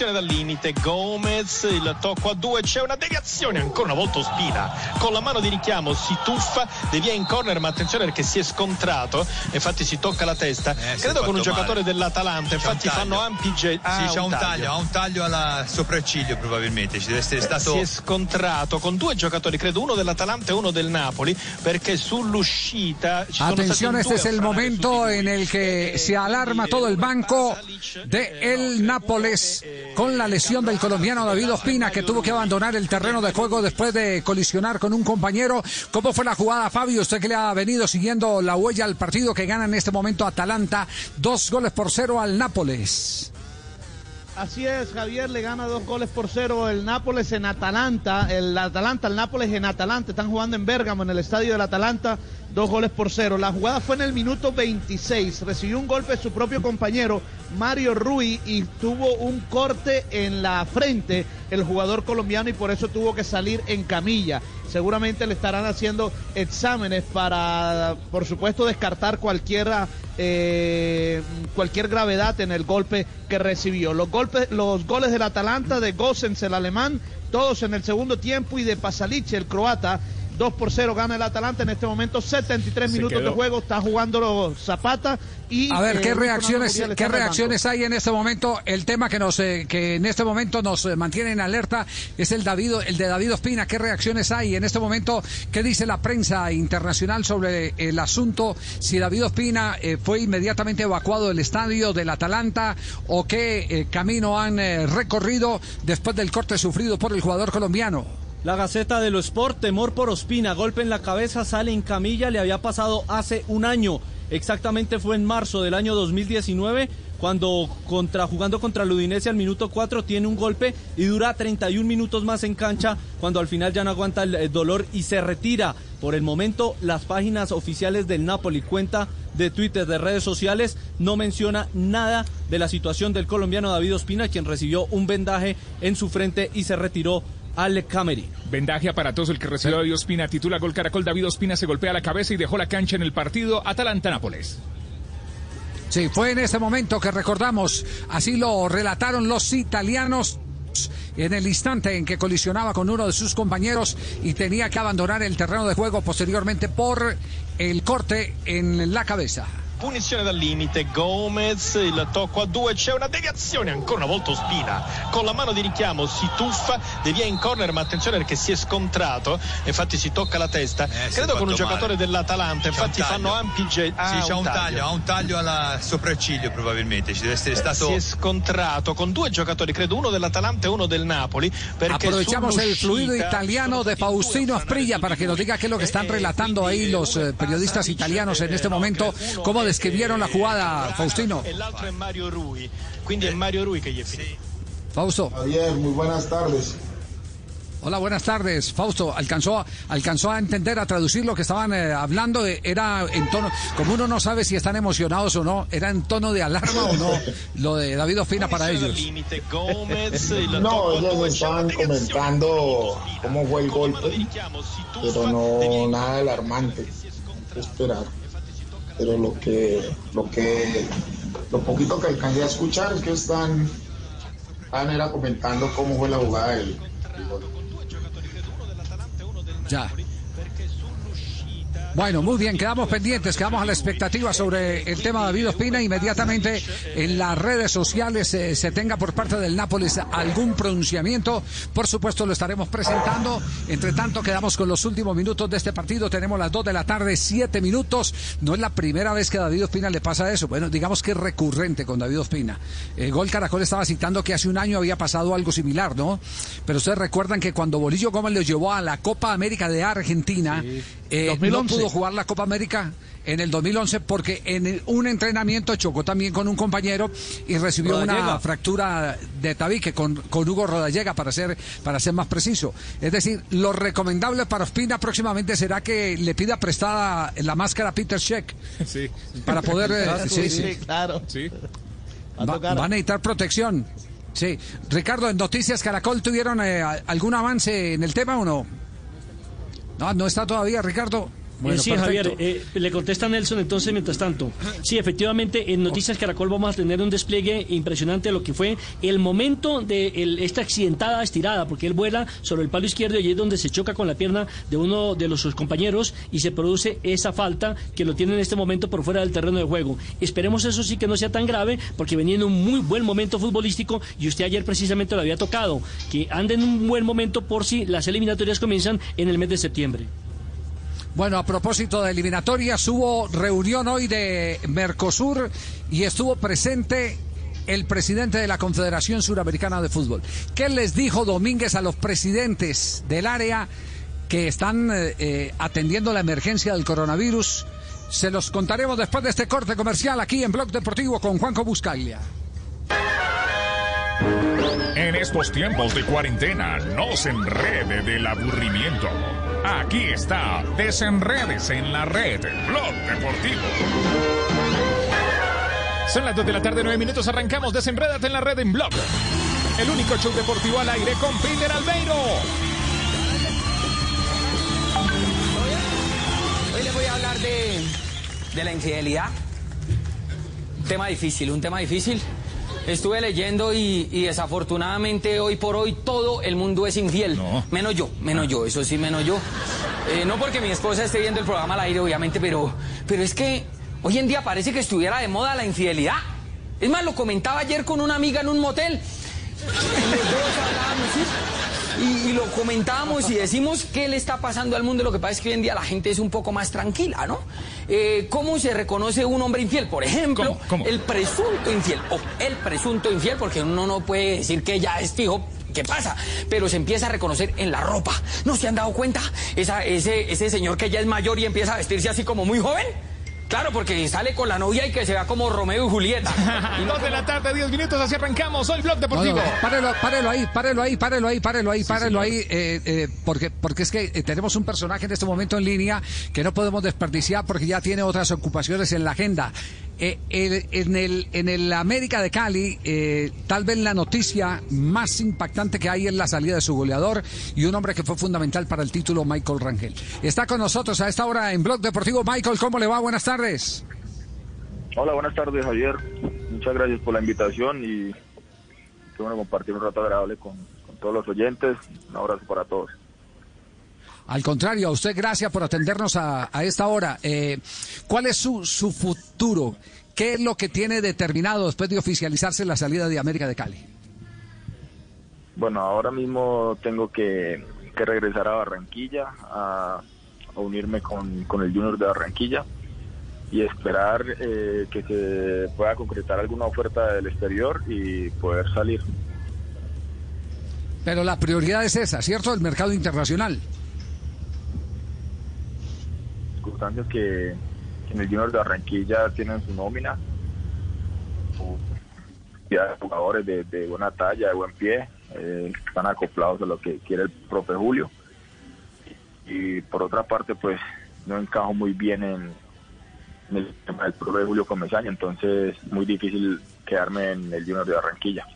Punizione dal limite, Gomez, il tocco a due, c'è una deviazione, ancora una volta Ospina, con la mano di richiamo si tuffa, devia in corner, ma attenzione perché si è scontrato, infatti si tocca la testa, Eh, si credo è con un giocatore male. dell'Atalanta, C'è infatti fanno ampi gesti. sì, c'ha un taglio. ha un taglio alla sopracciglio probabilmente, ci deve essere stato... Si è scontrato con due giocatori, credo uno dell'Atalanta e uno del Napoli, perché sull'uscita ci sono Atención, stati este due es el a frenare momento su di en lui. el que se alarma todo el banco de el Nápoles con la lesión del colombiano David Ospina que tuvo que abandonar el terreno de juego después de colisionar con un compañero. ¿Cómo fue la jugada, Fabio? Usted que le ha venido siguiendo la huella al partido que gana en este momento Atalanta, dos goles por cero al Nápoles. Así es, Javier le gana dos goles por cero el Nápoles en Atalanta, el Atalanta, el Nápoles en Atalanta, están jugando en Bérgamo, en el estadio del Atalanta, dos goles por cero. La jugada fue en el minuto 26, recibió un golpe su propio compañero Mario Rui y tuvo un corte en la frente el jugador colombiano y por eso tuvo que salir en camilla. Seguramente le estarán haciendo exámenes para, por supuesto, descartar cualquiera eh, cualquier gravedad en el golpe que recibió. Los golpes, los goles del Atalanta, de Gosens el alemán, todos en el segundo tiempo y de Pasalic el croata. 2 por 0 gana el Atalanta en este momento, 73 Se minutos quedó. de juego, está jugando Zapata y A ver, eh, ¿qué Fernando reacciones, qué reacciones hay en este momento? El tema que nos, eh, que en este momento nos eh, mantiene en alerta es el David, el de David Ospina. ¿Qué reacciones hay en este momento? ¿Qué dice la prensa internacional sobre el asunto? Si David Ospina eh, fue inmediatamente evacuado del estadio del Atalanta o qué eh, camino han eh, recorrido después del corte sufrido por el jugador colombiano. La Gaceta de lo Sport, temor por Ospina, golpe en la cabeza, sale en camilla, le había pasado hace un año. Exactamente fue en marzo del año 2019 cuando contra, jugando contra el Udinese al minuto 4 tiene un golpe y dura 31 minutos más en cancha cuando al final ya no aguanta el dolor y se retira. Por el momento las páginas oficiales del Napoli, cuenta de Twitter, de redes sociales, no menciona nada de la situación del colombiano David Ospina, quien recibió un vendaje en su frente y se retiró al Camerino. Vendaje aparatoso el que recibió David Ospina. Titula Gol Caracol. David Ospina se golpea la cabeza y dejó la cancha en el partido Atalanta-Nápoles. Sí, fue en ese momento que recordamos, así lo relataron los italianos en el instante en que colisionaba con uno de sus compañeros y tenía que abandonar el terreno de juego posteriormente por el corte en la cabeza. Punizione dal limite, Gomez, il tocco a due, c'è una deviazione, ancora una volta Ospina, con la mano di richiamo si tuffa, devia in corner, ma attenzione perché si è scontrato, infatti si tocca la testa, Eh, credo con un giocatore male. dell'Atalanta, un infatti taglio. fanno ampi gesti. Sì, c'ha un taglio. ha un taglio alla sopracciglio probabilmente, ci deve essere stato... Si è scontrato con due giocatori, credo uno dell'Atalanta e uno del Napoli. Perché Aprovechamos el fluido italiano de a Faustino Asprilla para di que nos diga qué es lo que están Eh, eh, relatando ahí los eh, periodistas italianos en eh, este no, momento. che uno ¿Cómo è- describieron la jugada, Faustino? E l'altro è Mario Rui, quindi è Mario Rui finito. Fausto. Javier, muy buenas tardes. Hola, buenas tardes. Fausto, ¿alcanzó, alcanzó a entender, a traducir lo que estaban eh, hablando? Era en tono, como uno no sabe si están emocionados o no, ¿era en tono de alarma o no lo de David Ospina para ellos? No, ellos estaban comentando cómo fue el golpe, pero no nada alarmante. Hay que esperar. Pero lo que, lo que, lo poquito que alcancé a escuchar es que están, están era comentando cómo fue la jugada del, del gol. Ya. Bueno, muy bien, quedamos pendientes, quedamos a la expectativa sobre el tema de David Ospina. Inmediatamente en las redes sociales eh, se tenga por parte del Nápoles algún pronunciamiento, por supuesto lo estaremos presentando. Entre tanto, quedamos con los últimos minutos de este partido. Tenemos las 2 de la tarde, 7 minutos. No es la primera vez que a David Ospina le pasa eso. Bueno, digamos que es recurrente con David Ospina. Eh, Gol Caracol estaba citando que hace un año había pasado algo similar, ¿no? Pero ustedes recuerdan que cuando Bolillo Gómez lo llevó a la Copa América de Argentina, eh, no 2011. pudo jugar la Copa América en el 2011 porque en un entrenamiento chocó también con un compañero y recibió una fractura de tabique con, con Hugo Rodallega para ser para ser más preciso. Es decir, lo recomendable para Ospina próximamente será que le pida prestada la máscara a Peter Sheck Sí. para poder eh, Claro, sí, Sí, sí. claro. Sí. Va a necesitar protección. Sí. Ricardo, en Noticias Caracol tuvieron eh, algún avance en el tema o no? No, no está todavía, Ricardo. Eh, sí, perfecto. Javier, eh, le contesta Nelson entonces mientras tanto. Sí, efectivamente, en Noticias Caracol vamos a tener un despliegue impresionante de lo que fue el momento de el- esta accidentada estirada, porque él vuela sobre el palo izquierdo y es donde se choca con la pierna de uno de los sus compañeros y se produce esa falta que lo tiene en este momento por fuera del terreno de juego. Esperemos eso sí que no sea tan grave, porque venía en un muy buen momento futbolístico y usted ayer precisamente lo había tocado, que ande en un buen momento por si las eliminatorias comienzan en el mes de septiembre. Bueno, a propósito de eliminatorias, hubo reunión hoy de Mercosur y estuvo presente el presidente de la Confederación Suramericana de Fútbol. ¿Qué les dijo Domínguez a los presidentes del área que están eh, eh, atendiendo la emergencia del coronavirus? Se los contaremos después de este corte comercial aquí en Blog Deportivo con Juanjo Buscaglia. En estos tiempos de cuarentena, no se enrede del aburrimiento. Aquí está, desenredes en la red, Blog Deportivo. Son las 2 de la tarde, 9 minutos, arrancamos Desenrédate en la red en Blog. El único show deportivo al aire con Peter Albeiro. Hoy les voy a hablar de, de la infidelidad. Un tema difícil, un tema difícil. Estuve leyendo y, y desafortunadamente hoy por hoy todo el mundo es infiel. Menos yo, menos yo, eso sí, menos yo. Eh, no porque mi esposa esté viendo el programa al aire, obviamente, pero, pero es que hoy en día parece que estuviera de moda la infidelidad. Es más, lo comentaba ayer con una amiga en un motel. Los dos. Y, y lo comentábamos y decimos qué le está pasando al mundo. Lo que pasa es que hoy en día la gente es un poco más tranquila, ¿no? Eh, ¿Cómo se reconoce un hombre infiel? Por ejemplo, el presunto infiel o el presunto infiel, porque uno no puede decir que ya es fijo. ¿Qué pasa? Pero se empieza a reconocer en la ropa. ¿No se han dado cuenta? Esa, ese, ese señor que ya es mayor y empieza a vestirse así como muy joven. Claro, porque sale con la novia y que se vea como Romeo y Julieta. Y no 2 de la tarde, 10 minutos, así arrancamos. Hoy Blog No, Deportivo. no, párelo, párelo ahí, párelo ahí, párelo ahí, párelo ahí, párelo ahí, eh, eh, porque, porque es que eh, tenemos un personaje en este momento en línea que no podemos desperdiciar porque ya tiene otras ocupaciones en la agenda. Eh, el- en, el, en el América de Cali, eh, tal vez la noticia más impactante que hay es la salida de su goleador y un hombre que fue fundamental para el título, Michael Rangel. Está con nosotros a esta hora en Blog Deportivo. Michael, ¿cómo le va? Buenas tardes. Hola, buenas tardes, Javier. Muchas gracias por la invitación y qué bueno compartir un rato agradable con, con todos los oyentes. Un abrazo para todos. Al contrario, a usted gracias por atendernos a, a esta hora. Eh, ¿Cuál es su, su futuro? ¿Qué es lo que tiene determinado después de oficializarse la salida de América de Cali? Bueno, ahora mismo tengo que, que regresar a Barranquilla, a, a unirme con, con el Junior de Barranquilla y esperar eh, que se pueda concretar alguna oferta del exterior y poder salir. Pero la prioridad es esa, ¿cierto? El mercado internacional. Circunstancias que, en el Junior de Barranquilla tienen su nómina, de jugadores de, de buena talla, de buen pie, eh, están acoplados a lo que quiere el profe Julio. Y por otra parte, pues no encajo muy bien en, en el tema del profe Julio Comesaña, entonces muy difícil quedarme en el Junior de Barranquilla.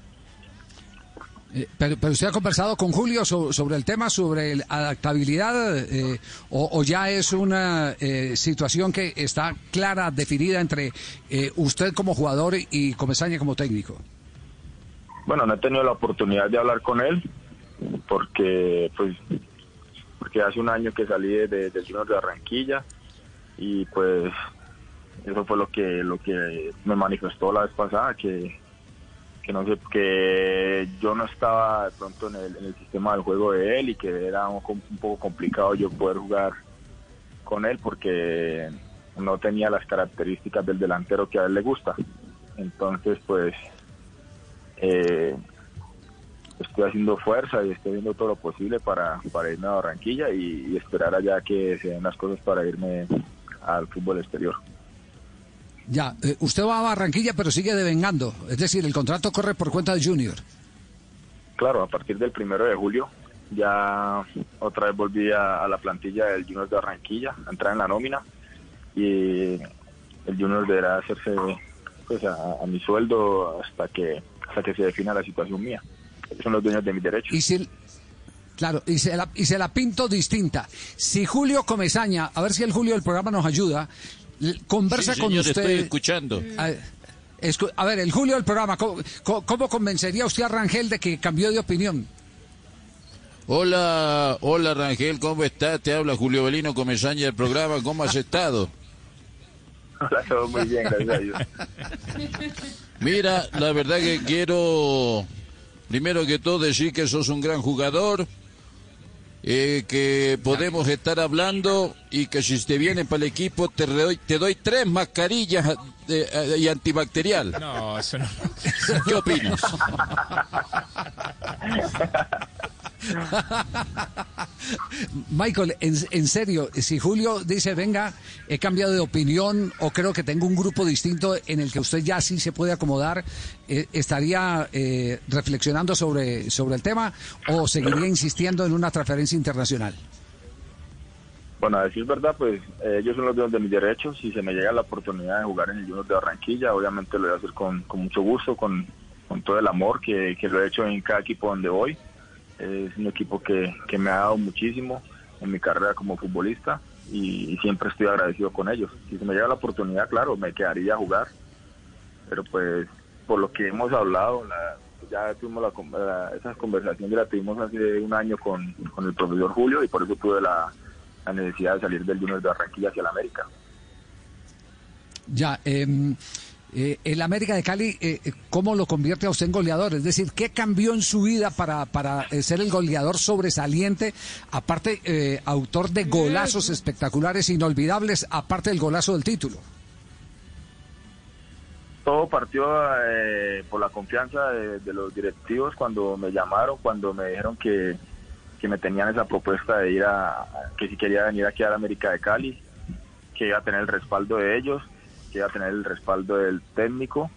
Eh, pero, pero usted ha conversado con Julio so- sobre el tema, sobre la adaptabilidad, eh, o, ya es una eh, situación que está clara, definida entre eh, usted como jugador y Comesaña como técnico. Bueno, no he tenido la oportunidad de hablar con él porque pues porque hace un año que salí de, de- Junior de Barranquilla y pues eso fue lo que lo que me manifestó la vez pasada que que no sé que yo no estaba de pronto en el, sistema del juego de él y que era un, un poco complicado yo poder jugar con él porque no tenía las características del delantero que a él le gusta entonces pues eh, estoy haciendo fuerza y estoy haciendo todo lo posible para, para irme a Barranquilla y esperar allá que se den las cosas para irme al fútbol exterior. Ya, eh, usted va a Barranquilla, pero sigue devengando. Es decir, el contrato corre por cuenta de Junior. Claro, a partir del primero de julio ya otra vez volví a, a la plantilla del Junior de Barranquilla, a entrar en la nómina y el Junior deberá hacerse pues a, a mi sueldo hasta que hasta que se defina la situación mía. Son los dueños de mis derechos. Y si, claro, y se, la, y se la pinto distinta. Si Julio Comesaña, a ver si el Julio del programa nos ayuda, conversa Sí, con usted. estoy escuchando. A, escu- a ver, el Julio del programa, ¿cómo, cómo- cómo convencería usted a Rangel de que cambió de opinión? Hola, hola Rangel, ¿cómo estás? Te habla Julio Belino Comesaña del programa, ¿cómo has estado? Hola, todo muy bien, gracias a Dios. Mira, la verdad que quiero, primero que todo, decir que sos un gran jugador, eh, que podemos estar hablando y que si te vienen para el equipo te doy, te doy tres mascarillas eh, eh, y antibacterial. No, eso no. ¿Qué opinas? Michael, en, serio, si Julio dice, venga, he cambiado de opinión o creo que tengo un grupo distinto en el que usted ya sí se puede acomodar, eh, ¿estaría eh, reflexionando sobre, sobre el tema o seguiría insistiendo en una transferencia internacional? Bueno, a decir verdad, pues eh, ellos son los dueños de mis derechos. Si se me llega la oportunidad de jugar en el Junior de Barranquilla, obviamente lo voy a hacer con, con mucho gusto, con, con todo el amor que, que lo he hecho en cada equipo donde voy. Es un equipo que, que me ha dado muchísimo en mi carrera como futbolista y, siempre estoy agradecido con ellos. Si se me llega la oportunidad, claro, me quedaría a jugar. Pero pues, por lo que hemos hablado, la- ya tuvimos la, la- esa conversación ya la tuvimos hace un año con, con el profesor Julio y por eso tuve la, la necesidad de salir del Junior de Barranquilla hacia la América. Ya, eh, eh, el América de Cali, eh, eh, ¿cómo lo convierte a usted en goleador? Es decir, ¿qué cambió en su vida para, para eh, ser el goleador sobresaliente? Aparte, eh, autor de golazos espectaculares, inolvidables, aparte del golazo del título. Todo partió por la confianza de, de los directivos cuando me llamaron, cuando me dijeron que, que me tenían esa propuesta de ir a, a- que si quería venir aquí a la América de Cali, que iba a tener el respaldo de ellos, que a tener el respaldo del técnico,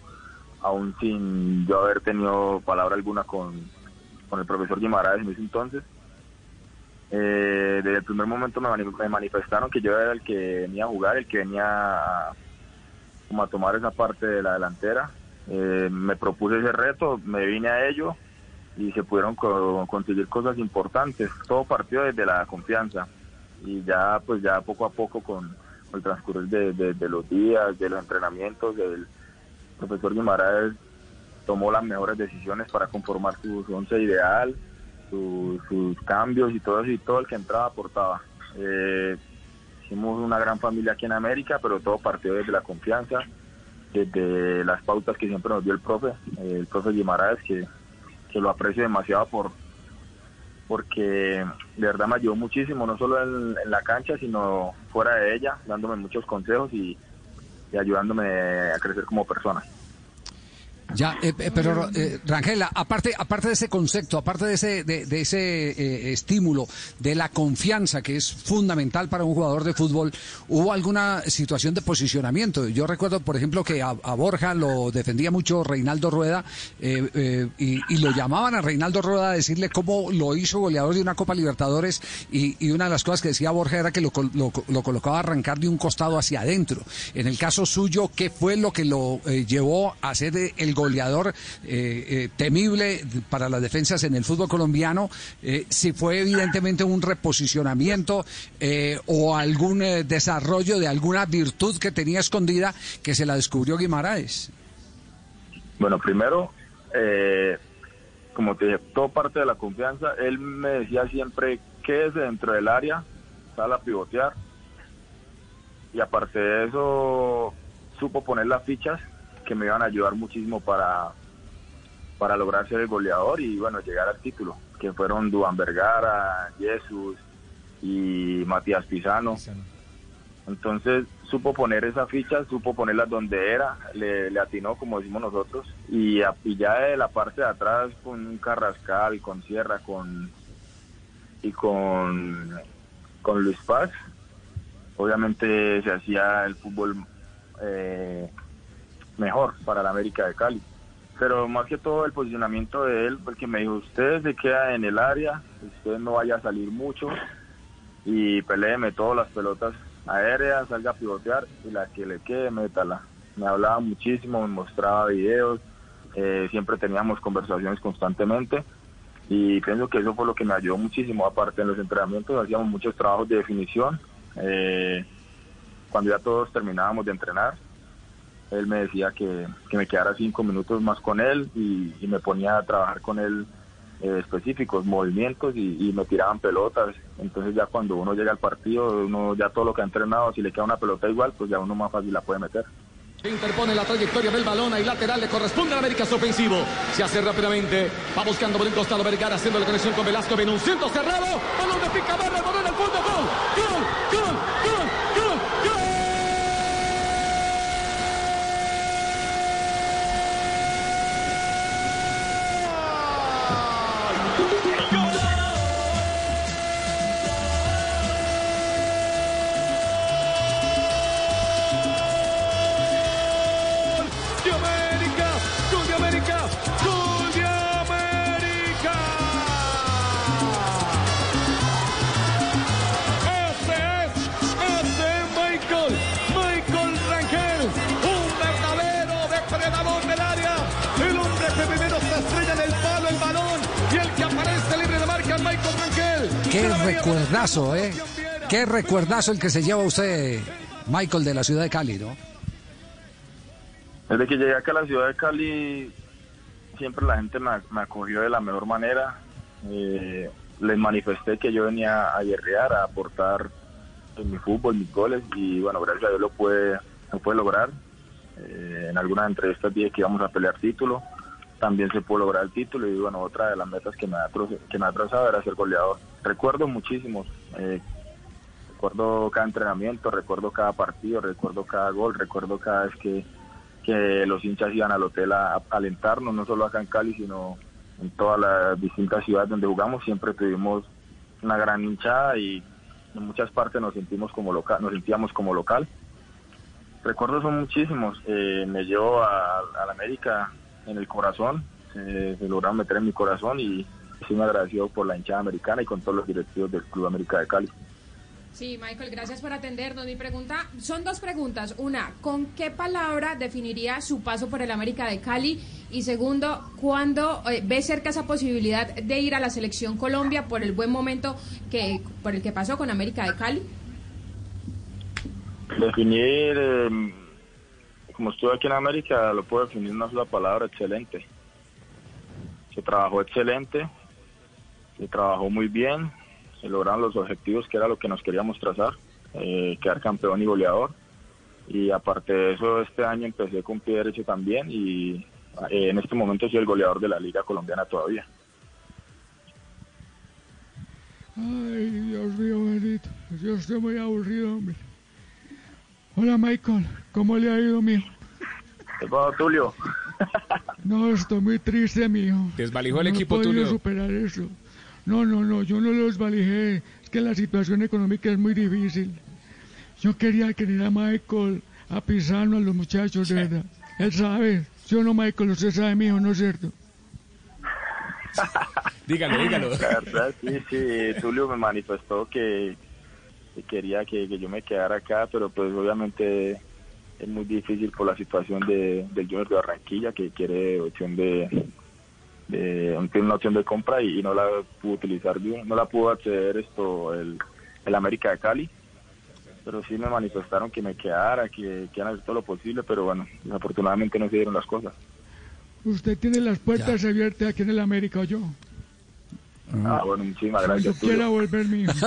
aún sin yo haber tenido palabra alguna con, con el profesor Guimaraes en ese entonces. Eh, desde el primer momento me, mani- me manifestaron que yo era el que venía a jugar, el que venía a tomar esa parte de la delantera. Eh, me propuse ese reto, me vine a ello y se pudieron co- conseguir cosas importantes. Todo partió desde la confianza y ya pues ya poco a poco con el transcurrir de, los días, de los entrenamientos, el profesor Guimaraes tomó las mejores decisiones para conformar su, su once ideal, su- sus cambios y todo eso y todo el que entraba aportaba. Eh, hicimos una gran familia aquí en América, pero todo partió desde la confianza, desde las pautas que siempre nos dio el profe, eh, el profe Guimaraes, que, que lo aprecio demasiado por porque de verdad me ayudó muchísimo, no solo en, la cancha, sino fuera de ella, dándome muchos consejos y ayudándome a crecer como persona. Ya, eh, eh, pero eh, Rangela, aparte, aparte de ese concepto, aparte de ese, de, ese eh, estímulo, de la confianza que es fundamental para un jugador de fútbol, ¿hubo alguna situación de posicionamiento? Yo recuerdo, por ejemplo, que a, Borja lo defendía mucho Reinaldo Rueda eh, y, lo llamaban a Reinaldo Rueda a decirle cómo lo hizo goleador de una Copa Libertadores y, una de las cosas que decía Borja era que lo, lo, lo colocaba a arrancar de un costado hacia adentro. En el caso suyo, ¿qué fue lo que lo llevó a eh, el goleador eh, eh, temible para las defensas en el fútbol colombiano? Eh, si fue evidentemente un reposicionamiento eh, o algún desarrollo de alguna virtud que tenía escondida que se la descubrió Guimaraes. Bueno, primero, eh, como te dije, todo parte de la confianza. Él me decía siempre, quédese dentro del área, sal a pivotear. y aparte de eso, supo poner las fichas que me iban a ayudar muchísimo para, para lograr ser el goleador y bueno, llegar al título, que fueron Duan Vergara, Jesús y Matías Pisano. Entonces supo poner esas fichas, supo ponerlas donde era, le, le atinó como decimos nosotros y, a- y ya de la parte de atrás con un Carrascal, con Sierra, con y con, con Luis Paz, obviamente se hacía el fútbol eh, mejor para la América de Cali. Pero más que todo el posicionamiento de él, porque me dijo, usted se queda en el área, usted no vaya a salir mucho y peleeme todas las pelotas aéreas, salga a pivotear y la que le quede, métala. Me hablaba muchísimo, me mostraba videos, eh, siempre teníamos conversaciones constantemente y pienso que eso fue lo que me ayudó muchísimo. Aparte, en los entrenamientos hacíamos muchos trabajos de definición. eh, cuando ya todos terminábamos de entrenar, él me decía que, que me quedara cinco minutos más con él y, me ponía a trabajar con él eh, específicos, movimientos y, me tiraban pelotas. Entonces ya cuando uno llega al partido, uno ya todo lo que ha entrenado, si le queda una pelota igual, pues ya uno más fácil la puede meter. Interpone la trayectoria del balón y lateral le corresponde al América su ofensivo. Se hace rápidamente. Va buscando por el costado Vergara haciendo la conexión con Velasco. Ven un centro cerrado. Balón de pica barra, balón al fondo. Gol. Gol. Qué recuerdazo, ¿eh? Qué recuerdazo el que se lleva usted, Michael, de la ciudad de Cali, ¿no? Desde que llegué acá a la ciudad de Cali, siempre la gente me, me acogió de la mejor manera. Eh, les manifesté que yo venía a guerrear, a aportar en mi fútbol, mis goles, y bueno, gracias a Dios lo pude, lo pude lograr. Eh, en algunas entrevistas dije que íbamos a pelear título, también se pudo lograr el título, y bueno, otra de las metas que me ha, que me ha trazado era ser goleador. Recuerdo muchísimos, eh, recuerdo cada entrenamiento, recuerdo cada partido, recuerdo cada gol, recuerdo cada vez que que los hinchas iban al hotel a, a alentarnos, no solo acá en Cali, sino en todas las distintas ciudades donde jugamos, siempre tuvimos una gran hinchada y en muchas partes nos sentimos como local, nos sentíamos como local. Recuerdos son muchísimos, eh, me llevo a, a la América en el corazón, eh, se lograron meter en mi corazón y estoy muy agradecido por la hinchada americana y con todos los directivos del Club América de Cali. Sí, Michael, gracias por atendernos. Mi pregunta, son dos preguntas. Una, ¿con qué palabra definiría su paso por el América de Cali? Y segundo, ¿cuándo eh, ve cerca esa posibilidad de ir a la selección Colombia por el buen momento que por el que pasó con América de Cali? Definir, eh, como estuve aquí en América, lo puedo definir en una sola palabra, excelente. Se trabajó excelente, se trabajó muy bien, se lograron los objetivos que era lo que nos queríamos trazar, eh, quedar campeón y goleador. Y aparte de eso, este año empecé con pie derecho también y eh, en este momento soy el goleador de la Liga Colombiana todavía. Ay, Dios mío bendito. Yo estoy muy aburrido, hombre. Hola, Michael. ¿Cómo le ha ido, mijo? ¿Qué pasa, Tulio? No, estoy muy triste, mijo. Desvalijó el no equipo, he Tulio. superar eso. No, no, no, yo no lo desvalijé. Es que la situación económica es muy difícil. Yo quería querer a Michael, a Pisano, a los muchachos, de verdad. Él sabe. Yo no, Michael, usted sabe, mijo, ¿no es cierto? Dígalo, dígalo. La verdad, sí, sí, Tulio me manifestó que quería que, que yo me quedara acá, pero pues obviamente es muy difícil por la situación de, del Junior de Barranquilla, que quiere opción de, de tiene una opción de compra y, y no la pudo utilizar bien, no la pudo acceder esto el, el América de Cali, pero sí me manifestaron que me quedara, que, que iban a hacer todo lo posible, pero bueno, desafortunadamente no se dieron las cosas. Usted tiene las puertas abiertas aquí en el América, ¿o yo? Ah, bueno, muchísimas gracias. Tulio. quiera volver, mijo.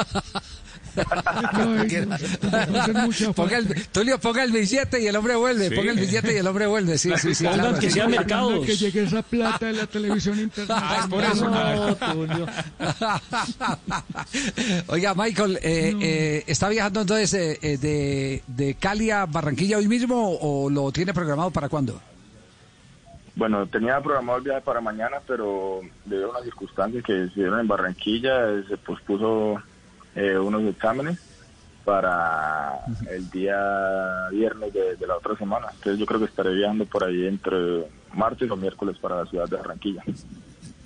Ponga el, Tulio, ponga el billete y el hombre vuelve. Sí. Ponga el billete y el hombre vuelve. Sí, sí, sí. Claro, que sí. sea mercados. Que llegue esa plata de la televisión internacional. por eso. No, Tulio. Oiga, Michael, eh, eh, ¿está viajando entonces eh, eh, de, de Cali a Barranquilla hoy mismo o lo tiene programado para cuándo? Bueno, tenía programado el viaje para mañana, pero debido a unas circunstancias que se dieron en Barranquilla, eh, se pospuso eh, unos exámenes para el día viernes de, de la otra semana. Entonces yo creo que estaré viajando por ahí entre martes o miércoles para la ciudad de Barranquilla.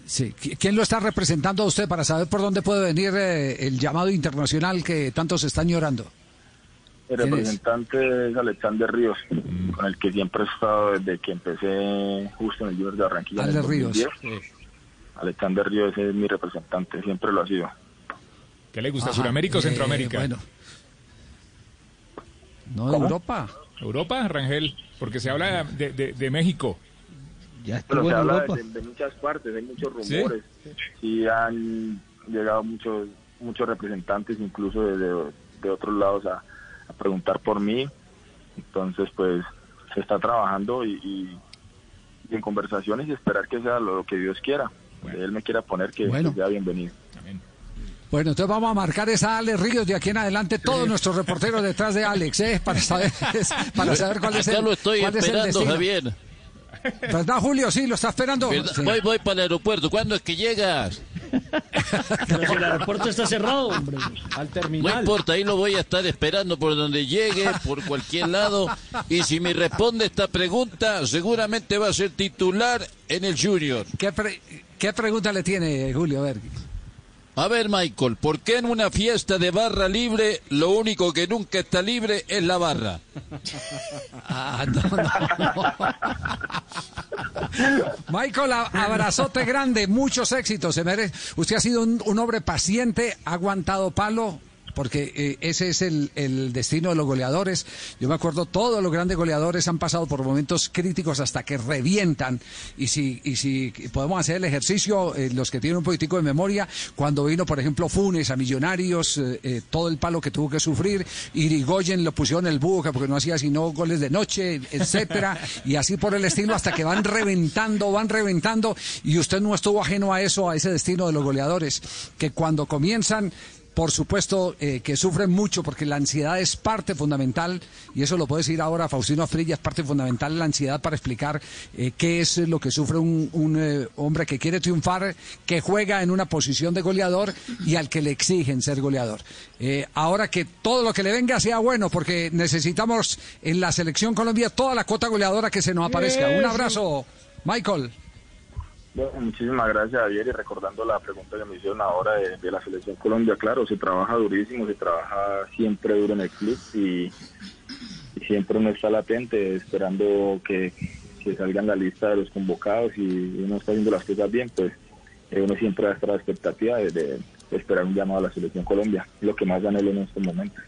Sí. ¿Qui- ¿Quién lo está representando a usted para saber por dónde puede venir eh, el llamado internacional que tantos están llorando? El ¿Quién es? representante es Alexander Ríos, con el que siempre he estado desde que empecé justo en el Junior de Barranquilla. en el Ale Ríos. 2010. Alexander Ríos es mi representante, siempre lo ha sido. ¿Qué le gusta, Ajá. Sudamérica o Eh, Centroamérica? bueno. No. Europa. Europa, Rangel, porque se habla de, de- de México. Ya Pero estuvo se en habla de, de muchas partes, hay muchos rumores. Sí, han llegado muchos muchos representantes, incluso de, de- de otros lados, a, a preguntar por mí. Entonces, pues, se está trabajando y, y- y en conversaciones y esperar que sea lo que Dios quiera. Donde Él me quiera poner que, Bueno. que sea bienvenido. Bueno, entonces vamos a marcar esa Alex Ríos de aquí en adelante, todos nuestros reporteros detrás de Alex, ¿eh? Para saber, para saber cuál es Acá el lo estoy cuál es el esperando. Javier. ¿Verdad, Julio? Sí, lo está esperando. Sí. Voy, voy para el aeropuerto. ¿Cuándo es que llegas? Pero si el aeropuerto está cerrado, hombre. Al No terminal. importa, ahí lo voy a estar esperando por donde llegue, por cualquier lado. Y si me responde esta pregunta, seguramente va a ser titular en el Junior. ¿Qué, pre- qué pregunta le tiene, Julio? A ver. A ver, Michael, ¿por qué en una fiesta de barra libre lo único que nunca está libre es la barra? Ah, no, no, no. Michael, abrazote grande, muchos éxitos. Se merece. Usted ha sido un, un hombre paciente, ha aguantado palo. Porque eh, ese es el, destino de los goleadores. Yo me acuerdo, todos los grandes goleadores han pasado por momentos críticos hasta que revientan. Y si, y si podemos hacer el ejercicio, eh, los que tienen un poquitico de memoria, cuando vino, por ejemplo, Funes a Millonarios, eh, todo el palo que tuvo que sufrir, Irigoyen lo pusieron en el buque porque no hacía sino goles de noche, etcétera, y así por el estilo hasta que van reventando, van reventando, y usted no estuvo ajeno a eso, a ese destino de los goleadores, que cuando comienzan por supuesto eh, que sufren mucho porque la ansiedad es parte fundamental, y eso lo puede decir ahora Faustino Afrilla, es parte fundamental de la ansiedad para explicar eh, qué es lo que sufre un, un, eh, hombre que quiere triunfar, que juega en una posición de goleador y al que le exigen ser goleador. Ahora que todo lo que le venga sea bueno, porque necesitamos en la selección Colombia toda la cuota goleadora que se nos aparezca. Un abrazo, Michael. Bueno, muchísimas gracias, Javier. Y recordando la pregunta que me hicieron ahora de, de la Selección Colombia, claro, se trabaja durísimo, se trabaja siempre duro en el club y, y siempre uno está latente esperando que, que salgan la lista de los convocados y uno está haciendo las cosas bien, pues eh, uno siempre va a estar a la expectativa de, de esperar un llamado a la Selección Colombia, lo que más anhelo en estos momentos.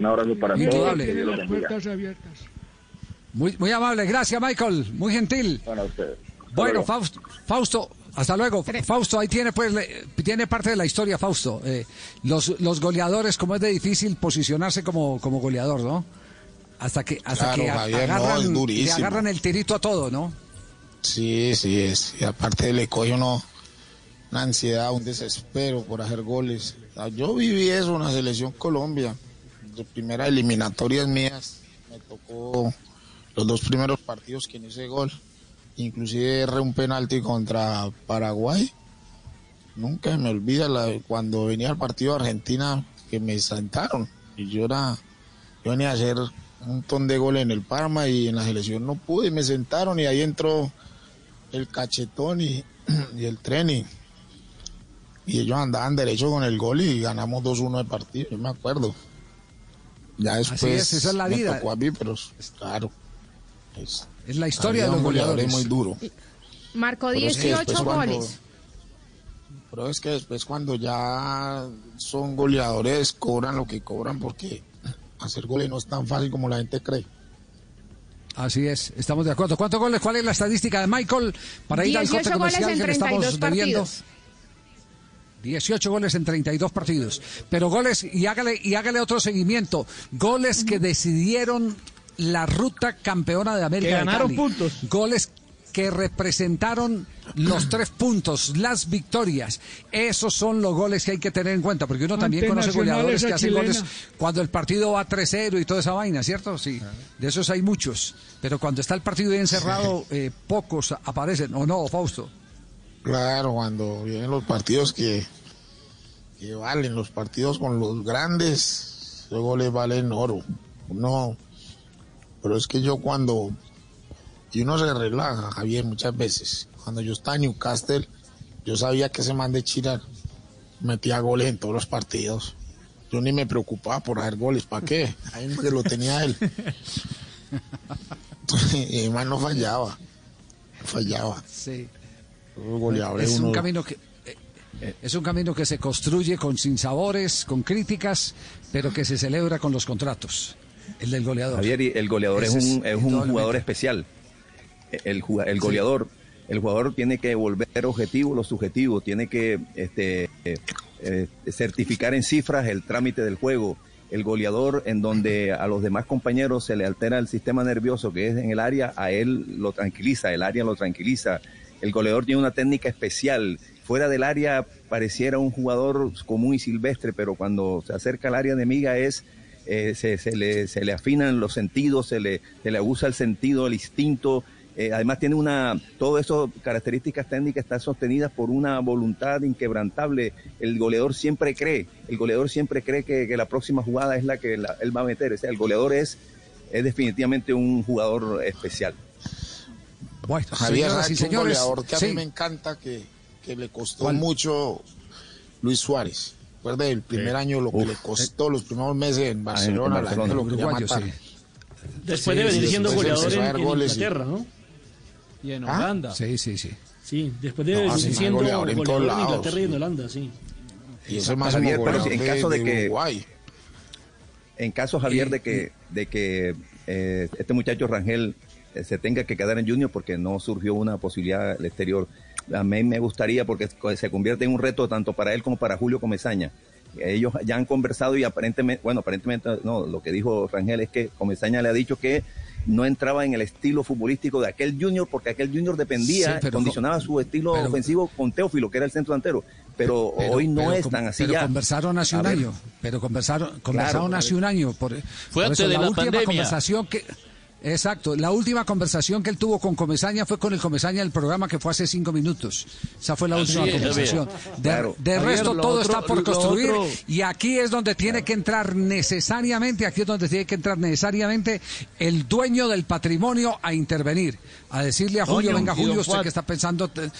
Un abrazo para todos. Dios los Las puertas abiertas. Muy, muy amable, gracias Michael, muy gentil. Bueno, a ustedes. Bueno, luego. Fausto, Fausto, hasta luego. Fausto, ahí tiene pues le- tiene parte de la historia, Fausto. Eh, los, los goleadores, como es de difícil posicionarse como, como goleador, ¿no? Hasta que hasta Claro, que a- Javier, no, agarran, le agarran el tirito a todo, ¿no? Sí, sí, es. Y aparte le coge uno una ansiedad, un desespero por hacer goles. O sea, Yo viví eso en la selección Colombia. De primeras eliminatorias mías me tocó los dos primeros partidos que no hice gol. Inclusive erré un penalti contra Paraguay. Nunca me olvida la, cuando venía el partido de Argentina que me sentaron. Y yo era, yo venía a hacer un montón de goles en el Parma y en la selección no pude, me sentaron y ahí entró el cachetón y, y el tren y, y ellos andaban derecho con el gol y ganamos 2-1 de partido, yo me acuerdo. Ya después es, esa es la me vida. tocó a mí, pero claro. Es, Es la historia de los goleadores. muy duro. Marcó Pero es que 18 después cuando- goles. Pero es que después cuando ya son goleadores cobran lo que cobran porque hacer goles no es tan fácil como la gente cree. Así es, estamos de acuerdo. ¿Cuántos goles? ¿Cuál es la estadística de Michael para ir al corte 18 goles comercial en que le 32 estamos debiendo? partidos. 18 goles en 32 partidos. Pero goles, y hágale, y hágale otro seguimiento. Goles que decidieron la ruta campeona de América. Que de ganaron Cali. puntos. Goles que representaron los tres puntos, las victorias. Esos son los goles que hay que tener en cuenta, porque uno también conoce goleadores que hacen chilena. goles cuando el partido va 3-0 y toda esa vaina, ¿cierto? Sí, de esos hay muchos. Pero cuando está el partido bien cerrado, eh, pocos aparecen, ¿o no, Fausto? Claro, cuando vienen los partidos que, que valen, los partidos con los grandes, esos goles valen oro. No, pero es que yo cuando, y uno se relaja, Javier, muchas veces. Cuando yo estaba en Newcastle, yo sabía que ese man de Chira metía goles en todos los partidos. Yo ni me preocupaba por hacer goles, ¿para qué? Ahí que lo tenía él. y el man no fallaba, fallaba. Sí. Goleadores, Es un uno- camino que eh, es un camino que se construye con sinsabores, con críticas, pero que se celebra con los contratos. El del goleador. Javier, el goleador es un, es un jugador especial. El, el goleador, el jugador tiene que volver objetivo lo subjetivo, tiene que este, eh, eh, certificar en cifras el trámite del juego. El goleador, en donde a los demás compañeros se le altera el sistema nervioso que es en el área, a él lo tranquiliza, el área lo tranquiliza. El goleador tiene una técnica especial. Fuera del área pareciera un jugador común y silvestre, pero cuando se acerca al área enemiga es eh, se, se le, se le afinan los sentidos, se le, se le abusa el sentido, el instinto. Eh, además tiene una, todo eso, características técnicas están sostenidas por una voluntad inquebrantable. El goleador siempre cree, el goleador siempre cree que, que la próxima jugada es la que la- él va a meter. O sea, el goleador es, es definitivamente un jugador especial. Bueno, Javier, un señores, goleador que a sí. mí me encanta, que, que le costó ¿Cuál? mucho Luis Suárez. Recuerda el primer Sí. año lo que Uf. le costó los primeros meses en Barcelona, la gente Barcelona. lo quería Uruguayo, matar. sí. Después Sí, de venir sí, siendo goleador en, en goles y- Inglaterra, ¿no? Y en ¿Ah? Holanda. Sí, sí, sí. Sí, después de No, venir siendo goleador en goleador, en lados, Inglaterra y en. Holanda, sí. Y ese máximo Javier, pero en caso de que- Uruguay. En caso, Javier, de que, de que eh, este muchacho Rangel eh, se tenga que quedar en Junior porque no surgió una posibilidad al exterior, a mí me gustaría porque se convierte en un reto tanto para él como para Julio Comesaña. Ellos ya han conversado y aparentemente, bueno, aparentemente no, lo que dijo Rangel es que Comesaña le ha dicho que no entraba en el estilo futbolístico de aquel Junior porque aquel Junior dependía, Sí, condicionaba su estilo pero- ofensivo con Teófilo, que era el centro delantero. Pero, Pero- hoy no pero es tan así pero ya. conversaron hace un año. Pero conversaron, conversaron Claro, hace un año. Por, por antes eso, de la, la última pandemia. conversación que. Exacto, la última conversación que él tuvo con Comesaña fue con el Comesaña del programa que fue hace cinco minutos. Esa fue la Así última es, conversación. De, Claro. de Javier, resto, todo otro- está por construir. otro- Y aquí es donde tiene que entrar necesariamente, aquí es donde tiene que entrar necesariamente el dueño del patrimonio a intervenir. A decirle a Julio, venga Julio, usted Juan. que está pensando. te-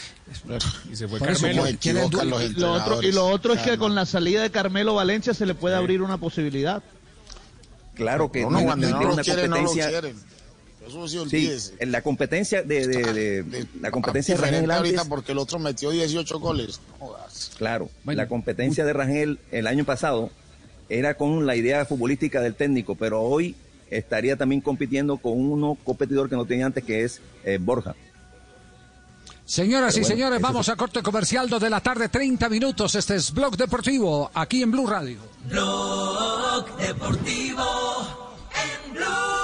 Y se fue Lo otro, y lo otro es que con la salida de Carmelo Valencia se le puede abrir una posibilidad. Claro que No, no, no, no no lo lo quieren. Eso sí, en la competencia de, de- de- De- la competencia de Rangel ahorita antes, porque el otro metió 18 goles. Jodas. claro, Bueno, la competencia de Rangel el año pasado era con la idea futbolística del técnico, pero hoy estaría también compitiendo con uno competidor que no tenía antes, que es eh, Borja. Señoras Pero y bueno, señores, vamos a corte comercial, dos de la tarde, 30 minutos. Este es Blog Deportivo, aquí en Blue Radio. Blog Deportivo en Blue.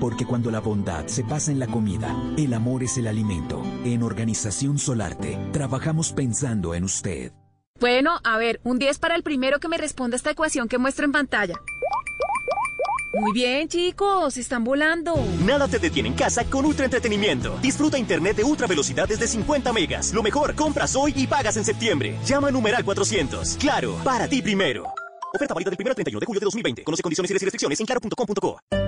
Porque cuando la bondad se pasa en la comida, el amor es el alimento. En Organización Solarte, trabajamos pensando en usted. Bueno, a ver, un 10 para el primero que me responda esta ecuación que muestro en pantalla. Muy bien, chicos, están volando. Nada te detiene en casa con Ultra Entretenimiento. Disfruta internet de ultra velocidad desde 50 megas. Lo mejor, compras hoy y pagas en septiembre. Llama a numeral 400. Claro, para ti primero. Oferta válida del 1 al 31 de julio de 2020. Conoce condiciones y restricciones en claro.com.co.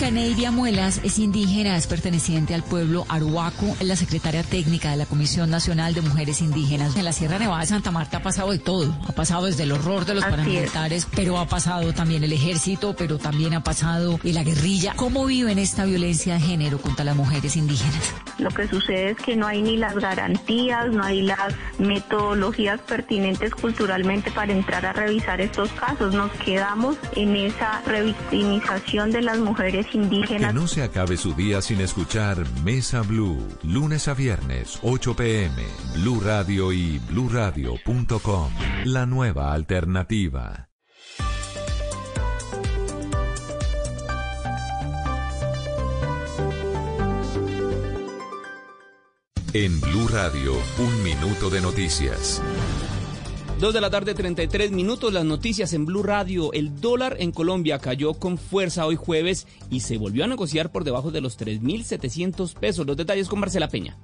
Caneidia Muelas es indígena, es perteneciente al pueblo Aruaco, es la secretaria técnica de la Comisión Nacional de Mujeres Indígenas. En la Sierra Nevada de Santa Marta ha pasado de todo. Ha pasado desde el horror de los Así es. paramilitares, pero ha pasado también el ejército, pero también ha pasado la guerrilla. ¿Cómo viven esta violencia de género contra las mujeres indígenas? Lo que sucede es que no hay ni las garantías, no hay las metodologías pertinentes culturalmente para entrar a revisar estos casos. Nos quedamos en esa revictimización de las mujeres Que no se acabe su día sin escuchar Mesa Blue, lunes a viernes, 8 pm, Blue Radio y bluradio.com. La nueva alternativa. En Blue Radio, un minuto de noticias. Dos de la tarde, 33 minutos. Las noticias en Blue Radio. El dólar en Colombia cayó con fuerza hoy jueves y se volvió a negociar por debajo de los 3.700 pesos. Los detalles con Marcela Peña.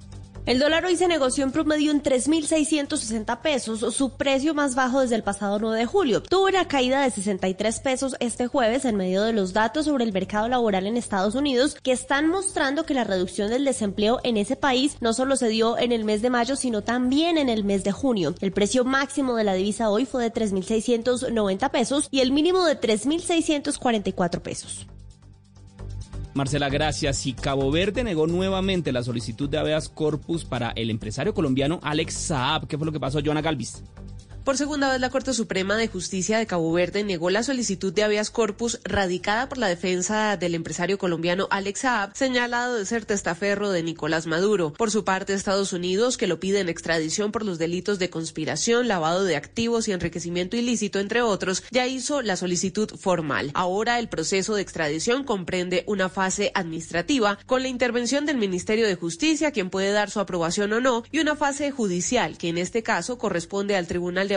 El dólar hoy se negoció en promedio en 3.660 pesos, su precio más bajo desde el pasado 9 de julio. Tuvo una caída de 63 pesos este jueves en medio de los datos sobre el mercado laboral en Estados Unidos que están mostrando que la reducción del desempleo en ese país no solo se dio en el mes de mayo, sino también en el mes de junio. El precio máximo de la divisa hoy fue de 3.690 pesos y el mínimo de 3.644 pesos. Marcela, gracias. Y Cabo Verde negó nuevamente la solicitud de habeas corpus para el empresario colombiano Alex Saab. ¿Qué fue lo que pasó, Joana Galvis? Por segunda vez, la Corte Suprema de Justicia de Cabo Verde negó la solicitud de habeas corpus radicada por la defensa del empresario colombiano Alex Saab, señalado de ser testaferro de Nicolás Maduro. Por su parte, Estados Unidos, que lo pide en extradición por los delitos de conspiración, lavado de activos y enriquecimiento ilícito, entre otros, ya hizo la solicitud formal. Ahora, el proceso de extradición comprende una fase administrativa con la intervención del Ministerio de Justicia, quien puede dar su aprobación o no, y una fase judicial, que en este caso corresponde al Tribunal de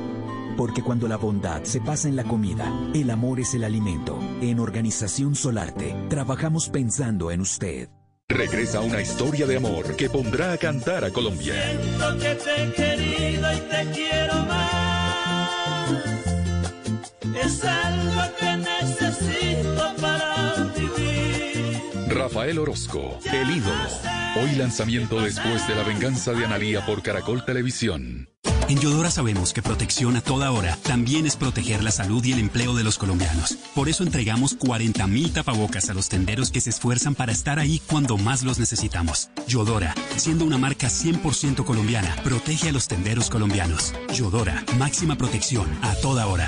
Porque cuando la bondad se pasa en la comida, el amor es el alimento. En Organización Solarte, trabajamos pensando en usted. Regresa una historia de amor que pondrá a cantar a Colombia. Siento que te he querido y te quiero más. Es algo que necesito para vivir. Rafael Orozco, el ídolo. Hoy lanzamiento después de la venganza de Analía por Caracol Televisión. En Yodora sabemos que protección a toda hora también es proteger la salud y el empleo de los colombianos. Por eso entregamos 40.000 tapabocas a los tenderos que se esfuerzan para estar ahí cuando más los necesitamos. Yodora, siendo una marca 100% colombiana, protege a los tenderos colombianos. Yodora, máxima protección a toda hora.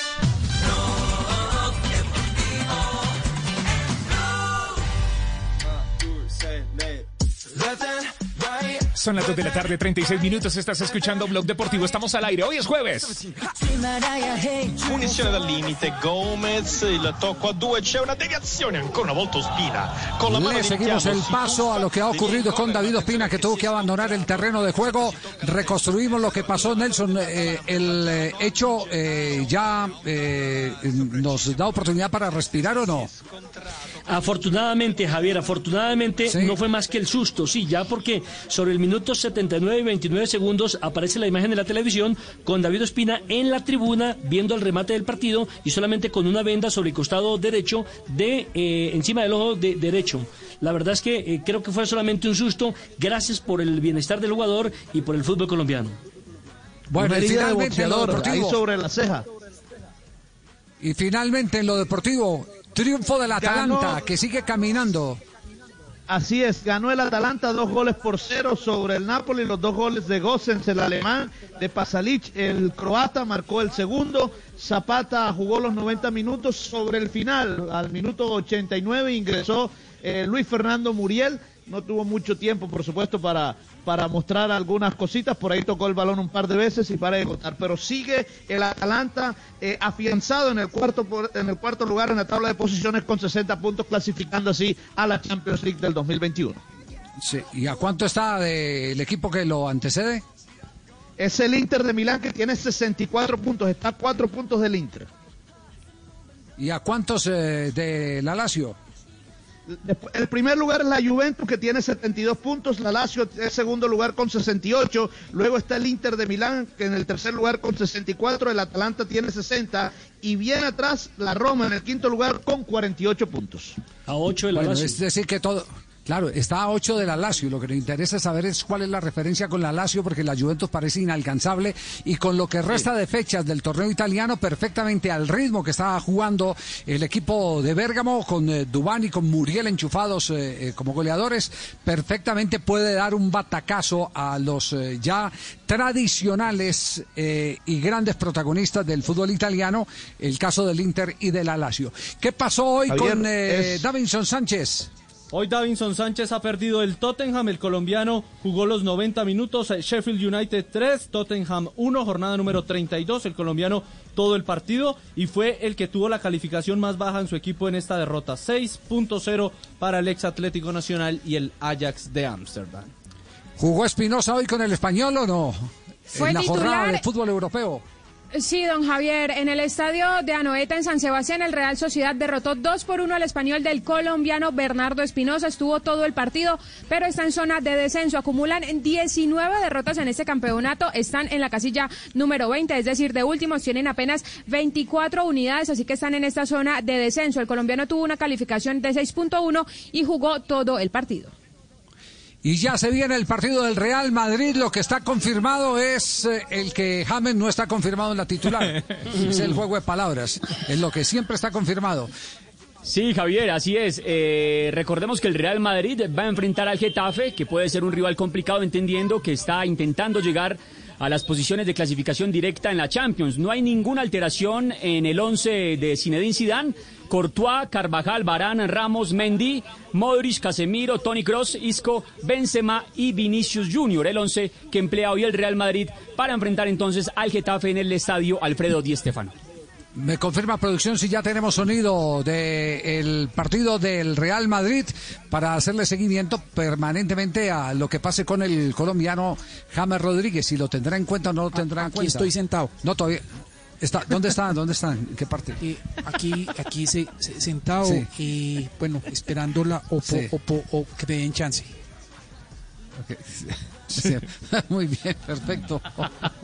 Son las 2 de la tarde, 36 minutos. Estás escuchando Blog Deportivo. Estamos al aire. Hoy es jueves. Punizione dal limite, Gomez, il tocco a due, c'è una deviazione, ancora una volta Ospina. Con la mano Le seguimos el paso a lo que ha ocurrido con David Ospina, que tuvo que abandonar el terreno de juego. Reconstruimos lo que pasó, Nelson. Eh, el eh, hecho eh, ya eh, nos da oportunidad para respirar o no. Afortunadamente, Javier, afortunadamente no fue más que el susto, sí, ya porque sobre el minuto 79 y 29 segundos aparece la imagen de la televisión con David Ospina en la tribuna viendo el remate del partido y solamente con una venda sobre el costado derecho de eh, encima del ojo de, derecho. La verdad es que eh, creo que fue solamente un susto. Gracias por el bienestar del jugador y por el fútbol colombiano. Bueno, y finalmente en lo deportivo. sobre la ceja. Y finalmente en lo deportivo, triunfo del Atalanta que sigue caminando. Así es, ganó el Atalanta dos goles por cero sobre el Napoli, los dos goles de Gossens, el alemán, de Pasalic, el croata, marcó el segundo. Zapata jugó los 90 minutos sobre el final, al minuto 89 ingresó eh, Luis Fernando Muriel no tuvo mucho tiempo, por supuesto, para, para mostrar algunas cositas. Por ahí tocó el balón un par de veces y para de contar. Pero sigue el Atalanta eh, afianzado en el, cuarto, en el cuarto lugar en la tabla de posiciones con 60 puntos, clasificando así a la Champions League del 2021. Sí. ¿Y a cuánto está el equipo que lo antecede? Es el Inter de Milán que tiene 64 puntos, está a 4 puntos del Inter. ¿Y a cuántos eh, de la Lazio? El primer lugar es la Juventus que tiene 72 puntos, la Lazio es segundo lugar con 68, luego está el Inter de Milán que en el tercer lugar con 64, el Atalanta tiene 60 y bien atrás la Roma en el quinto lugar con 48 puntos. A 8 de la Lazio. Es decir que todo Claro, está a 8 de la Lazio. Lo que nos interesa saber es cuál es la referencia con la Lazio, porque la Juventus parece inalcanzable. Y con lo que resta de fechas del torneo italiano, perfectamente al ritmo que estaba jugando el equipo de Bérgamo, con eh, Dubán y con Muriel enchufados eh, eh, como goleadores, perfectamente puede dar un batacazo a los ya tradicionales y grandes protagonistas del fútbol italiano, el caso del Inter y de la Lazio. ¿Qué pasó hoy con Davinson Sánchez? Hoy Davinson Sánchez ha perdido el Tottenham, el colombiano jugó los 90 minutos, Sheffield United 3, Tottenham 1, jornada número 32, el colombiano todo el partido y fue el que tuvo la calificación más baja en su equipo en esta derrota, 6.0 para el ex Atlético Nacional y el Ajax de Ámsterdam. ¿Jugó Espinosa hoy con el español o no? Fue en la jornada de fútbol europeo. Sí, don Javier. En el estadio de Anoeta en San Sebastián, el Real Sociedad derrotó 2 por 1 al español del colombiano Bernardo Espinosa. Estuvo todo el partido, pero está en zona de descenso. Acumulan 19 derrotas en este campeonato. Están en la casilla número 20, es decir, de últimos tienen apenas 24 unidades, así que están en esta zona de descenso. El colombiano tuvo una calificación de 6.1 y jugó todo el partido. Y ya se viene el partido del Real Madrid. Lo que está confirmado es eh, el que James no está confirmado en la titular. es el juego de palabras. Es lo que siempre está confirmado. Sí, Javier, así es. Eh, recordemos que el Real Madrid va a enfrentar al Getafe, que puede ser un rival complicado, entendiendo que está intentando llegar a las posiciones de clasificación directa en la Champions. No hay ninguna alteración en el 11 de Zinedine Zidane. Courtois, Carvajal, Barán, Ramos, Mendy, Modric, Casemiro, Tony Cross, Isco, Benzema y Vinicius Junior, el 11 que emplea hoy el Real Madrid para enfrentar entonces al Getafe en el estadio Alfredo Di Stéfano. Me confirma producción si ya tenemos sonido del partido del Real Madrid para hacerle seguimiento permanentemente a lo que pase con el colombiano James Rodríguez. Si lo tendrá en cuenta o no lo tendrá en cuenta. Aquí estoy sentado. No, todavía. Está, ¿Dónde está? ¿Dónde está? ¿En qué parte? Eh, aquí, aquí se, sentado, y bueno, esperando la Opo, Opo, o que me den chance. Muy bien, perfecto.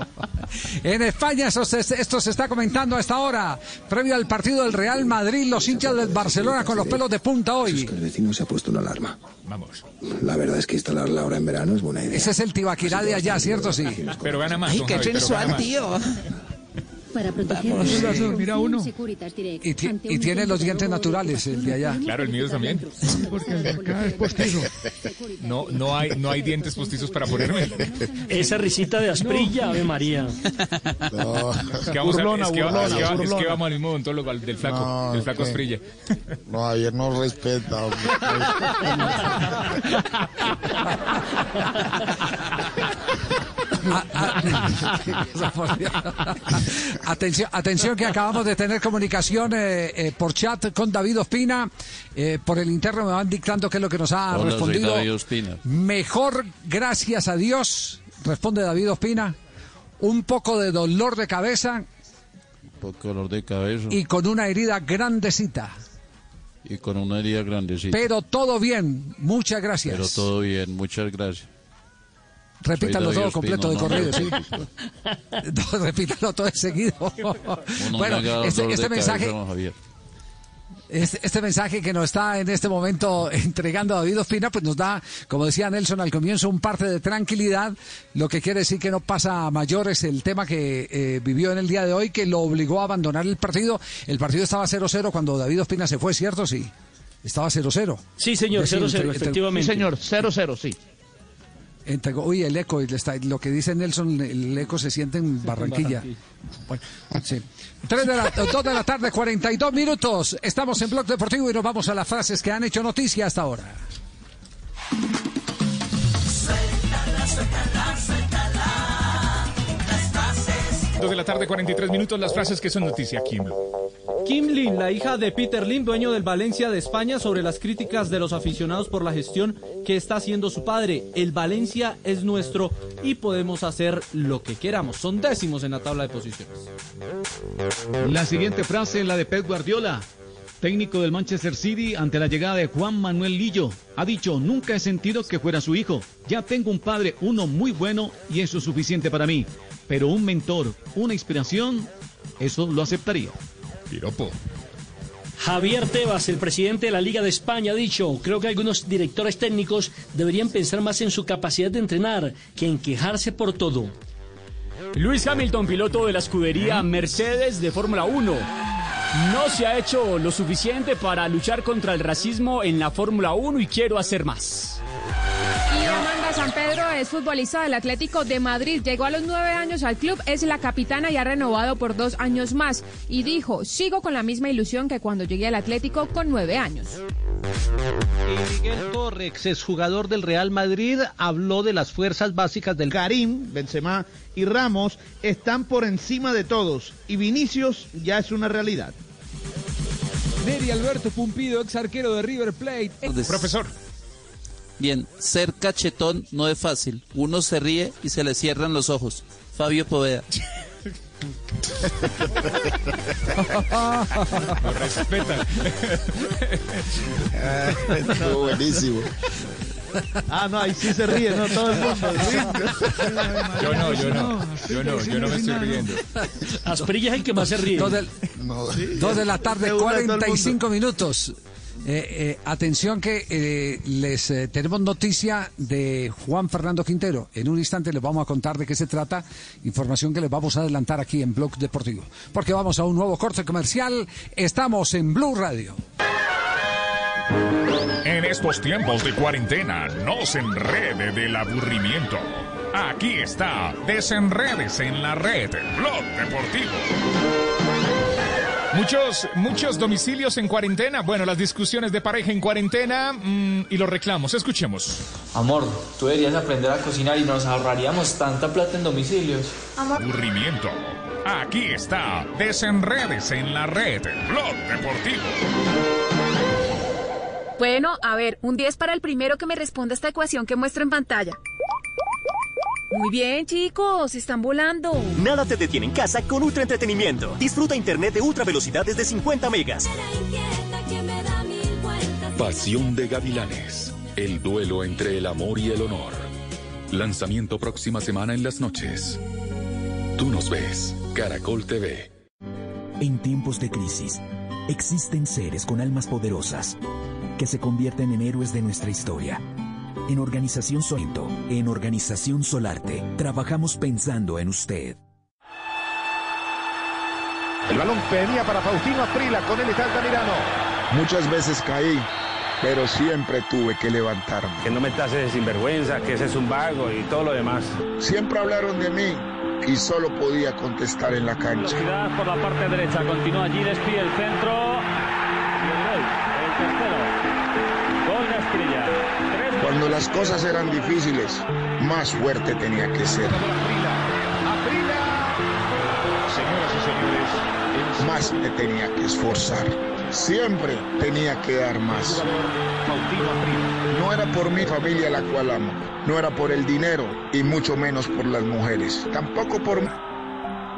en España esto se, esto se está comentando a esta hora. Previo al partido del Real Madrid, los hinchas del Barcelona con los pelos de punta hoy. Es que el vecino se ha puesto una alarma. Vamos. La verdad es que instalarla ahora en verano es buena idea. Ese es el Tibaquirá de allá, ¿cierto? Sí. Pero gana más. Ay, qué sensual, tío para proteger mira uno. Y, y tiene los dientes naturales, el de allá. Claro, el mío también. Porque el de acá es postizo. No, no hay, no hay dientes postizos para ponerme. Esa risita de asprilla, Ave María. No. Es que vamos, burlona, a, es que, burlona, es que, burlona. es que vamos al mismo odontólogo, del flaco, no, del flaco asprilla. No, ayer no respeta. Atención, atención que acabamos de tener comunicación eh, eh, por chat con David Ospina. Eh, por el interno me van dictando qué es lo que nos ha respondido. Mejor, gracias a Dios, responde David Ospina. Un poco de dolor de cabeza. Un poco de dolor de cabeza. Y con una herida grandecita. y con una herida grandecita. Pero todo bien, muchas gracias. Pero todo bien, muchas gracias. Repítalo todo completo de corrido, ¿sí? repítalo todo de seguido. bueno, este, este mensaje, este, este mensaje que nos está en este momento entregando David Ospina, pues nos da, como decía Nelson al comienzo, un parte de tranquilidad, lo que quiere decir que no pasa a mayores el tema que eh, vivió en el día de hoy, que lo obligó a abandonar el partido. El partido estaba 0-0 cuando David Ospina se fue, ¿cierto? Sí. Estaba 0-0. Sí, señor, Es decir, 0-0, entre- entre- efectivamente. Sí, señor, 0-0, sí. Entre- uy, el eco, está- lo que dice Nelson, el eco se siente en Barranquilla. Bueno, sí. Tres de la, dos de la tarde, 42 minutos. Estamos en Blog Deportivo y nos vamos a las frases que han hecho noticia hasta ahora. Suéltala, suéltala. Dos de la tarde, 43 minutos, las frases que son noticia aquí en Blue. Kim Lin, la hija de Peter Lin, dueño del Valencia de España, sobre las críticas de los aficionados por la gestión que está haciendo su padre. El Valencia es nuestro y podemos hacer lo que queramos. Son décimos en la tabla de posiciones. La siguiente frase, la de Pep Guardiola, técnico del Manchester City ante la llegada de Juan Manuel Lillo. Ha dicho, nunca he sentido que fuera su hijo. Ya tengo un padre, uno muy bueno y eso es suficiente para mí. Pero un mentor, una inspiración, eso lo aceptaría. Piropo. Javier Tebas, el presidente de la Liga de España, ha dicho, creo que algunos directores técnicos deberían pensar más en su capacidad de entrenar que en quejarse por todo. Luis Hamilton, piloto de la escudería Mercedes de Fórmula 1. No se ha hecho lo suficiente para luchar contra el racismo en la Fórmula 1 y quiero hacer más. San Pedro es futbolista del Atlético de Madrid. Llegó a los nueve años al club, es la capitana y ha renovado por dos años más. Y dijo, sigo con la misma ilusión que cuando llegué al Atlético con nueve años. Y Miguel Torres, exjugador del Real Madrid, habló de las fuerzas básicas del Karim, Benzema y Ramos están por encima de todos y Vinicius ya es una realidad. Neri Alberto Pumpido, ex arquero de River Plate. Profesor. Bien, ser cachetón no es fácil. Uno se ríe y se le cierran los ojos. Fabio Poveda. Lo respetan. Estuvo buenísimo. Ah, no, ahí sí se ríe, ¿no? Todo el mundo. Yo no, yo no. Yo no, yo no me estoy riendo. Asprilla es el que más se ríe. Dos de, dos de la tarde, De una, todo el 45 minutos. Eh, eh, atención que eh, les tenemos noticia de Juan Fernando Quintero. En un instante les vamos a contar de qué se trata. Información que les vamos a adelantar aquí en Blog Deportivo. Porque vamos a un nuevo corte comercial. Estamos en Blue Radio. En estos tiempos de cuarentena, no se enrede del aburrimiento. Aquí está, desenredes en la red, Blog Deportivo. Muchos, muchos domicilios en cuarentena. Bueno, las discusiones de pareja en cuarentena mm, y los reclamos. Escuchemos. Amor, tú deberías aprender a cocinar y nos ahorraríamos tanta plata en domicilios. Aburrimiento. Aquí está, desenredes en la red, Blog Deportivo. Bueno, a ver, un 10 para el primero que me responda esta ecuación que muestro en pantalla. Muy bien, chicos, están volando. Nada te detiene en casa con Ultra Entretenimiento. Disfruta internet de ultra velocidad desde 50 megas. Pasión de Gavilanes. El duelo entre el amor y el honor. Lanzamiento próxima semana en las noches. Tú nos ves. Caracol TV. En tiempos de crisis, existen seres con almas poderosas que se convierten en héroes de nuestra historia. En Organización Solito, en Organización Solarte, trabajamos pensando en usted. El balón venía para Faustino Aprila, con él está Altamirano. Muchas veces caí, pero siempre tuve que levantarme. Que no me tases de sinvergüenza, que ese es un vago y todo lo demás. Siempre hablaron de mí y solo podía contestar en la cancha. Velocidad por la parte derecha, continúa allí, despide el centro. Cuando las cosas eran difíciles, más fuerte tenía que ser. Señoras y señores, Más me tenía que esforzar. Siempre tenía que dar más. No era por mi familia la cual amo. No era por el dinero y mucho menos por las mujeres. Tampoco por...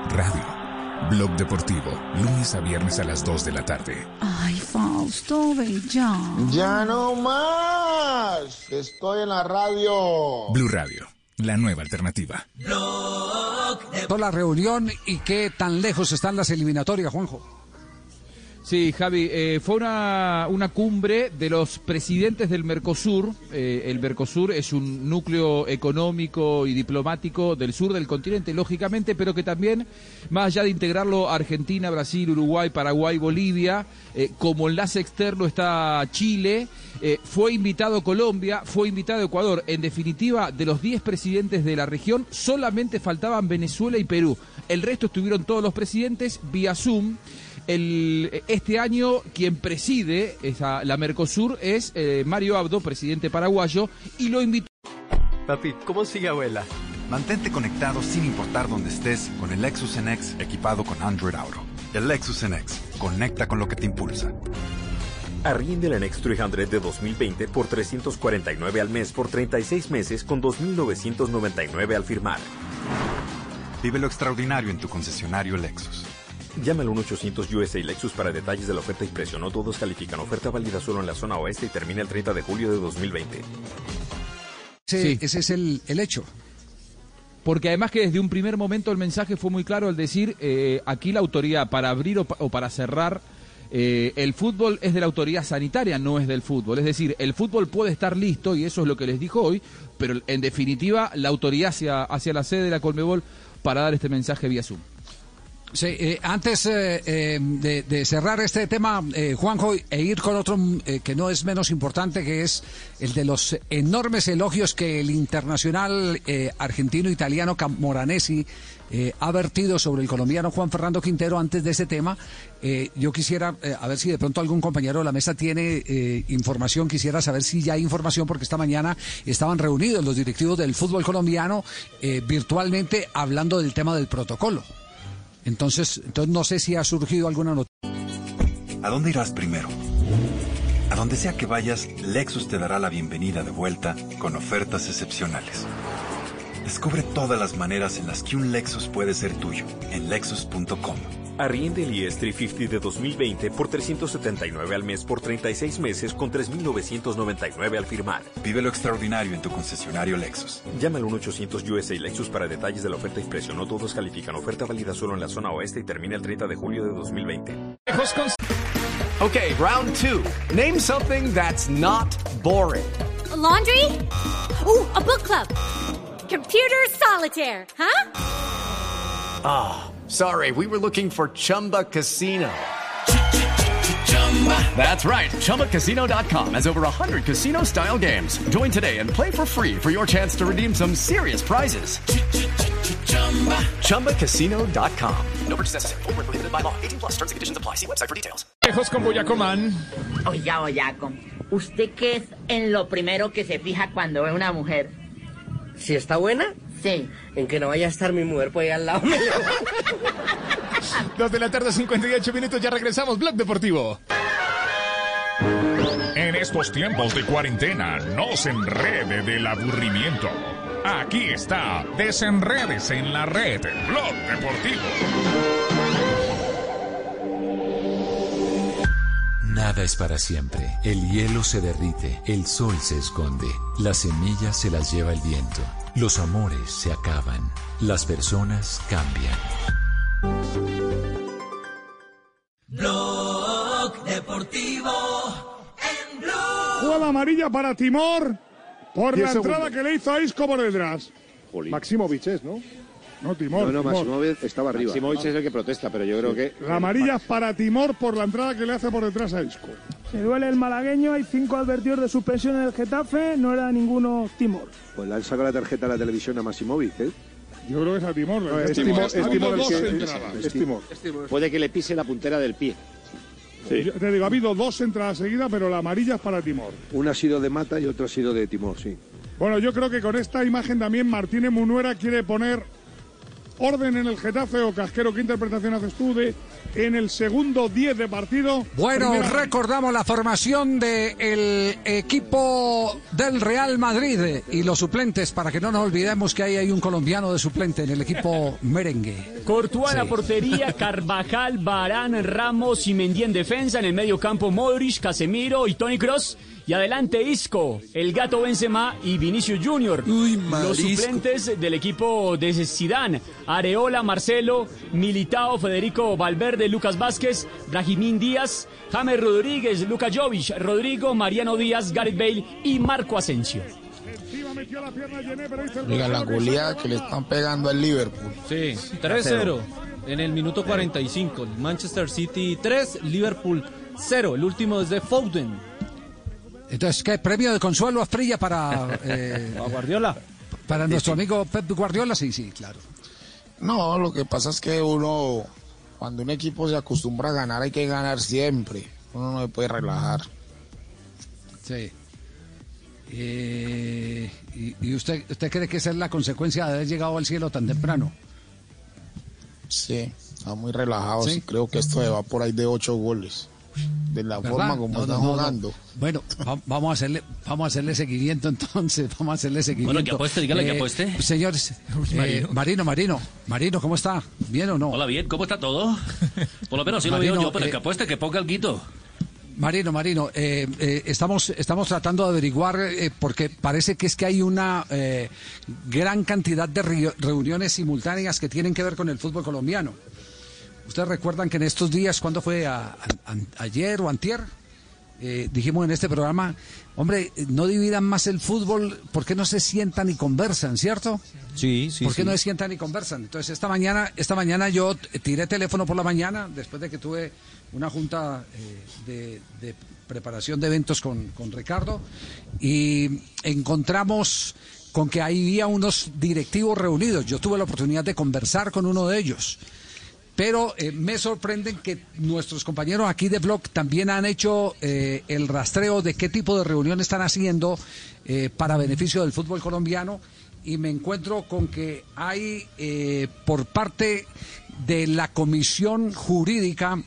Radio. Blog Deportivo, lunes a viernes a las 2 de la tarde. Ay, Fausto, ve ya. Ya no más. Estoy en la radio. Blue Radio, la nueva alternativa. Toda la reunión y qué tan lejos están las eliminatorias, Juanjo. Sí, Javi, eh, fue una, una cumbre de los presidentes del Mercosur. Eh, el Mercosur es un núcleo económico y diplomático del sur del continente, lógicamente, pero que también, más allá de integrarlo Argentina, Brasil, Uruguay, Paraguay, Bolivia, eh, como enlace externo está Chile, fue invitado Colombia, fue invitado Ecuador. En definitiva, de los 10 presidentes de la región, solamente faltaban Venezuela y Perú. El resto estuvieron todos los presidentes vía Zoom. El, este año quien preside esa, la Mercosur es eh, Mario Abdo, presidente paraguayo, y lo invitó. Papi, ¿cómo sigue abuela? Mantente conectado sin importar dónde estés con el Lexus NX equipado con Android Auto. El Lexus NX conecta con lo que te impulsa. Arriende el NX 300 de 2020 por 349 al mes por 36 meses con 2.999 al firmar. Vive lo extraordinario en tu concesionario Lexus. Llama al 1-800 USA Lexus para detalles de la oferta y precio. No todos califican. Oferta válida solo en la zona oeste y termina el 30 de julio de 2020. Ese, ese es el, el hecho. Porque además que desde un primer momento el mensaje fue muy claro al decir, eh, aquí la autoridad para abrir o, pa- o para cerrar eh, el fútbol es de la autoridad sanitaria, no es del fútbol. Es decir, el fútbol puede estar listo, y eso es lo que les dijo hoy, pero en definitiva la autoridad hacia, hacia la sede de la Colmebol para dar este mensaje vía Zoom. Sí, eh, antes eh, eh, de, de cerrar este tema, eh, Juanjo, e ir con otro que no es menos importante, que es el de los enormes elogios que el internacional argentino-italiano Camoranesi eh, ha vertido sobre el colombiano Juan Fernando Quintero antes de ese tema. Yo quisiera, a ver si de pronto algún compañero de la mesa tiene información, quisiera saber si ya hay información, porque esta mañana estaban reunidos los directivos del fútbol colombiano virtualmente hablando del tema del protocolo. Entonces, no sé si ha surgido alguna noticia. ¿A dónde irás primero? A donde sea que vayas, Lexus te dará la bienvenida de vuelta con ofertas excepcionales. Descubre todas las maneras en las que un Lexus puede ser tuyo en lexus.com. Arriende el IS 350 de 2020 por 379 al mes por 36 meses con 3.999 al firmar. Vive lo extraordinario en tu concesionario Lexus. Llama al 1-800 USA Lexus para detalles de la oferta y precio. No todos califican. Oferta válida solo en la zona oeste y termina el 30 de julio de 2020. Okay, round two. Name something that's not boring. A laundry? Ooh, a book club. Computer solitaire, huh? Ah, sorry, we were looking for Chumba Casino. That's right. ChumbaCasino.com has over 100 casino style games. Join today and play for free for your chance to redeem some serious prizes. ChumbaCasino.com. No purchase necessary. Void prohibited by law. 18 plus terms and conditions apply. See website for details. Lejos con Boyacomán. Oiga, Boyaco, ¿usted qué es en lo primero que se fija cuando ve una mujer? ¿Si está buena? Sí. En que no vaya a estar mi mujer por ahí al lado. Dos de la tarde, 58 minutos. Ya regresamos. Blog Deportivo. En estos tiempos de cuarentena, no se enrede del aburrimiento. Aquí está, desenredes en la red, Blog Deportivo. Nada es para siempre. El hielo se derrite, el sol se esconde, las semillas se las lleva el viento, los amores se acaban, las personas cambian. Blog Deportivo en Blue. Jugada amarilla para Timor por la segundos. entrada que le hizo a Isco por detrás. Maximovic es, ¿no? No, Timor. No, no. Maximovic estaba arriba. Maximovic es el que protesta, pero yo creo que... La amarilla es para Timor por la entrada que le hace por detrás a Isco. Se duele el malagueño, hay cinco advertidos de suspensión en el Getafe, no era ninguno Timor. Pues le han sacado la tarjeta a la televisión a Maximovic, ¿eh? Yo creo que es a Timor. No, es Es Timor, es Timor el dos que- entradas. es Timor. Puede que le pise la puntera del pie. Yo te digo, ha habido dos entradas seguidas, pero la amarilla es para Timor. Una ha sido de Mata y otra ha sido de Timor, sí. Bueno, yo creo que con esta imagen también Martínez Munuera quiere poner orden en el Getafe o Casquero, ¿qué interpretación haces tú de en el segundo 10 de partido? Bueno, Primera- recordamos la formación del equipo del Real Madrid y los suplentes, para que no nos olvidemos que ahí hay un colombiano de suplente en el equipo merengue. Courtois en la Sí. portería, Carvajal, Barán, Ramos y Mendy en defensa. En el medio campo, Modric, Casemiro y Tony Cross. Y adelante Isco, el gato Benzema y Vinicius Junior. Los suplentes del equipo de Zidane, Areola, Marcelo, Militao, Federico Valverde, Lucas Vázquez, Brahimín Díaz, James Rodríguez, Luka Jovic, Rodrigo, Mariano Díaz, Gareth Bale y Marco Asensio. Oiga, la goleada que le están pegando al Liverpool. Sí, 3-0 en el minuto 45. Manchester City 3, Liverpool 0. El último es de Foden. Entonces, ¿qué premio de consuelo a Frilla para, eh, A Guardiola. para nuestro amigo Pep Guardiola? Sí, sí, claro. No, lo que pasa es que uno, cuando un equipo se acostumbra a ganar, hay que ganar siempre. Uno no se puede relajar. Sí. Eh, y, y usted, usted cree que esa es la consecuencia de haber llegado al cielo tan temprano? Sí, está muy relajado. ¿Sí? sí, creo que esto se va por ahí de ocho goles. De la ¿Verdad? forma como No, están no, no, no. jugando. Bueno, va- vamos a hacerle, vamos a hacerle seguimiento entonces, vamos a hacerle seguimiento. Bueno, que apueste, dígale que Eh, apueste. Señores, eh, Marino. Marino, Marino, ¿cómo está? ¿Bien o no? Hola, bien, ¿cómo está todo? Por lo menos sí lo Marino, veo yo, pero eh, que apueste, que ponga el guito. Marino, Marino, eh, eh, estamos, estamos tratando de averiguar, eh, porque parece que es que hay una eh, gran cantidad de reuniones simultáneas que tienen que ver con el fútbol colombiano. Ustedes recuerdan que en estos días, ¿cuándo fue? A- ayer o antier, eh, dijimos en este programa, hombre, no dividan más el fútbol, ¿por qué no se sientan y conversan, cierto? Sí, sí, ¿Por qué sí. no se sientan y conversan? Entonces esta mañana, esta mañana yo tiré teléfono por la mañana, después de que tuve una junta eh, de, de preparación de eventos con, con Ricardo, y encontramos con que había unos directivos reunidos. Yo tuve la oportunidad de conversar con uno de ellos. Pero eh, me sorprenden que nuestros compañeros aquí de Blog también han hecho eh, el rastreo de qué tipo de reunión están haciendo eh, para beneficio del fútbol colombiano. Y me encuentro con que hay por parte de la comisión jurídica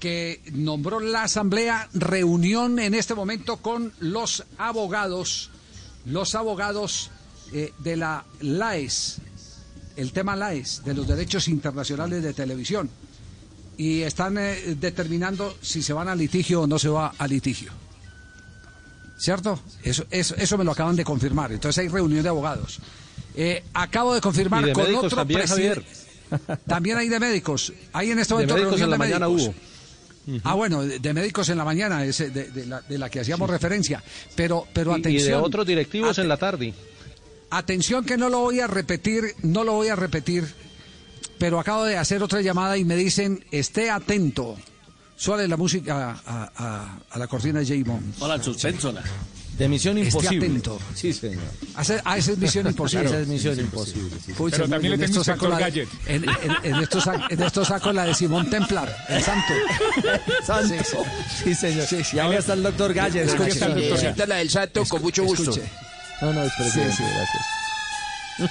que nombró la asamblea reunión en este momento con los abogados, los abogados de la LAES, el tema LAES, de los derechos internacionales de televisión, y están eh, determinando si se van a litigio o no se va a litigio. ¿Cierto? Eso, eso, eso me lo acaban de confirmar. Entonces hay reunión de abogados. Eh, acabo de confirmar de con otro también, presidente. Javier. También hay de médicos. Hay en este De momento médicos reunión en la de mañana médicos. hubo. Ah, bueno, de, de médicos en la mañana, ese, de, de la, de la que hacíamos referencia. Pero, pero atención. Y de otros directivos en la tarde. Atención que no lo voy a repetir, no lo voy a repetir, pero acabo de hacer otra llamada y me dicen, esté atento. Suele la música a, a- a la cortina de J-Bond. Hola, el suspenso. De Misión Esté Imposible. atento. Sí, señor. Hace- ah, esa es misión imposible. Esa es Misión Imposible. sí. Pucha, Pero también en le tengo saco la- Gadget. En, en- en esto saco, en esto saco la de Simón Templar, el santo. Santo. Sí, sí. Sí, señor. Sí, sí. Y ahora está el doctor Gallet. Escuche, la del santo con mucho gusto. Escuche. No, no, espere, Sí, espere, sí. gracias.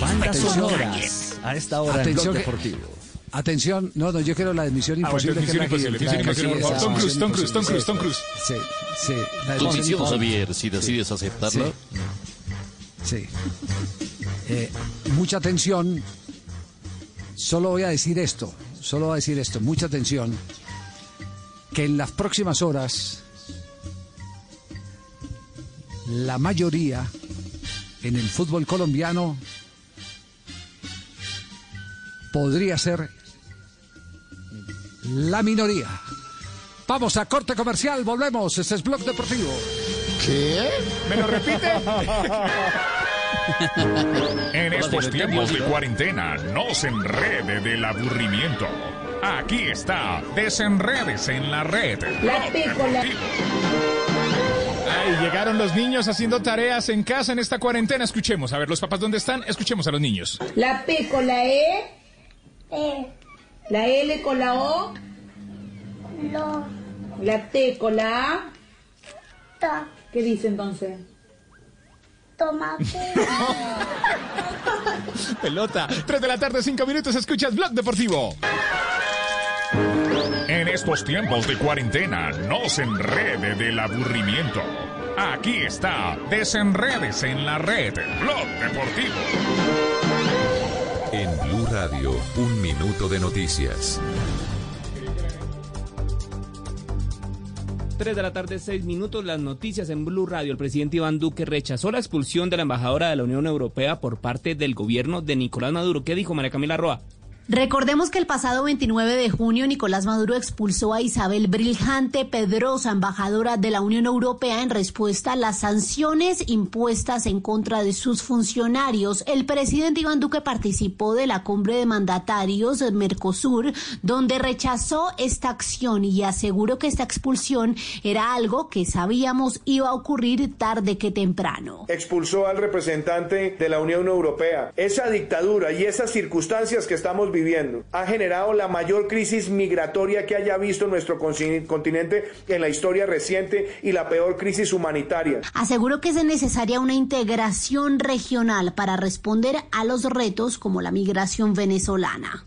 Bandas Atención. sonoras a esta hora en Atención Blog que- Deportivo. Atención, no, no, yo quiero la de Misión Ah, bueno, Imposible. que es la Misión que- Imposible, Misión Imposible, sí, por favor. esa, Tom Cruise, Tom Cruise, Tom Imposible, Cruise, Tom Cruise. Sí, sí. la Misión Imposible. Javier, si decides aceptarlo. Sí. Eh, mucha atención. Solo voy a decir esto, solo voy a decir esto, mucha atención. Que en las próximas horas, la mayoría en el fútbol colombiano podría ser la minoría. Vamos a corte comercial, volvemos. Este es Blog Deportivo. ¿Qué? ¿Me lo repite? En estos tiempos de cuarentena, no se enrede del aburrimiento. Aquí está, desenredes en la red. La pícola. Ay, llegaron los niños haciendo tareas en casa en esta cuarentena. Escuchemos, a ver, los papás dónde están, escuchemos a los niños. La P con la E. La L con la O. La T con la A. ¿Qué dice entonces? tomate. Pelota. 3 de la tarde, 5 minutos. Escuchas Blog Deportivo. En estos tiempos de cuarentena, no se enrede del aburrimiento. Aquí está, desenredes en la red, Blog Deportivo. En Blue Radio, un minuto de noticias. 3 de la tarde, 6 minutos, las noticias en Blue Radio. El presidente Iván Duque rechazó la expulsión de la embajadora de la Unión Europea por parte del gobierno de Nicolás Maduro. ¿Qué dijo María Camila Roa? Recordemos que el pasado 29 de junio Nicolás Maduro expulsó a Isabel Briljante Pedrosa, embajadora de la Unión Europea, en respuesta a las sanciones impuestas en contra de sus funcionarios. El presidente Iván Duque participó de la cumbre de mandatarios de Mercosur, donde rechazó esta acción y aseguró que esta expulsión era algo que sabíamos iba a ocurrir tarde que temprano. Expulsó al representante de la Unión Europea. Esa dictadura y esas circunstancias que estamos viviendo ha generado la mayor crisis migratoria que haya visto nuestro continente en la historia reciente y la peor crisis humanitaria. Aseguró que es necesaria una integración regional para responder a los retos como la migración venezolana.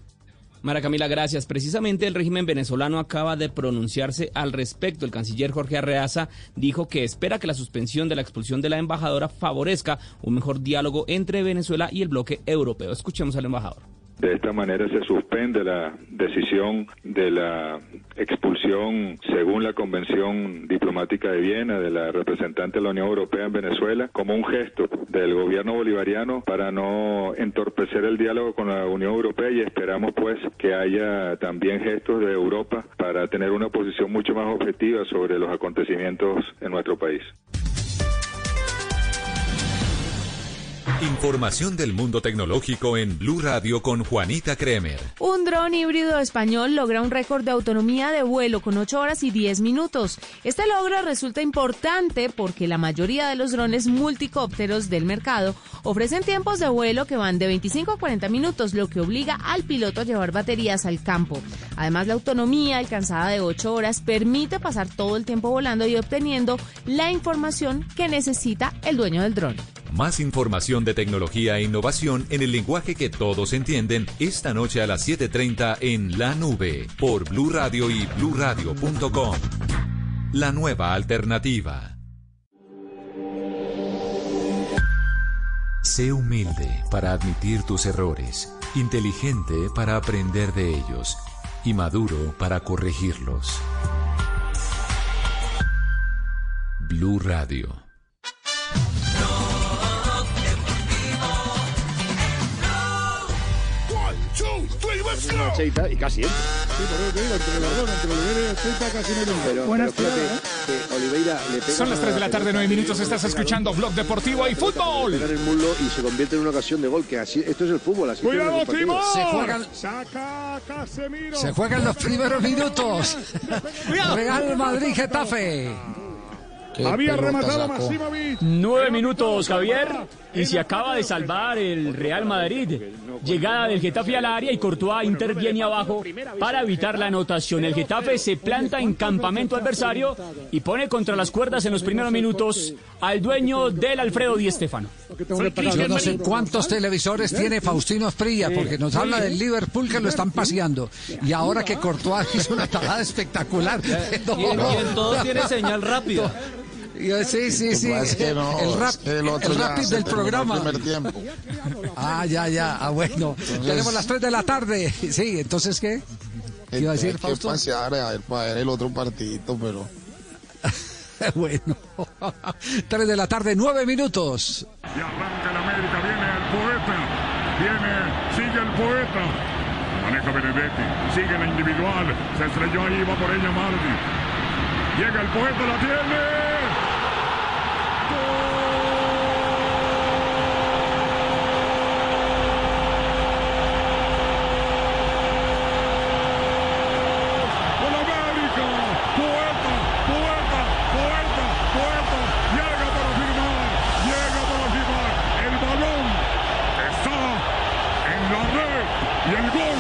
Mara Camila, gracias. Precisamente el régimen venezolano acaba de pronunciarse al respecto. El canciller Jorge Arreaza dijo que espera que la suspensión de la expulsión de la embajadora favorezca un mejor diálogo entre Venezuela y el bloque europeo. Escuchemos al embajador. De esta manera se suspende la decisión de la expulsión según la Convención Diplomática de Viena de la representante de la Unión Europea en Venezuela como un gesto del gobierno bolivariano para no entorpecer el diálogo con la Unión Europea y esperamos pues que haya también gestos de Europa para tener una posición mucho más objetiva sobre los acontecimientos en nuestro país. Información del mundo tecnológico en Blue Radio con Juanita Kremer. Un dron híbrido español logra un récord de autonomía de vuelo con 8 horas y 10 minutos. Este logro resulta importante porque la mayoría de los drones multicópteros del mercado ofrecen tiempos de vuelo que van de 25 a 40 minutos, lo que obliga al piloto a llevar baterías al campo. Además, la autonomía alcanzada de 8 horas permite pasar todo el tiempo volando y obteniendo la información que necesita el dueño del dron. Más información de tecnología e innovación en el lenguaje que todos entienden esta noche a las 7:30 en La Nube por Blue Radio y bluradio.com. La nueva alternativa. Sé humilde para admitir tus errores, inteligente para aprender de ellos y maduro para corregirlos. Blue Radio. Cheita y casi entra. Sí, por eso te digo, entre los dos, entre Oliveira y Cheita casi no entra. Pero, Buenas pero fíjate tardes. que Oliveira le pega Son las 3 de la tarde, 9 minutos. Estás escuchando Blog Deportivo y Fútbol. Pegar el muslo y se convierte en una ocasión de gol. Que así, esto es el fútbol. Así Cuidado. Se juegan, Saca Casemiro. se juegan los primeros minutos. Real Madrid Getafe. Había rematado Maximovic. Nueve minutos, Javier, y se acaba de salvar el Real Madrid. Llegada del Getafe al área y Courtois interviene abajo para evitar la anotación. El Getafe se planta en campamento adversario y pone contra las cuerdas en los primeros minutos al dueño del Alfredo Di Stéfano. Yo no sé cuántos televisores tiene Faustino Esprilla, porque nos habla del Liverpool que lo están paseando. Y ahora que Courtois hizo una tajada espectacular. No, Y en, no. y en todo tiene señal rápida. Yo- Sí, sí, sí. Es que no, el rap, es que el otro el se del programa. primer tiempo. Ah, ya, ya. Ah, bueno. Tenemos las 3 de la tarde. Sí, entonces, ¿qué? ¿Qué iba a decir, Hay que Fausto? pasear a ver, para ver el otro partidito, pero... bueno. 3 de la tarde, 9 minutos. Y arranca el América, viene el poeta. Viene, sigue el poeta. Maneja Benedetti, sigue la individual. Se estrelló ahí, va por ella Mardi. Llega el poeta, la tiene. ¡Gol América! ¡Poeta! ¡Poeta! ¡Poeta! ¡Poeta! Llega para firmar. Llega para firmar. El balón está en la red y el gol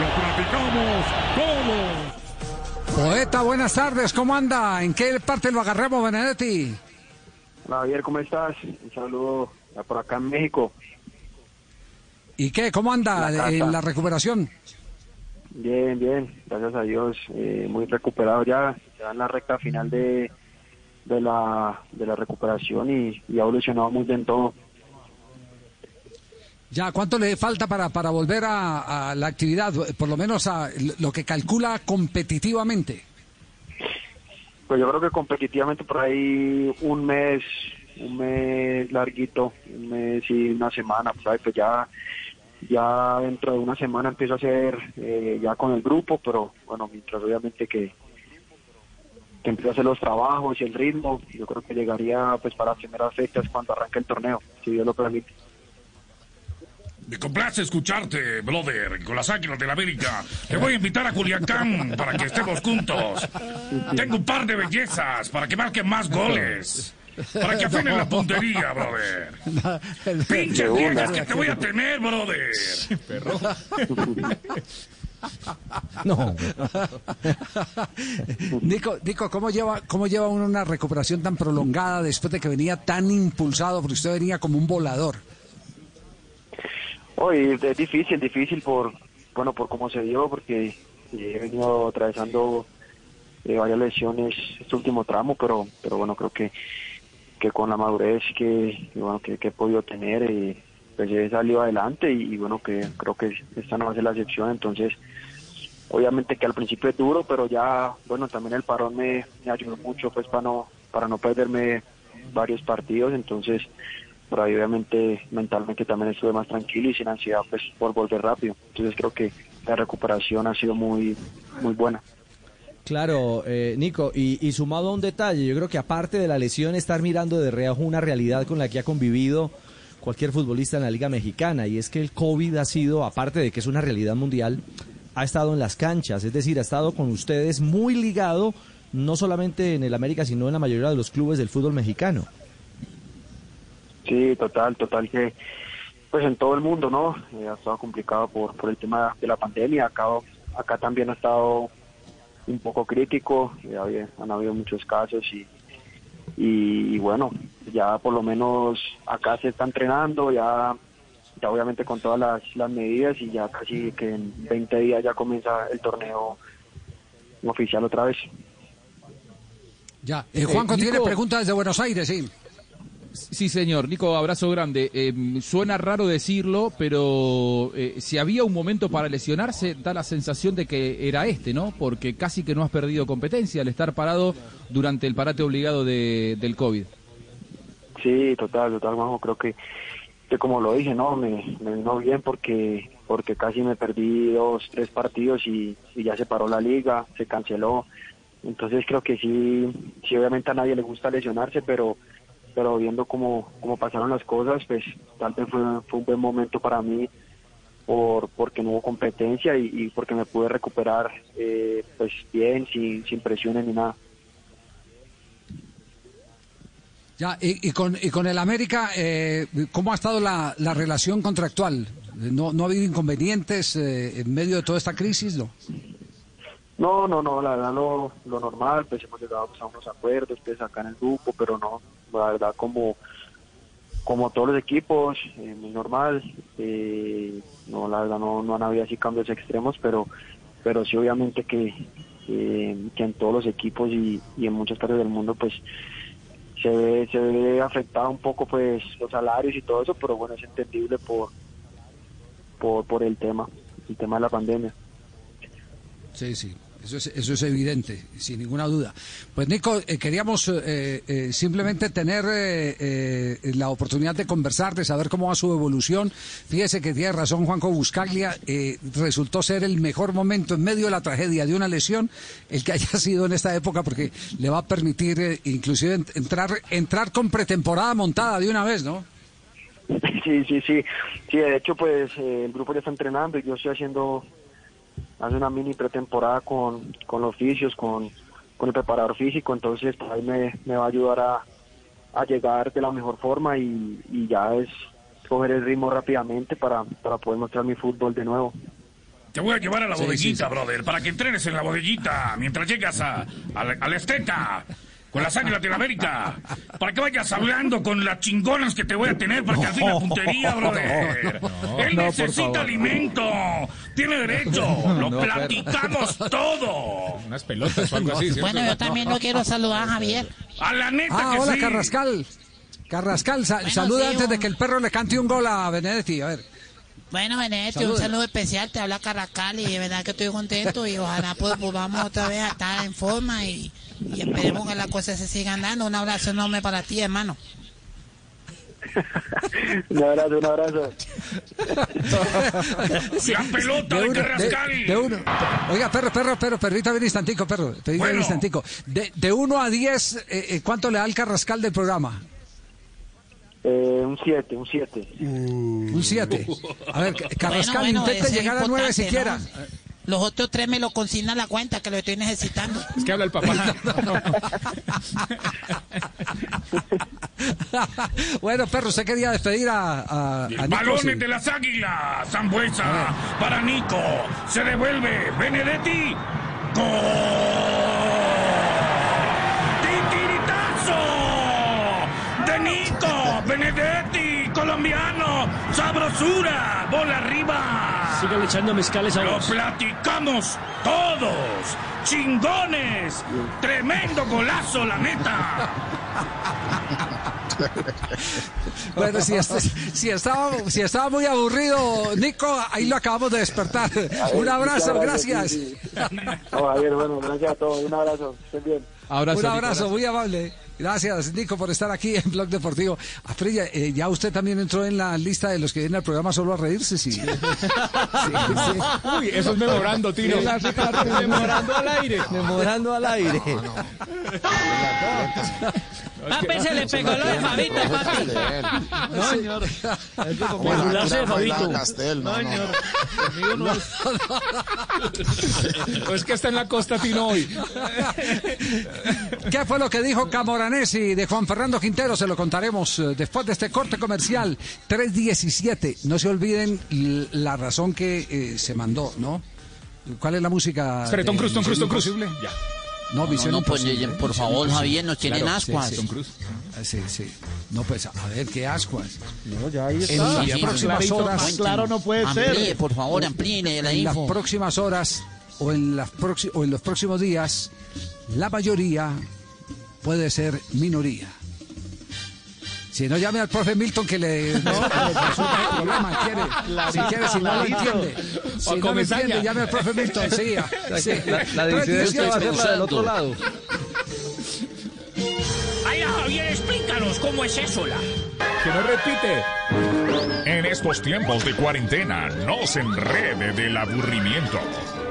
lo platicamos todos. Poeta, buenas tardes. ¿Cómo anda? ¿En qué parte lo agarramos, Benedetti? Hola Javier, ¿cómo estás? Un saludo por acá en México. ¿Y qué? ¿Cómo anda La la recuperación? Bien, bien, gracias a Dios, eh, muy recuperado ya, ya en la recta final de, de, la, de la recuperación y, y ha evolucionado muy bien todo. Ya, ¿cuánto le falta para, para volver a, a la actividad? Por lo menos a lo que calcula competitivamente. Pues yo creo que competitivamente por ahí un mes, un mes larguito, un mes y una semana, pues ahí pues ya, ya dentro de una semana empiezo a hacer eh, ya con el grupo, pero bueno, mientras obviamente que, que empiezo a hacer los trabajos y el ritmo, yo creo que llegaría pues para las primeras fechas cuando arranque el torneo, si Dios lo permite. Me complace escucharte, brother, con las Águilas de la América. Te voy a invitar a Culiacán para que estemos juntos. Tengo un par de bellezas para que marquen más goles. Para que afinen la puntería, brother. Pinches viejas que te voy a tener, brother. No. Nico, Nico, ¿cómo lleva, ¿cómo lleva uno una recuperación tan prolongada después de que venía tan impulsado? Porque usted venía como un volador. Hoy es difícil, difícil por, bueno, por cómo se dio, porque eh, he venido atravesando eh, varias lesiones este último tramo, pero, pero bueno, creo que, que con la madurez que, bueno, que, que he podido tener, eh, pues he salido adelante y, y bueno, que creo que esta no va a ser la excepción, entonces obviamente que al principio es duro, pero ya, bueno, también el parón me, me ayudó mucho pues para no, para no perderme varios partidos, entonces por ahí obviamente mentalmente también estuve más tranquilo y sin ansiedad pues por volver rápido. Entonces creo que la recuperación ha sido muy, muy buena. Claro, eh, Nico, y, y sumado a un detalle, yo creo que aparte de la lesión, estar mirando de reojo una realidad con la que ha convivido cualquier futbolista en la Liga Mexicana, y es que el COVID ha sido, aparte de que es una realidad mundial, ha estado en las canchas, es decir, ha estado con ustedes muy ligado, no solamente en el América, sino en la mayoría de los clubes del fútbol mexicano. Sí, total, total que pues en todo el mundo, ¿no? Eh, ha estado complicado por, por el tema de la pandemia. Acá, acá también ha estado un poco crítico, eh, había- han habido muchos casos y, y, y bueno, ya por lo menos acá se está entrenando, ya, ya obviamente con todas las, las medidas y ya casi que en 20 días ya comienza el torneo oficial otra vez. Ya. Eh, Juanco Eh, tiene Nico- preguntas desde Buenos Aires, sí. Sí, señor. Nico, abrazo grande. Eh, suena raro decirlo, pero eh, si había un momento para lesionarse, da la sensación de que era este, ¿no? Porque casi que no has perdido competencia al estar parado durante el parate obligado de, del COVID. Sí, total, total, Juanjo, creo que, que como lo dije, no, me, me vino bien porque porque casi me perdí dos, tres partidos y, y ya se paró la liga, se canceló. Entonces creo que sí, sí obviamente a nadie le gusta lesionarse, pero pero viendo cómo, cómo pasaron las cosas, pues tal vez fue, fue un buen momento para mí por porque no hubo competencia y, y porque me pude recuperar eh, pues bien, sin, sin presiones ni nada. Ya, y, y con, y con el América, eh, ¿cómo ha estado la, la relación contractual? ¿No, ¿No ha habido inconvenientes eh, en medio de toda esta crisis? No. No, no, no, la verdad lo, lo normal, pues hemos llegado pues, a unos acuerdos pues acá en el grupo, pero no, la verdad como como todos los equipos, eh, muy normal, eh, no, la verdad no, no han habido así cambios extremos, pero pero sí obviamente que, que, que en todos los equipos y, y en muchas partes del mundo pues se ve, se ve afectado un poco pues los salarios y todo eso, pero bueno, es entendible por, por, por el tema, el tema de la pandemia. Sí, sí, eso es, eso es evidente, sin ninguna duda. Pues Nico, eh, queríamos eh, eh, simplemente tener eh, eh, la oportunidad de conversar, de saber cómo va su evolución. Fíjese que tiene razón Juanjo Buscaglia, eh, resultó ser el mejor momento en medio de la tragedia de una lesión, el que haya sido en esta época, porque le va a permitir inclusive ent- entrar, entrar con pretemporada montada de una vez, ¿no? Sí, sí, sí. Sí, de hecho, pues el grupo ya está entrenando y yo estoy haciendo hace una mini pretemporada con, con los fisios, con, con el preparador físico, entonces pues, ahí me, me va a ayudar a, a llegar de la mejor forma y, y ya es coger el ritmo rápidamente para, para poder mostrar mi fútbol de nuevo. Te voy a llevar a la Sí, bodeguita, sí, sí. brother, para que entrenes en la bodeguita mientras llegas a, a, la, a la esteta. Con las águilas de la América. Para que vayas hablando con las chingonas que te voy a tener para que al fin la puntería, brother. Él no, necesita alimento. Tiene derecho. Lo No, platicamos todo. Unas pelotas o algo así. ¿cierto? Bueno, yo también lo quiero saludar, Javier. A la neta Ah, que hola sí. Carrascal. Carrascal, sa- Bueno, saluda sí, antes de que el perro le cante un gol a Benedetti. A ver. Bueno, Saludos. un saludo especial. Te habla Carrascal y de verdad que estoy contento y ojalá pues, volvamos otra vez a estar en forma y, y esperemos que las cosas se sigan dando. Un abrazo enorme para ti, hermano. Un abrazo, un abrazo. Pelota de, uno- Carrascal. de- de uno. Oiga, perro, perro, perro, perrita, un instantico, perro. Perrita, Bueno. un instantico. De, de 1 a 10, eh, eh, ¿cuánto le da el Carrascal del programa? Eh, un 7, un 7. Un 7. A ver, Carrascal, Bueno, bueno, llegar a 9 importante, siquiera. ¿no? Los otros tres me lo consigna la cuenta que lo estoy necesitando. Es que habla el papá. bueno, perro, usted quería despedir a, a, a Nico, Balones sí. de las águilas. Zambuesa para Nico. Se devuelve. Benedetti. ¡Gol! ¡Titiritazo! De Nico. Benedetti. Colombiano. Sabrosura. Bola arriba. Sígale echando mezcales a Lo vos. platicamos todos. Chingones. Tremendo golazo, la neta. Bueno, si, est- si, estaba, si estaba muy aburrido, Nico, ahí lo acabamos de despertar. Un abrazo, gracias. sí, sí. No, Javier, bueno, gracias a todos. Un abrazo. Estén bien. Abrazo, Un Nico, abrazo, muy amable. Gracias, Nico, por estar aquí en Blog Deportivo. Afrilla, eh, ya usted también entró en la lista de los que vienen al programa solo a reírse, sí. Sí, sí. Uy, eso es memorando, Tino. Memorando al aire. Memorando al aire. Papi se le pegó lo de Fabito, papi. No, señor. El burlarse de Fabito. No, no. Es que está en la costa, Tino, hoy. ¿Qué fue lo que dijo De Juan Fernando Quintero? Se lo contaremos eh, después de este corte comercial. 317. No se olviden la razón que eh, se mandó, ¿no? ¿Cuál es la música? Espere, Tom Cruise, Tom Cruise, Tom. Imposible? Ya. No, Misión no, pues, eh, por favor, Javier, nos tienen Claro, ascuas. Sí, Tom Cruise. Ah, sí, sí. No, pues, a ver, qué ascuas. No, ya ahí En está. las sí, próximas clarito, horas... Claro no puede Amplíe, ser. por favor, amplíe la en las próximas horas o en, las o en los próximos días, la mayoría puede ser minoría. Si no, llame al profe Milton que le, resuelva el problema. Quiere, si quiere, si no lo entiende. Si no lo entiende, llame al profe Milton. Sí, a- sí. La, la disidencia va a ser la del otro lado. Ay, Javier, explícanos cómo es eso, la. Que no repite. En estos tiempos de cuarentena, no se enrede del aburrimiento.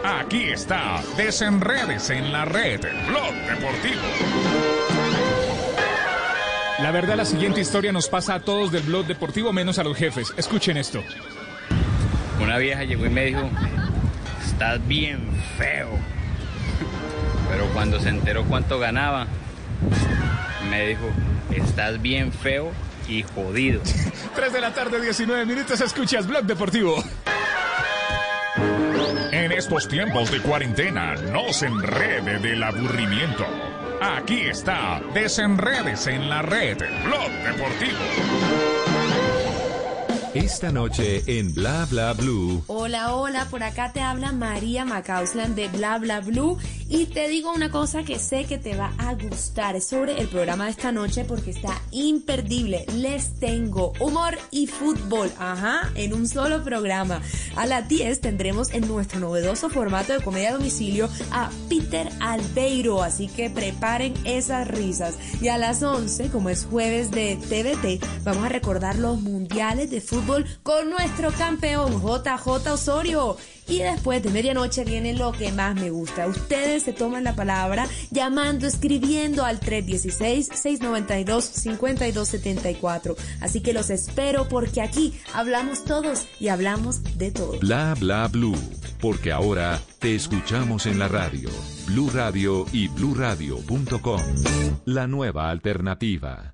Aquí está, desenredes en la red, Blog Deportivo. La verdad, la siguiente historia nos pasa a todos del blog deportivo, menos a los jefes. Escuchen esto. Una vieja llegó y me dijo, estás bien feo. Pero cuando se enteró cuánto ganaba, me dijo, estás bien feo y jodido. 3 de la tarde, 19 minutos, escuchas blog deportivo. En estos tiempos de cuarentena, no se enrede del aburrimiento. Aquí está, desenredes en la red, Blog Deportivo. Esta noche en Bla Bla Blue. Hola, hola, por acá te habla María Macausland de Bla Bla Blue y te digo una cosa que sé que te va a gustar sobre el programa de esta noche porque está imperdible. Les tengo humor y fútbol, ajá, en un solo programa. A las 10 tendremos en nuestro novedoso formato de comedia a domicilio a Peter Albeiro, así que preparen esas risas. Y a las 11, como es jueves de TVT, vamos a recordar los mundiales de fútbol con nuestro campeón JJ Osorio. Y después de medianoche viene lo que más me gusta. Ustedes se toman la palabra llamando, escribiendo al 316-692-5274. Así que los espero porque aquí hablamos todos y hablamos de todo. Bla Bla Blue. Porque ahora te escuchamos en la radio. Blue Radio y bluradio.com. La nueva alternativa.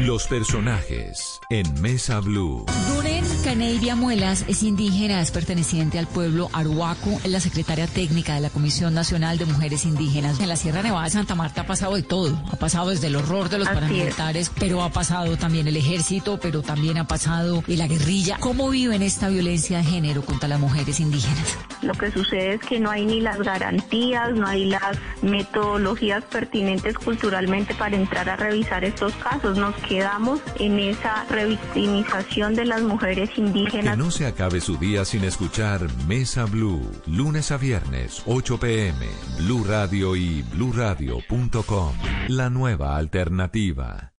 Los personajes en Mesa Blue. Duren Caneivia Muelas es indígena, es perteneciente al pueblo Aruaco, es la secretaria técnica de la Comisión Nacional de Mujeres Indígenas. En la Sierra Nevada de Santa Marta ha pasado de todo. Ha pasado desde el horror de los Así es. paramilitares, pero ha pasado también el ejército, pero también ha pasado la guerrilla. ¿Cómo viven esta violencia de género contra las mujeres indígenas? Lo que sucede es que no hay ni las garantías, no hay las metodologías pertinentes culturalmente para entrar a revisar estos casos. Nos quedamos en esa revictimización de las mujeres Que indígenas. no se acabe su día sin escuchar Mesa Blue, lunes a viernes, 8 pm, Blue Radio y bluradio.com. La nueva alternativa.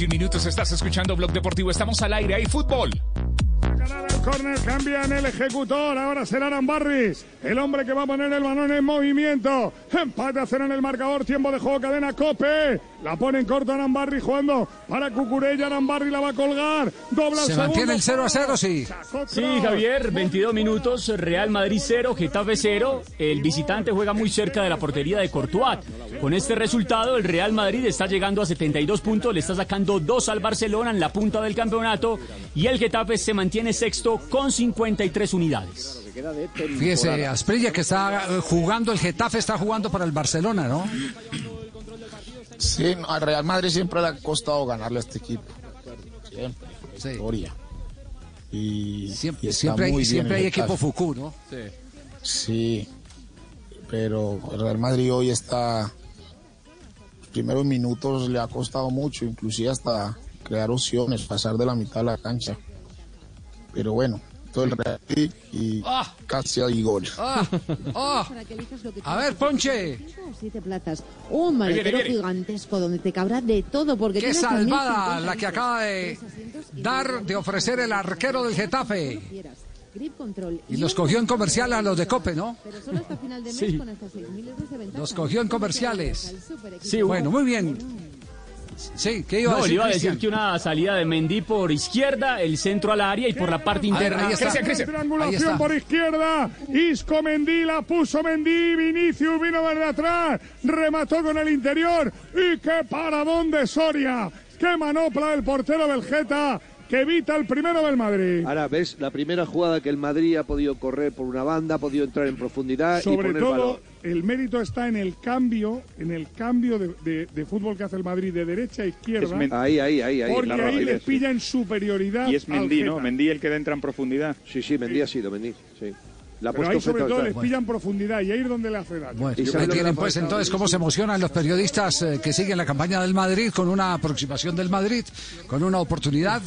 21 minutos. Estás escuchando Blog Deportivo. Estamos al aire. Hay fútbol. El córner cambia en el ejecutor. Ahora será Arambarris, el hombre que va a poner el balón en movimiento. Empate a cero en el marcador. Tiempo de juego. Cadena Cope. La pone en corto Arambarri jugando para Cucurella. Arambarri la va a colgar. Dobla Se mantiene el 0 a 0, sí. Sí, Javier, 22 minutos, Real Madrid 0, Getafe 0. El visitante juega muy cerca de la portería de Courtois. Con este resultado, el Real Madrid está llegando a 72 puntos, le está sacando 2 al Barcelona en la punta del campeonato y el Getafe se mantiene sexto con 53 unidades. Fíjese, Asprilla que está eh, jugando, el Getafe está jugando para el Barcelona, ¿no? Sí, no, al Real Madrid siempre le ha costado ganarle a este equipo. Siempre. Historia. Y Siempre, y está siempre hay, siempre el hay equipo. Fuku, ¿no? Sí, pero el Real Madrid hoy está. Los primeros minutos le ha costado mucho, inclusive hasta crear opciones, pasar de la mitad de la cancha. Pero bueno, todo el Real Madrid y Ah. casi hay gol. Ah, ah. A ver, Ponche. Siete plazas. Un maletero viene, viene. gigantesco donde te cabrá de todo porque Qué salvada 2.050 la que acaba de dar, de ofrecer el arquero del Getafe. Grip control. Y los cogió en comercial a los de Cope, ¿no? Pero solo hasta final de mes Sí. con hasta 6.000 euros de ventaja. Los cogió en comerciales. Sí, Bueno, muy bien. Sí, ¿qué iba a No, decir? le iba a decir Cristian? que una salida de Mendy por izquierda, el centro al área y por la parte interna. ahí está. Cristian, Cristian. Triangulación por izquierda. Isco Mendí la puso Mendí. Vinicius vino desde atrás. Remató con el interior. Y qué paradón de Soria. Qué manopla el portero del Geta que evita el primero del Madrid. Ahora ves la primera jugada que el Madrid ha podido correr por una banda, ha podido entrar en profundidad y Sobre poner todo, balón. El mérito está en el cambio, en el cambio de, de- de fútbol que hace el Madrid de derecha a izquierda. Ahí, ahí, ahí, ahí. porque la ahí les sí. pilla en superioridad. Y es Mendy. ¿no? Mendy el que entra en profundidad. Sí, sí, Mendy ha sido, Mendy, sí. La Pero puesto ahí sobre todo les trazo. pillan profundidad y ahí es donde le hace daño. Bueno, ¿Y tienen pues entonces cómo se emocionan los periodistas eh, que siguen la campaña del Madrid con una aproximación del Madrid, con una oportunidad,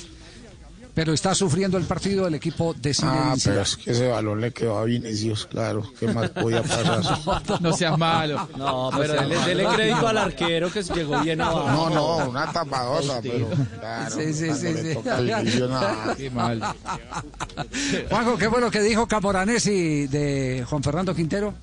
pero está sufriendo el partido el equipo de Ah, Zinedine pero Zidane. es que ese balón le quedó a Vinicius, claro. ¿Qué más podía pasar? No seas malo. No, pero dele, dele crédito al arquero que llegó bien abajo. No, no, una tapadota, pero claro. Sí, sí, sí, sí. nada. Qué mal. Juanjo, ¿qué fue lo que dijo Camoranesi de Juan Fernando Quintero?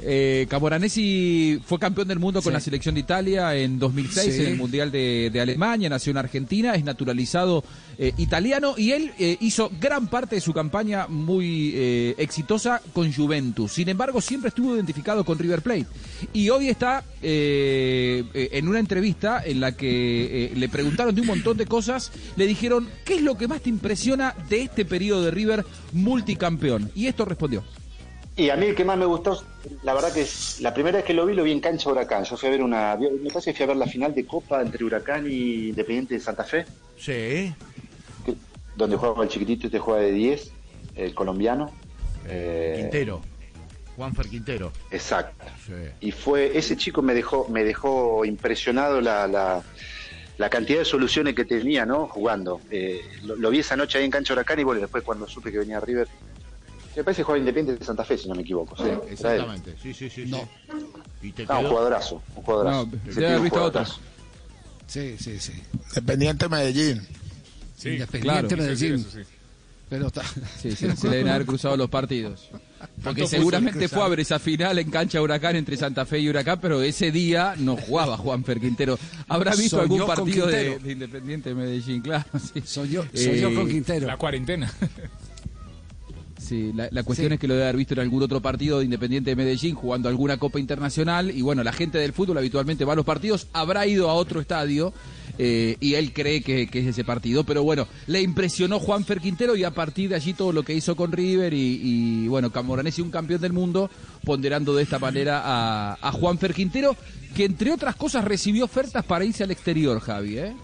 Eh, Camoranesi fue campeón del mundo con Sí. la selección de Italia en 2006 Sí. en el Mundial de, de Alemania, nació en Argentina, es naturalizado eh, italiano y él eh, hizo gran parte de su campaña muy eh, exitosa con Juventus. Sin embargo, siempre estuvo identificado con River Plate. Y hoy está en una entrevista en la que le preguntaron de un montón de cosas, le dijeron, ¿qué es lo que más te impresiona de este periodo de River multicampeón? Y esto respondió. Y a mí el que más me gustó, la verdad que es, la primera vez que lo vi, lo vi en cancha Huracán. Yo fui a ver una, me parece que fui a ver la final de Copa entre Huracán y Independiente de Santa Fe, Sí. donde jugaba el chiquitito, este juega de 10, el colombiano. Eh, Quintero. Juanfer Quintero. Exacto. Sí. Y fue, ese chico me dejó, me dejó impresionado la, la, la cantidad de soluciones que tenía, ¿no? Jugando. Eh, lo, lo vi esa noche ahí en cancha Huracán y bueno, después cuando supe que venía River, me parece que jugaba Independiente de Santa Fe, si no me equivoco. ¿sí? Exactamente. Sí, sí, sí. sí. ¿Y te No, un jugadorazo, un jugadorazo. No, visto otros. Sí, sí, sí. Independiente Medellín. Sí, Independiente claro. Medellín. Eso sí, eso sí. Pero Sí, se, se le deben haber cruzado los partidos. Porque seguramente fue a ver esa final en cancha Huracán entre Santa Fe y Huracán, pero ese día no jugaba Juanfer Quintero. ¿Habrá visto Soñó algún partido de, de Independiente Medellín? Claro, sí. soy yo, soy yo Eh, con Quintero. La cuarentena. Sí, la, la cuestión Sí. es que lo debe haber visto en algún otro partido de Independiente de Medellín jugando alguna Copa Internacional y bueno, la gente del fútbol habitualmente va a los partidos, habrá ido a otro estadio eh, y él cree que, que es ese partido, pero bueno, le impresionó Juanfer Quintero y a partir de allí todo lo que hizo con River y, y, bueno, Camoranesi un campeón del mundo, ponderando de esta manera a, a Juanfer Quintero, que entre otras cosas recibió ofertas para irse al exterior, Javi, ¿eh?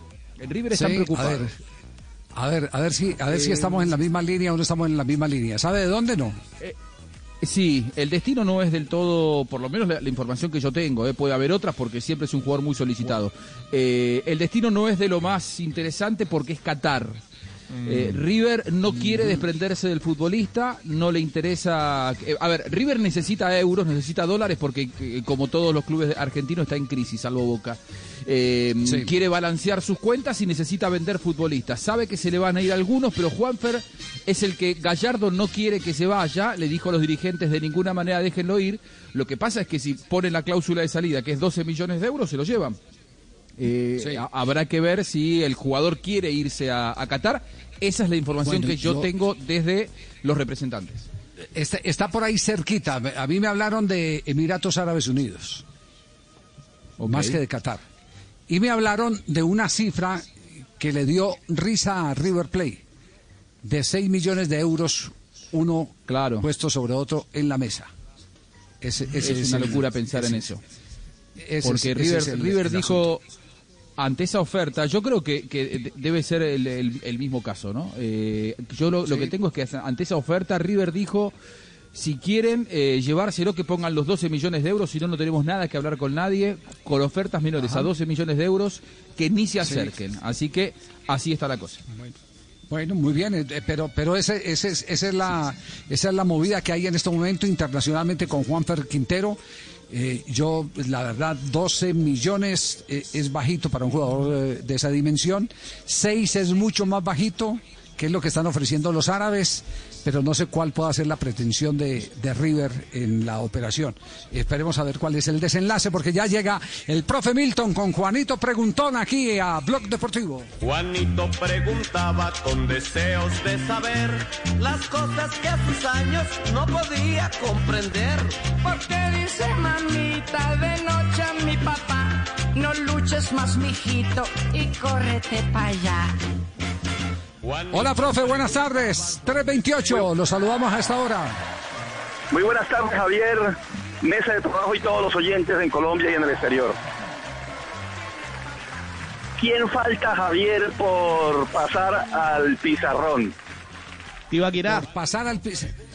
En River están Sí, preocupados. A ver, a ver, si, a ver si Eh, estamos en la misma línea o no estamos en la misma línea. ¿Sabe de dónde no? Sí, el destino no es del todo, por lo menos la, la información que yo tengo, ¿eh? puede haber otras porque siempre es un jugador muy solicitado. Eh, el destino no es de lo más interesante porque es Qatar. Eh, River no quiere desprenderse del futbolista, no le interesa... eh, a ver, River necesita euros, necesita dólares porque eh, como todos los clubes argentinos está en crisis, salvo Boca. Sí. Quiere balancear sus cuentas y necesita vender futbolistas. Sabe que se le van a ir algunos, pero Juanfer es el que Gallardo no quiere que se vaya. Le dijo a los dirigentes de ninguna manera déjenlo ir. Lo que pasa es que si ponen la cláusula de salida, que es 12 millones de euros, se lo llevan. Eh, Sí. Habrá que ver si el jugador quiere irse a, a Qatar. Esa es la información Bueno, que yo, yo- tengo desde los representantes. Está, está por ahí cerquita. A mí me hablaron de Emiratos Árabes Unidos, Ok. más que de Qatar. Y me hablaron de una cifra que le dio risa a River Plate, de 6 millones de euros, uno Claro. puesto sobre otro en la mesa. Ese- ese es una el- locura pensar en eso. Porque River, dijo, ante esa oferta, yo creo que, que de- debe ser el, el- el mismo caso, ¿no? Eh, yo lo, que tengo es que ante esa oferta River dijo, si quieren eh, llevárselo que pongan los 12 millones de euros, si no, no tenemos nada que hablar con nadie, con ofertas menores a 12 millones de euros, que ni se acerquen. Así que así está la cosa. Bueno, muy bien, eh, pero pero ese, ese es- esa es la esa es la movida que hay en este momento internacionalmente con Juanfer Quintero. Eh, yo, la verdad, 12 millones eh, es bajito para un jugador eh, de esa dimensión. 6 es mucho más bajito, que es lo que están ofreciendo los árabes, pero no sé cuál pueda ser la pretensión de, de River en la operación. Esperemos a ver cuál es el desenlace, porque ya llega el profe Milton con Juanito Preguntón aquí a Blog Deportivo. Juanito preguntaba con deseos de saber las cosas que a sus años no podía comprender. Porque dice mamita de noche a mi papá, no luches más mijito y córrete para allá. Hola, profe, buenas tardes. 328, los saludamos a esta hora. Muy buenas tardes, Javier, mesa de trabajo y todos los oyentes en Colombia y en el exterior. ¿Quién falta, Javier, por pasar al pizarrón? Tibaquirá. Por pasar al,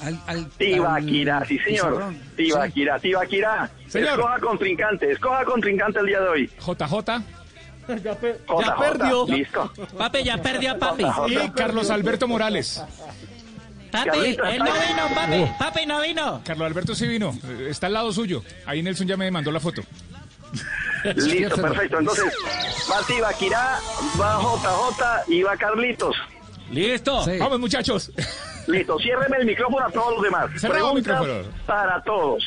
al, al Tibaquirá, sí señor. pizarrón. Tibaquirá, Tibaquirá. Señor. Escoja contrincante, escoja contrincante el día de hoy. JJ. Ya, perdió. Listo. Papi, ya perdió, papi. Y Carlos Alberto Morales. Papi, él no vino, papi. Papi no vino. Carlos Alberto sí vino. Está al lado suyo. Ahí Nelson ya me mandó la foto. Listo, perfecto. Entonces, va Tibaquirá, va JJ y va Carlitos. Listo. Sí. Vamos, muchachos. Listo, ciérreme el micrófono a todos los demás. Cerrado el micrófono. para todos.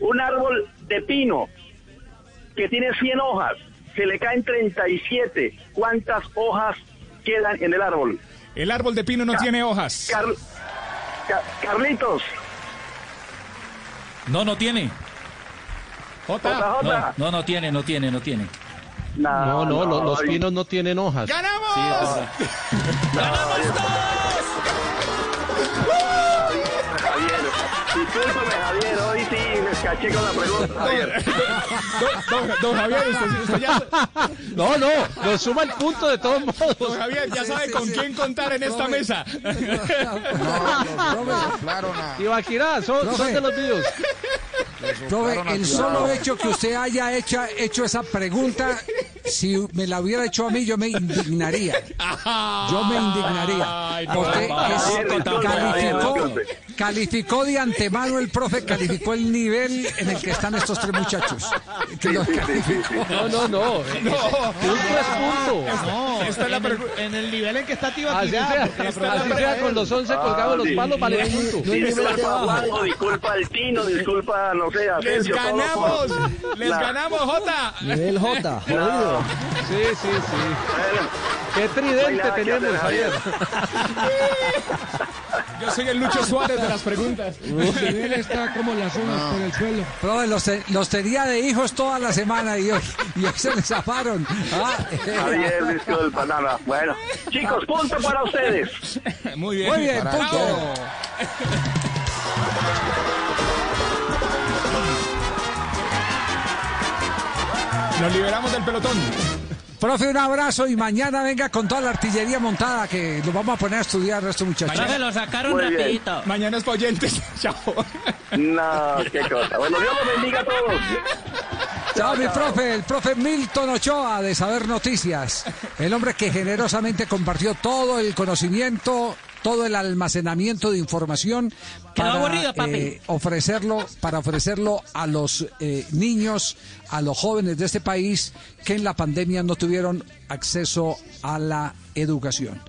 Un árbol de pino que tiene 100 hojas, se le caen 37. ¿Cuántas hojas quedan en el árbol? El árbol de pino no tiene hojas. Car- Ca- Carlitos, No, no tiene. J. JJ. No, no, no tiene, no tiene, no tiene. No, no, lo- los pinos no tienen hojas. ¡Ganamos! Javier, discúlpame Javier, hoy sí me caché con la pregunta, Javier. Don, don- don Javier, usted, usted ya, No, no, nos suma el punto de todos modos. don Javier ya sabe con quién contar en esta mesa. Claro, nada. Tibaquirá, son, son de los míos. Profe, el solo hecho que usted haya hecho, hecho esa pregunta si me la hubiera hecho a mí, yo me indignaría. Yo me indignaría. Ay, no, Porque es- calificó, calificó de antemano el profe, calificó el nivel en el que están estos tres muchachos. Que los calificó. No, no, no. No. Un tres puntos. No, Esta es la en, el, pregu- en el nivel en que está Tibaquirá. Así sea, así sea es- con los 11 colgados los palos, vale un punto. Disculpa Juanjo, disculpa al Tino, disculpa, no sé, Les Asensio, todos ganamos, les ganamos, Jota. Nivel J, jodido. Sí, sí, sí. Qué tridente tenemos ayer. Yo soy el Lucho Suárez de las preguntas. Nivel está como las unas por el suelo. Profe, los, te- los tenía de hijos toda la semana y hoy, y hoy se les zafaron. Ah, Javier, disculpa, nada. Bueno, chicos, punto para ustedes. Muy bien. Muy bien, punto. Nos liberamos del pelotón. Profe, un abrazo y mañana venga con toda la artillería montada que lo vamos a poner a estudiar a estos muchachos. Profe, lo sacaron Muy bien. rapidito. Mañana es pa' oyentes. Chao. No, qué cosa. Bueno, Dios los bendiga a todos. Chao, mi profe, el profe Milton Ochoa de Saber Noticias. El hombre que generosamente compartió todo el conocimiento, todo el almacenamiento de información para aburrido, eh, ofrecerlo, para ofrecerlo a los eh, niños, a los jóvenes de este país que en la pandemia no tuvieron acceso a la educación.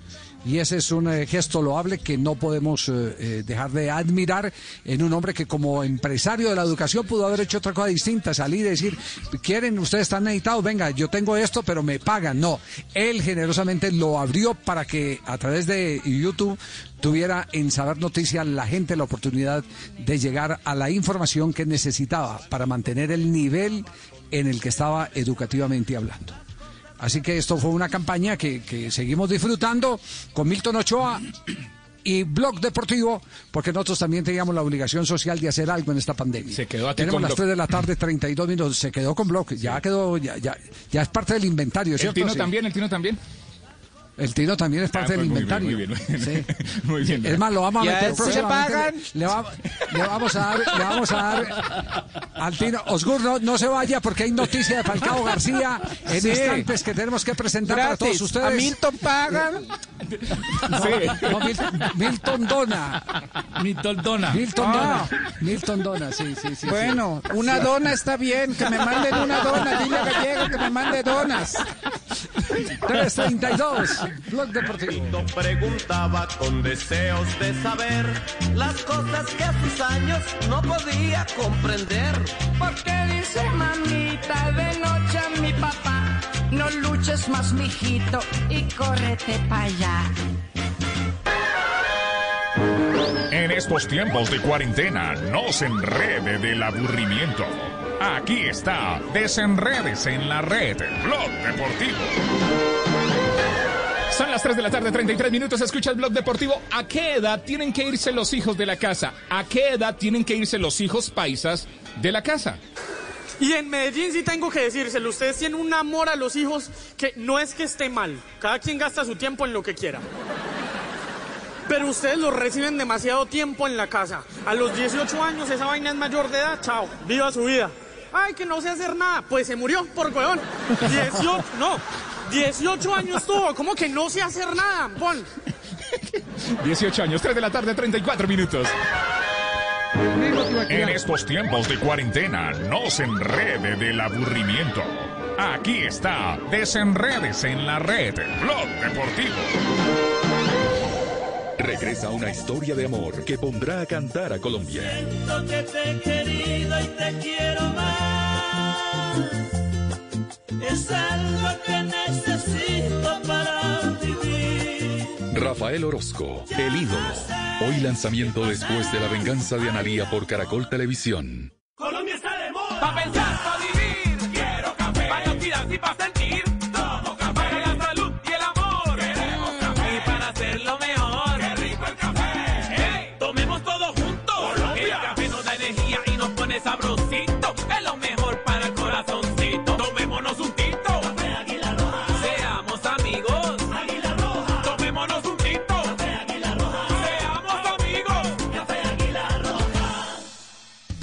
Y ese es un eh, gesto loable que no podemos eh, eh, dejar de admirar en un hombre que como empresario de la educación pudo haber hecho otra cosa distinta, salir y decir, quieren, ustedes están necesitados, venga, yo tengo esto, pero me pagan. No, él generosamente lo abrió para que a través de YouTube tuviera en Saber Noticias la gente la oportunidad de llegar a la información que necesitaba para mantener el nivel en el que estaba educativamente hablando. Así que esto fue una campaña que, que seguimos disfrutando con Milton Ochoa y Blog Deportivo, porque nosotros también teníamos la obligación social de hacer algo en esta pandemia. Se quedó aquí Tenemos las Blog. 3 de la tarde, 32 minutos. Se quedó con Blog, ya quedó, ya, ya, ya es parte del inventario, El ¿cierto? Tino Sí. también, el Tino también. El Tino también es parte Ah, del pues muy bien, inventario. muy bien, muy bien. Sí. Muy bien. Es más, lo vamos a ¿Y a meter sí le próximamente. pagan? Le, va- le vamos a dar, le vamos a dar al Tino. Osgur, no, no se vaya porque hay noticia de Falcao García en Sí. instantes que tenemos que presentar para todos Gratis. ustedes. A Milton pagan. No, Mil- Milton Dona. Milton Dona. Milton Ah. Dona. Milton Dona, sí, sí, sí. Bueno, una dona está bien. Que me manden una dona. Dile a Gallego que me mande donas. 332. Blog Deportivo. Preguntaba con deseos de saber las cosas que a sus años no podía comprender. Porque dice mamita de noche a mi papá, no luches más mijito y córrete para allá. En estos tiempos de cuarentena, no se enrede del aburrimiento. Aquí está, desenredes en la red, Blog Deportivo. Son las 3 de la tarde, 33 minutos. Escucha el blog deportivo. ¿A qué edad tienen que irse los hijos de la casa? ¿A qué edad tienen que irse los hijos paisas de la casa? Y en Medellín sí tengo que decírselo, ustedes tienen un amor a los hijos que no es que esté mal, cada quien gasta su tiempo en lo que quiera. Pero ustedes los reciben demasiado tiempo en la casa. A los 18 años esa vaina es mayor de edad, chao, viva su vida. Ay, que no sé hacer nada, pues se murió por huevón. 18, no, 18 años tuvo, ¿cómo que no sé hacer nada? Pon. 18 años, 3 de la tarde, 34 minutos. En estos tiempos de cuarentena, no se enrede del aburrimiento. Aquí está, desenredes en la red, Blog Deportivo. Regresa una historia de amor que pondrá a cantar a Colombia. Siento que te he querido y te quiero más. Es algo que necesito para vivir. Rafael Orozco, el ídolo. Hoy lanzamiento después de la venganza de Analía por Caracol Televisión. Colombia está de moda. Pa' pensar, pa' vivir. Quiero café. Para olvidar y pa' sentir.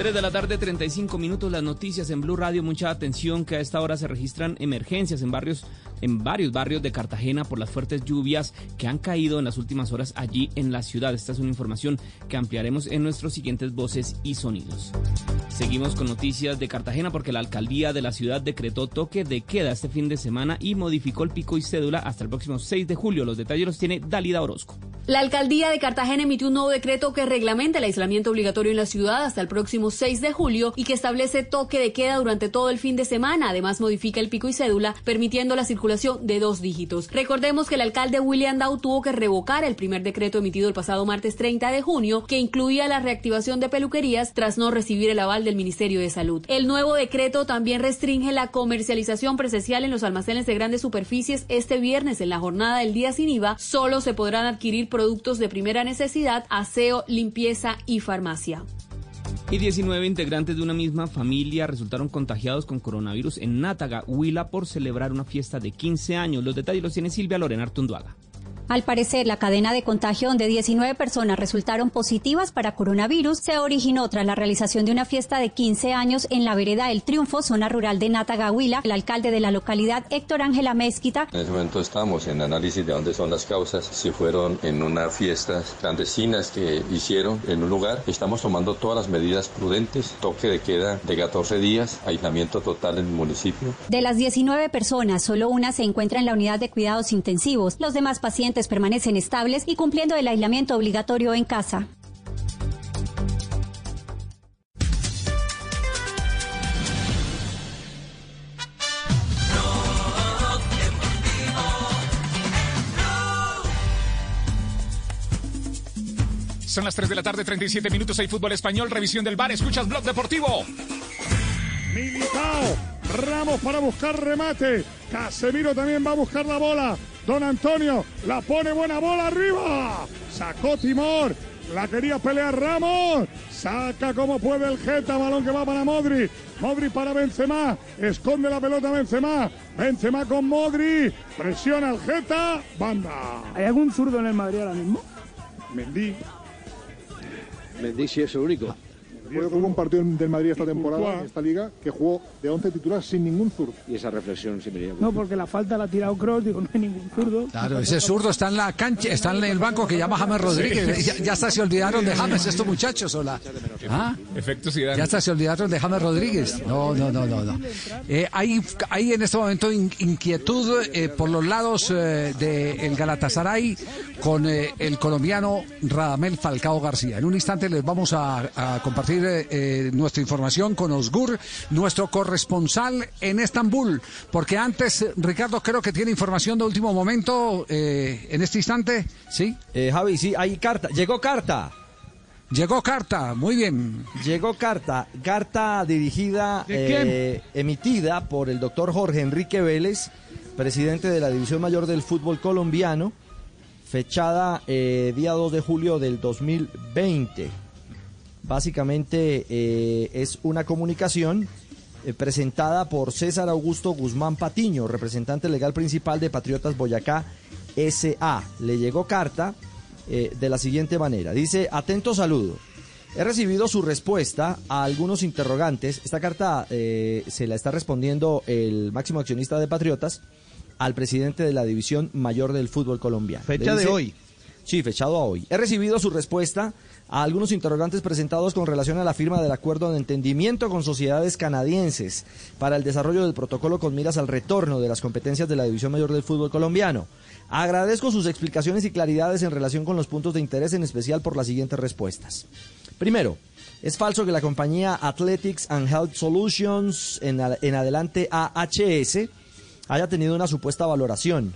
3 de la tarde, 35 minutos, las noticias en Blue Radio. Mucha atención que a esta hora se registran emergencias en barrios, en varios barrios de Cartagena por las fuertes lluvias que han caído en las últimas horas allí en la ciudad. Esta es una información que ampliaremos en nuestros siguientes voces y sonidos. Seguimos con noticias de Cartagena porque la alcaldía de la ciudad decretó toque de queda este fin de semana y modificó el pico y cédula hasta el próximo 6 de julio. Los detalles los tiene Dalida Orozco. La alcaldía de Cartagena emitió un nuevo decreto que reglamenta el aislamiento obligatorio en la ciudad hasta el próximo 6 de julio y que establece toque de queda durante todo el fin de semana. Además, modifica el pico y cédula, permitiendo la circulación de dos dígitos. Recordemos que el alcalde William Dow tuvo que revocar el primer decreto emitido el pasado martes 30 de junio, que incluía la reactivación de peluquerías tras no recibir el aval del Ministerio de Salud. El nuevo decreto también restringe la comercialización presencial en los almacenes de grandes superficies este viernes en la jornada del día sin IVA. Solo se podrán adquirir productos de primera necesidad, aseo, limpieza y farmacia. Y 19 integrantes de una misma familia resultaron contagiados con coronavirus en Nátaga, Huila, por celebrar una fiesta de 15 años. Los detalles los tiene Silvia Lorena Artunduaga. Al parecer, la cadena de contagio donde 19 personas resultaron positivas para coronavirus se originó tras la realización de una fiesta de 15 años en la vereda El Triunfo, zona rural de Natagahuila. El alcalde de la localidad, Héctor Ángela Mezquita, En ese momento estamos en análisis de dónde son las causas, si fueron en unas fiestas clandestinas que hicieron en un lugar. Estamos tomando todas las medidas prudentes, toque de queda de 14 días, aislamiento total en el municipio. De las 19 personas, solo una se encuentra en la unidad de cuidados intensivos. Los demás pacientes permanecen estables y cumpliendo el aislamiento obligatorio en casa. Son las 3 de la tarde, 37 minutos. Hay fútbol español, revisión del bar. Escuchas Blog Deportivo. Militao. Ramos para buscar remate. Casemiro también va a buscar la bola. Don Antonio la pone buena bola arriba. Sacó Timor. La quería pelear Ramos. Saca como puede el Geta. Balón que va para Modri. Modri para Benzema. Esconde la pelota Benzema. Benzema con Modri. Presiona al Geta. Banda. ¿Hay algún zurdo en el Madrid ahora mismo? Mendy. Mendy sí es el único. Recuerdo que hubo un partido del Madrid esta temporada, en esta liga, que jugó de 11 titulares sin ningún zurdo. Y esa reflexión sí me. No, porque la falta la ha tirado Cross, digo, no hay ningún zurdo. Claro, ese zurdo está en la cancha, está en el banco que llama James Rodríguez. Ya, ya hasta se olvidaron de James estos muchachos, hola. ¿Ah? Efecto Zidane. Ya hasta se olvidaron de James Rodríguez. No, no, no, no. no. Eh, hay, hay en este momento in- inquietud eh, por los lados eh, del Galatasaray con eh, el colombiano Radamel Falcao García. En un instante les vamos a, a compartir eh, eh, nuestra información con Osgur, nuestro corresponsal en Estambul. Porque antes, Ricardo, creo que tiene información de último momento eh, en este instante. ¿Sí? Eh, Javi, sí, hay carta. Llegó carta. Llegó carta, muy bien. Llegó carta. Carta dirigida, eh, emitida por el doctor Jorge Enrique Vélez, presidente de la División Mayor del Fútbol Colombiano, fechada eh, día 2 de julio del 2020. Básicamente eh, es una comunicación eh, presentada por César Augusto Guzmán Patiño, representante legal principal de Patriotas Boyacá SA. Le llegó carta eh, de la siguiente manera. Dice, atento saludo. He recibido su respuesta a algunos interrogantes. Esta carta se la está respondiendo el máximo accionista de Patriotas al presidente de la División Mayor del Fútbol Colombiano. Fecha de hoy. Sí, fechado a hoy. He recibido su respuesta a algunos interrogantes presentados con relación a la firma del acuerdo de entendimiento con sociedades canadienses para el desarrollo del protocolo con miras al retorno de las competencias de la División Mayor del Fútbol Colombiano. Agradezco sus explicaciones y claridades en relación con los puntos de interés, en especial por las siguientes respuestas. Primero, es falso que la compañía Athletics and Health Solutions, en, en adelante AHS, haya tenido una supuesta valoración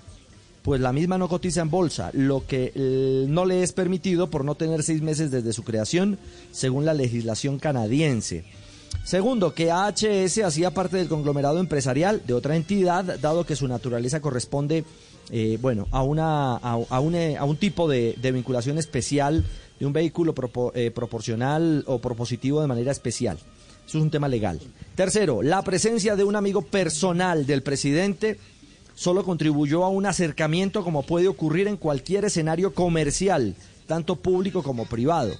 pues la misma no cotiza en bolsa, lo que eh, no le es permitido por no tener seis meses desde su creación, según la legislación canadiense. Segundo, que AHS hacía parte del conglomerado empresarial de otra entidad, dado que su naturaleza corresponde, eh, bueno, a, una, a, un, eh, a un tipo de, vinculación especial de un vehículo eh, proporcional o propositivo de manera especial. Eso es un tema legal. Tercero, la presencia de un amigo personal del presidente solo contribuyó a un acercamiento como puede ocurrir en cualquier escenario comercial, tanto público como privado.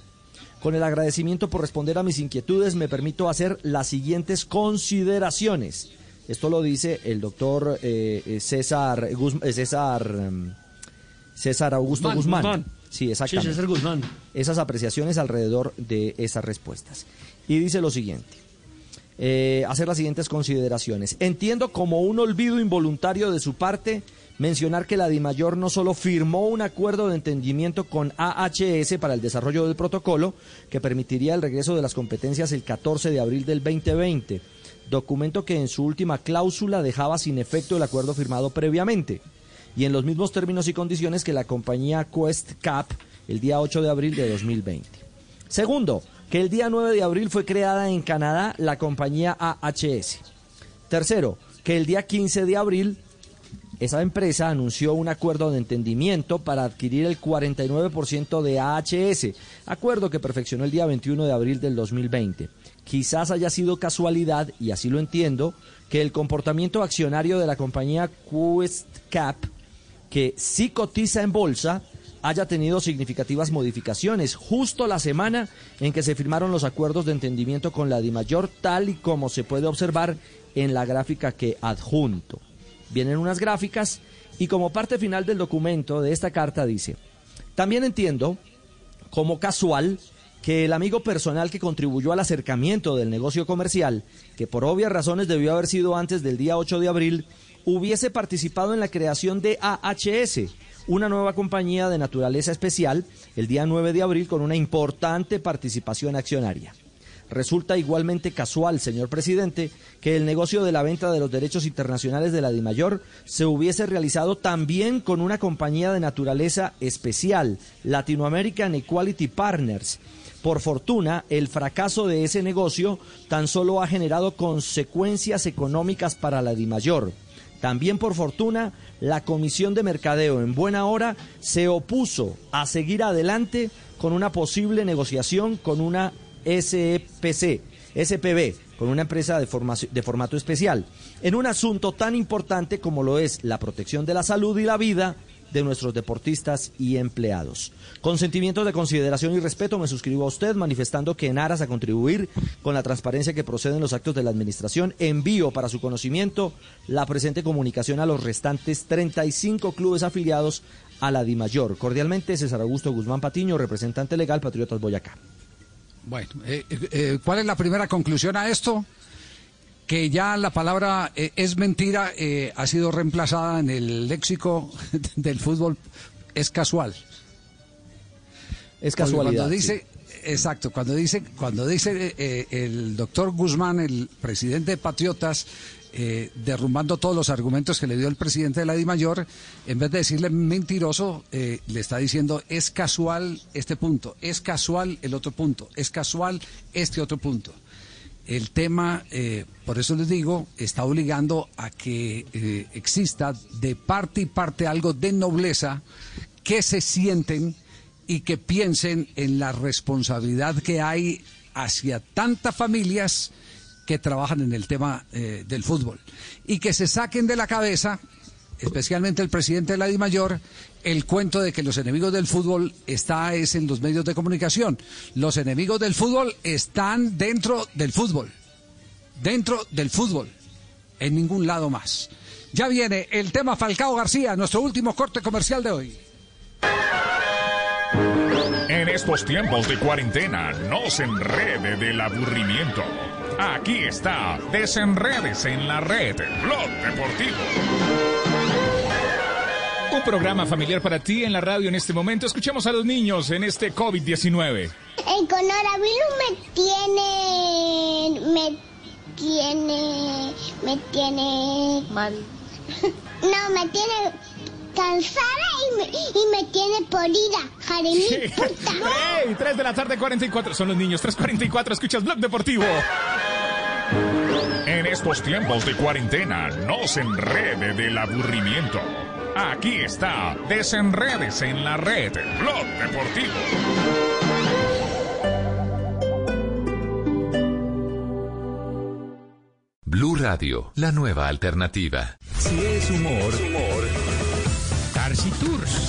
Con el agradecimiento por responder a mis inquietudes, me permito hacer las siguientes consideraciones. Esto lo dice el doctor eh, eh, César, eh, César, em, César Augusto Guzmán, Guzmán. Guzmán. Sí, exactamente. Sí, César Guzmán. Esas apreciaciones alrededor de esas respuestas. Y dice lo siguiente. Eh, hacer las siguientes consideraciones. Entiendo como un olvido involuntario de su parte mencionar que la DIMAYOR no solo firmó un acuerdo de entendimiento con AHS para el desarrollo del protocolo que permitiría el regreso de las competencias el 14 de abril del 2020, documento que en su última cláusula dejaba sin efecto el acuerdo firmado previamente y en los mismos términos y condiciones que la compañía Quest Cap el día 8 de abril de 2020. Segundo, que el día 9 de abril fue creada en Canadá la compañía AHS. Tercero, que el día 15 de abril esa empresa anunció un acuerdo de entendimiento para adquirir el 49% de AHS, acuerdo que perfeccionó el día 21 de abril del 2020. Quizás haya sido casualidad, y así lo entiendo, que el comportamiento accionario de la compañía Quest Cap, que sí cotiza en bolsa, haya tenido significativas modificaciones justo la semana en que se firmaron los acuerdos de entendimiento con la DIMAYOR, tal y como se puede observar en la gráfica que adjunto. Vienen unas gráficas y como parte final del documento de esta carta dice, también entiendo como casual que el amigo personal que contribuyó al acercamiento del negocio comercial, que por obvias razones debió haber sido antes del día 8 de abril, hubiese participado en la creación de AHS, una nueva compañía de naturaleza especial, el día 9 de abril con una importante participación accionaria. Resulta igualmente casual, señor presidente, que el negocio de la venta de los derechos internacionales de la DIMAYOR se hubiese realizado también con una compañía de naturaleza especial, Latino American Equality Partners. Por fortuna, el fracaso de ese negocio tan solo ha generado consecuencias económicas para la DIMAYOR. También por fortuna, la Comisión de Mercadeo en buena hora se opuso a seguir adelante con una posible negociación con una SEPC, SPB, con una empresa de, formaci- de formato especial, en un asunto tan importante como lo es la protección de la salud y la vida de nuestros deportistas y empleados. Con sentimientos de consideración y respeto me suscribo a usted manifestando que en aras a contribuir con la transparencia que proceden los actos de la administración, envío para su conocimiento la presente comunicación a los restantes 35 clubes afiliados a la DIMAYOR. Cordialmente, César Augusto Guzmán Patiño, representante legal Patriotas Boyacá. Bueno, eh, eh, eh, ¿cuál es la primera conclusión a esto? Que ya la palabra eh, es mentira eh, ha sido reemplazada en el léxico del fútbol, es casual. Es casualidad. Cuando sí. dice, exacto, cuando dice, cuando dice eh, el doctor Guzmán, el presidente de Patriotas, eh, derrumbando todos los argumentos que le dio el presidente de la DIMAYOR, en vez de decirle mentiroso, eh, le está diciendo es casual este punto, es casual el otro punto, es casual este otro punto. El tema, eh, por eso les digo, está obligando a que eh, exista de parte y parte algo de nobleza que se sienten y que piensen en la responsabilidad que hay hacia tantas familias que trabajan en el tema eh, del fútbol. Y que se saquen de la cabeza, especialmente el presidente de la el cuento de que los enemigos del fútbol está es en los medios de comunicación. Los enemigos del fútbol están dentro del fútbol, dentro del fútbol, en ningún lado más. Ya viene el tema Falcao García, nuestro último corte comercial de hoy. En estos tiempos de cuarentena, no se enrede del aburrimiento. Aquí está, desenredes en la red, Blog Deportivo. Un programa familiar para ti en la radio en este momento. Escuchemos a los niños en este COVID-19. El coronavirus me tiene. me tiene. me tiene. mal. No, me tiene cansada y me, y me tiene polida, Jeremy, puta. ¡Ey! 3 de la tarde, 44. Son los niños, 3.44. Escuchas Blog Deportivo. En estos tiempos de cuarentena, no se enrede del aburrimiento. Aquí está, desenredes en la red, Blog Deportivo. Blue Radio, la nueva alternativa. Si es humor, Tarsi Tours.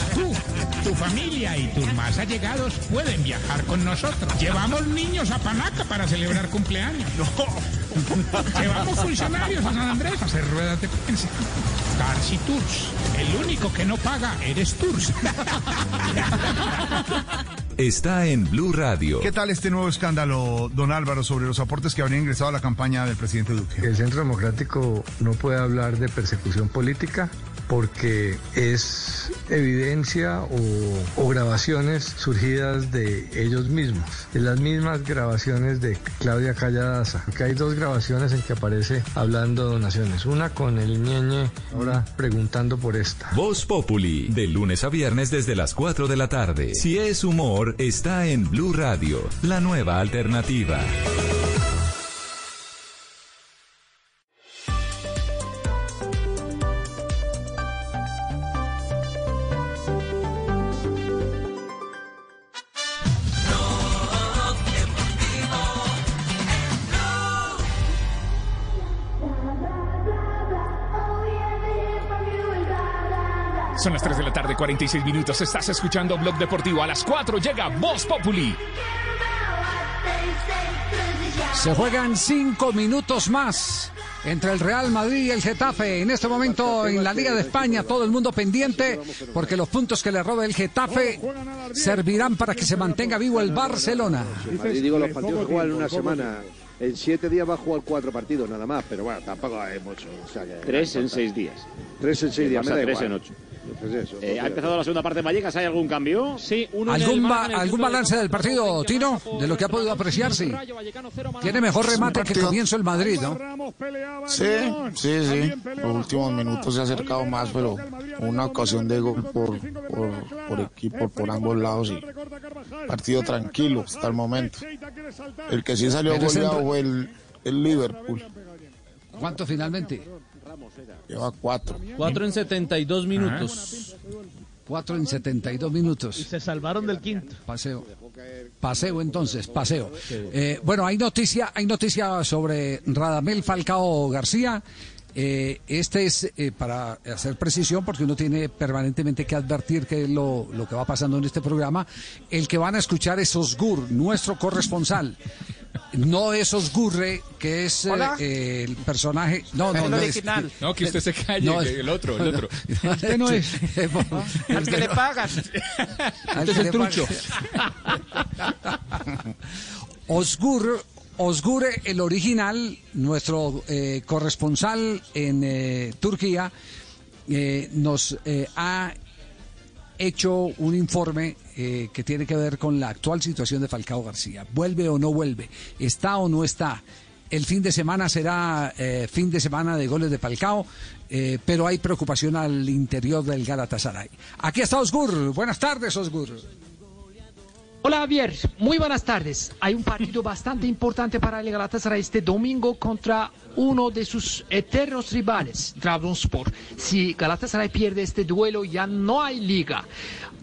Tu familia y tus más allegados pueden viajar con nosotros. Llevamos niños a Panaca para celebrar cumpleaños. Llevamos funcionarios a San Andrés a hacer ruedas de prensa. Darcy Tours. El único que no paga eres Tours. Está en Blue Radio. ¿Qué tal este nuevo escándalo, don Álvaro, sobre los aportes que habrían ingresado a la campaña del presidente Duque? El Centro Democrático no puede hablar de persecución política porque es evidencia o, grabaciones surgidas de ellos mismos, de las mismas grabaciones de Claudia Calladaza, que hay dos grabaciones en que aparece hablando donaciones, una con el ñeñe ahora preguntando por esta. Voz Populi, de lunes a viernes desde las 4 de la tarde. Si es humor, está en Blue Radio, la nueva alternativa. 46 minutos. Estás escuchando Blog Deportivo. A las 4 llega Voz Populi. Se juegan cinco minutos más entre el Real Madrid y el Getafe. En este momento en la Liga de España, todo el mundo pendiente, porque los puntos que le roba el Getafe servirán para que se mantenga vivo el Barcelona. Madrid, digo, los partidos juegan en una semana. En siete días va a jugar cuatro partidos nada más, pero bueno, tampoco hay mucho. o sea Tres en seis días. Tres en seis días, me Barça da tres igual. en ocho. Pues eso, Eh, ha empezado la segunda parte de Vallecas, ¿hay algún cambio? Sí, ¿Algún, ba- algún balance del partido, Tino? De lo que ha podido apreciar, sí. Tiene mejor remate que comienzo el Madrid, ¿no? Sí, sí, sí. Los últimos minutos se ha acercado más, pero una ocasión de gol por, por, por equipo, por ambos lados y partido tranquilo hasta el momento. El que sí salió goleado fue el, el Liverpool. ¿Cuánto finalmente? Lleva cuatro. Cuatro en 72 minutos. Cuatro en 72 minutos. Y se salvaron del quinto. Paseo. Paseo entonces, paseo. Eh, bueno, hay noticia, hay noticia sobre Radamel Falcao García. Eh, este es eh, para hacer precisión, porque uno tiene permanentemente que advertir que es lo, lo que va pasando en este programa. El que van a escuchar es Osgur, nuestro corresponsal. No es Osgurre, que es eh, el personaje. No, no, El no original. es. No, que usted se calle, No, el otro, el otro. Este no es. Al que le pagan. Al Este es que el le trucho. pagan. Osgur, Osgure, el original, nuestro eh, corresponsal en eh, Turquía, eh, nos eh, ha hecho un informe que tiene que ver con la actual situación de Falcao García. ¿Vuelve o no vuelve? ¿Está o no está? El fin de semana será fin de semana de goles de Falcao, pero hay preocupación al interior del Galatasaray. Aquí está Osgur. Buenas tardes, Osgur. Hola Javier, muy buenas tardes. Hay un partido bastante importante para el Galatasaray este domingo contra uno de sus eternos rivales, Trabzonspor. Si Galatasaray pierde este duelo ya no hay liga.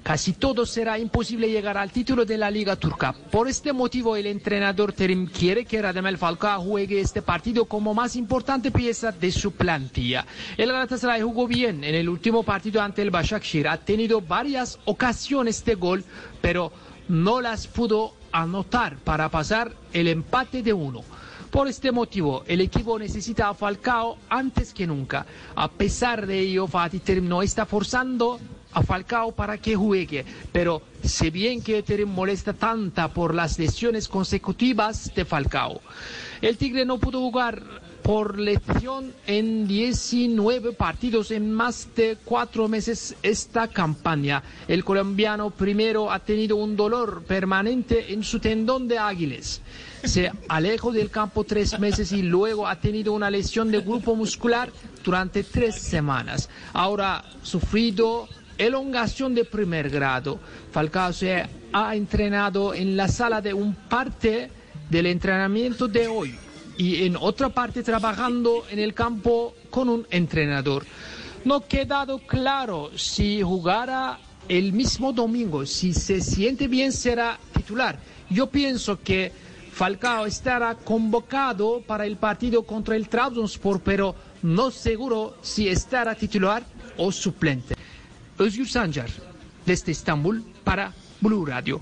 Casi todo será imposible llegar al título de la liga turca. Por este motivo el entrenador Terim quiere que Radamel Falcao juegue este partido como más importante pieza de su plantilla. El Galatasaray jugó bien en el último partido ante el Başakşehir. Ha tenido varias ocasiones de gol, pero no las pudo anotar para pasar el empate de uno. Por este motivo, el equipo necesita a Falcao antes que nunca. A pesar de ello, Fatih Terim no está forzando a Falcao para que juegue, pero sé bien que Terim molesta tanta por las lesiones consecutivas de Falcao. El Tigre no pudo jugar por lesión en 19 partidos en más de cuatro meses esta campaña. El colombiano primero ha tenido un dolor permanente en su tendón de águiles. Se alejó del campo tres meses y luego ha tenido una lesión de grupo muscular durante tres semanas. Ahora sufrido elongación de primer grado. Falcao se ha entrenado en la sala de un parte del entrenamiento de hoy y en otra parte trabajando en el campo con un entrenador. No quedado claro si jugará el mismo domingo, si se siente bien será titular. Yo pienso que Falcao estará convocado para el partido contra el Trabzonspor, pero no seguro si estará titular o suplente. Özgür desde Estambul para Blue Radio.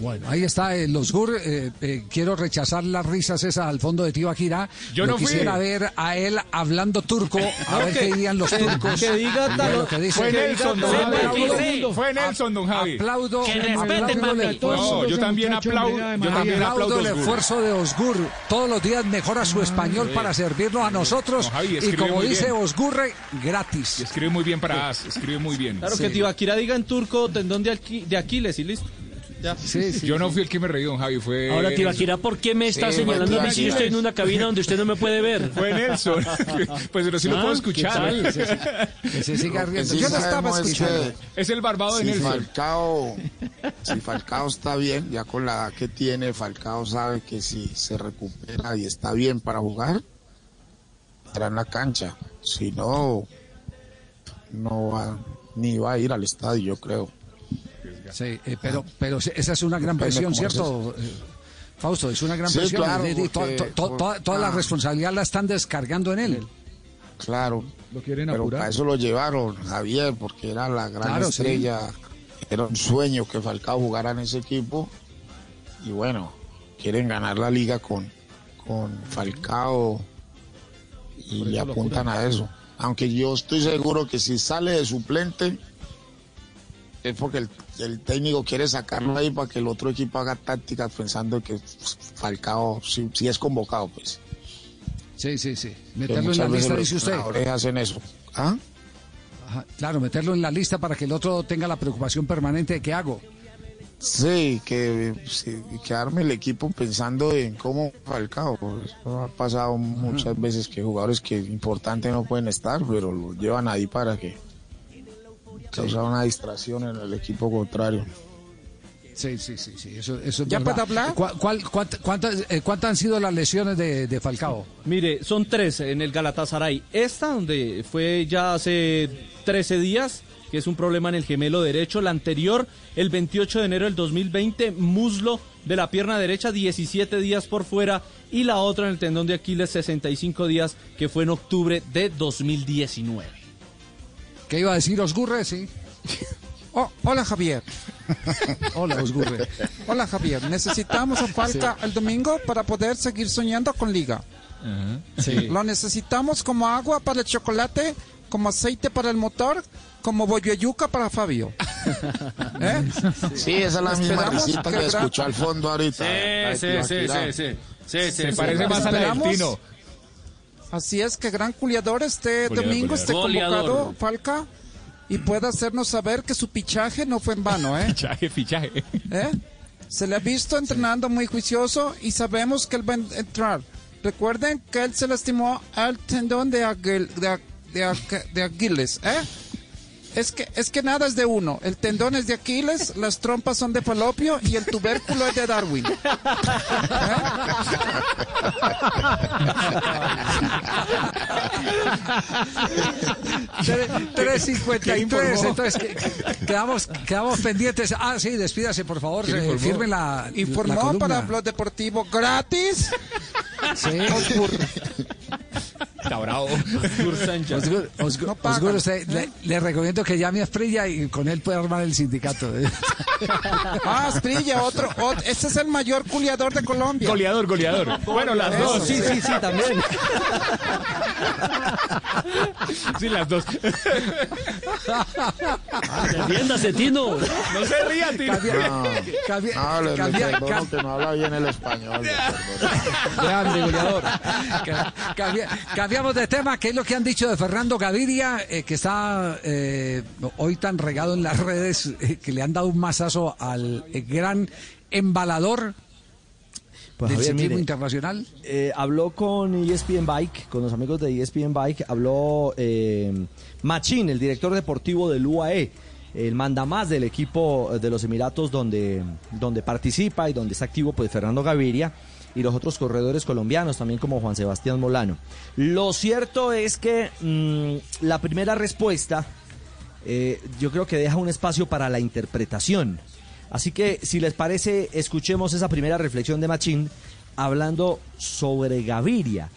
Bueno, ahí está el Osgur. Eh, eh, quiero rechazar las risas esas al fondo de Tibaquira. Yo Lo no fui. quisiera ver a él hablando turco, a ver qué dirían los turcos. que diga de tal- lo que dice. Fue Nelson, don Javi. aplaudo- Fue Nelson, don Javi. Aplaudo, Que respeten. No, yo también aplaudo, yo también aplaudo aplaudo el esfuerzo de Osgur. Todos los días mejora su español para servirnos a nosotros. Y como dice. Osgurre, gratis. Escribe muy bien para As, escribe muy bien. Claro Sí. que Tibaquira diga en turco tendón de Aquiles y listo. Ya. Yo no fui el que me reí, don Javi, fue. Ahora, Tibaquira, ¿por qué me está Sí, señalando fue a mí si yo estoy en una cabina donde usted no me puede ver? Fue Nelson. pues pero sí lo Ah, puedo ¿qué escuchar. Que se siga Lo riendo. Yo no estaba escuchando. Es el barbado de si Nelson. Falcao, si Falcao está bien, ya con la edad que tiene, Falcao sabe que si se recupera y está bien para jugar, estará en la cancha. Si no, no va, ni va a ir al estadio, yo creo. Sí, eh, pero, pero esa es una gran presión, ¿cierto? Fausto, es una gran Sí, presión. claro, porque- to- to- toda, toda la ah. responsabilidad la están descargando en él. Claro. Lo quieren Pero para eso lo llevaron, Javier, porque era la gran Claro, sí. estrella. Era un sueño que Falcao jugara en ese equipo. Y bueno, quieren ganar la liga con, con Falcao y le apuntan a eso. Aunque yo estoy seguro que si sale de suplente es porque el, el técnico quiere sacarlo ahí para que el otro equipo haga tácticas pensando que Falcao si, si es convocado, pues. Sí, sí, sí. Meterlo en la lista, dice usted. hacen eso. ¿Ah? Ajá, claro, meterlo en la lista para que el otro tenga la preocupación permanente de qué hago. Sí, que sí, quedarme el equipo pensando en cómo Falcao. pues, Eso ha pasado muchas veces que jugadores que importantes no pueden estar, pero lo llevan ahí para que causa una distracción en el equipo contrario. Sí, sí, sí, sí. Eso, eso es ¿Ya puede hablar? ¿Cuál- cuál- cuánt- cuántas, eh, ¿Cuántas han sido las lesiones de, de Falcao? Mire, son tres en el Galatasaray. Esta, donde fue ya hace 13 días, que es un problema en el gemelo derecho. La anterior, el 28 de enero del 2020, muslo de la pierna derecha, 17 días por fuera. Y la otra en el tendón de Aquiles, 65 días, que fue en octubre de 2019. ¿Qué iba a decir Osgurre? Sí. Oh, hola Javier. Hola Osgurre. Hola Javier. Necesitamos a Falca el domingo para poder seguir soñando con Liga. Sí. Lo necesitamos como agua para el chocolate, como aceite para el motor, como bollo de yuca para Fabio. ¿Eh? Sí, esa es la misma risita que gra- escuchó al fondo ahorita. Sí, sí, sí, sí, sí. Sí, sí, Se sí. parece más a la del Esperamos. Tino. Así es que gran culiador este Goleador, domingo esté goleador. convocado, Falca, y pueda hacernos saber que su pichaje no fue en vano, ¿eh? Fichaje, fichaje. ¿Eh? Se le ha visto entrenando muy juicioso y sabemos que él va a entrar. Recuerden que él se lastimó al tendón de, Aguil- de, de de Aquiles, ¿eh? Es que, es que nada es de uno. El tendón es de Aquiles, las trompas son de Falopio y el tubérculo es de Darwin. Tre- 353, entonces que- que- quedamos, quedamos pendientes. Ah, sí, despídase, por favor. ¿Quién eh, firme la. la Informó columna. para Blog Deportivo gratis. Sí. Está bravo. Osgur, Osgur- Osgur, usted, le, le recomiendo que llame a Esprilla y con él puede armar el sindicato. Ah, Asprilla, otro, ot- Este es el mayor culiador de Colombia. Goleador, goleador. Bueno, las Eso, dos. sí, sí, sí, también. Sí, las dos. Defiéndase, Tino. No se ría, Tino. Cambia- No, cambia- no, le, le cambia- perdono cam- que no habla bien el español. Grande goleador. Ca- cambia- cambiamos de tema, ¿qué es lo que han dicho de Fernando Gaviria, eh, que está eh, hoy tan regado en las redes, eh, que le han dado un mazazo al gran embalador Pues, del Javier, ciclismo mire, internacional? Habló con ESPN Bike, con los amigos de ESPN Bike, habló Machín, el director deportivo del UAE, el mandamás del equipo de los Emiratos donde, donde participa y donde está activo pues Fernando Gaviria y los otros corredores colombianos, también como Juan Sebastián Molano. Lo cierto es que mm, la primera respuesta eh, yo creo que deja un espacio para la interpretación. Así que, si les parece, escuchemos esa primera reflexión de Machín hablando sobre Gaviria.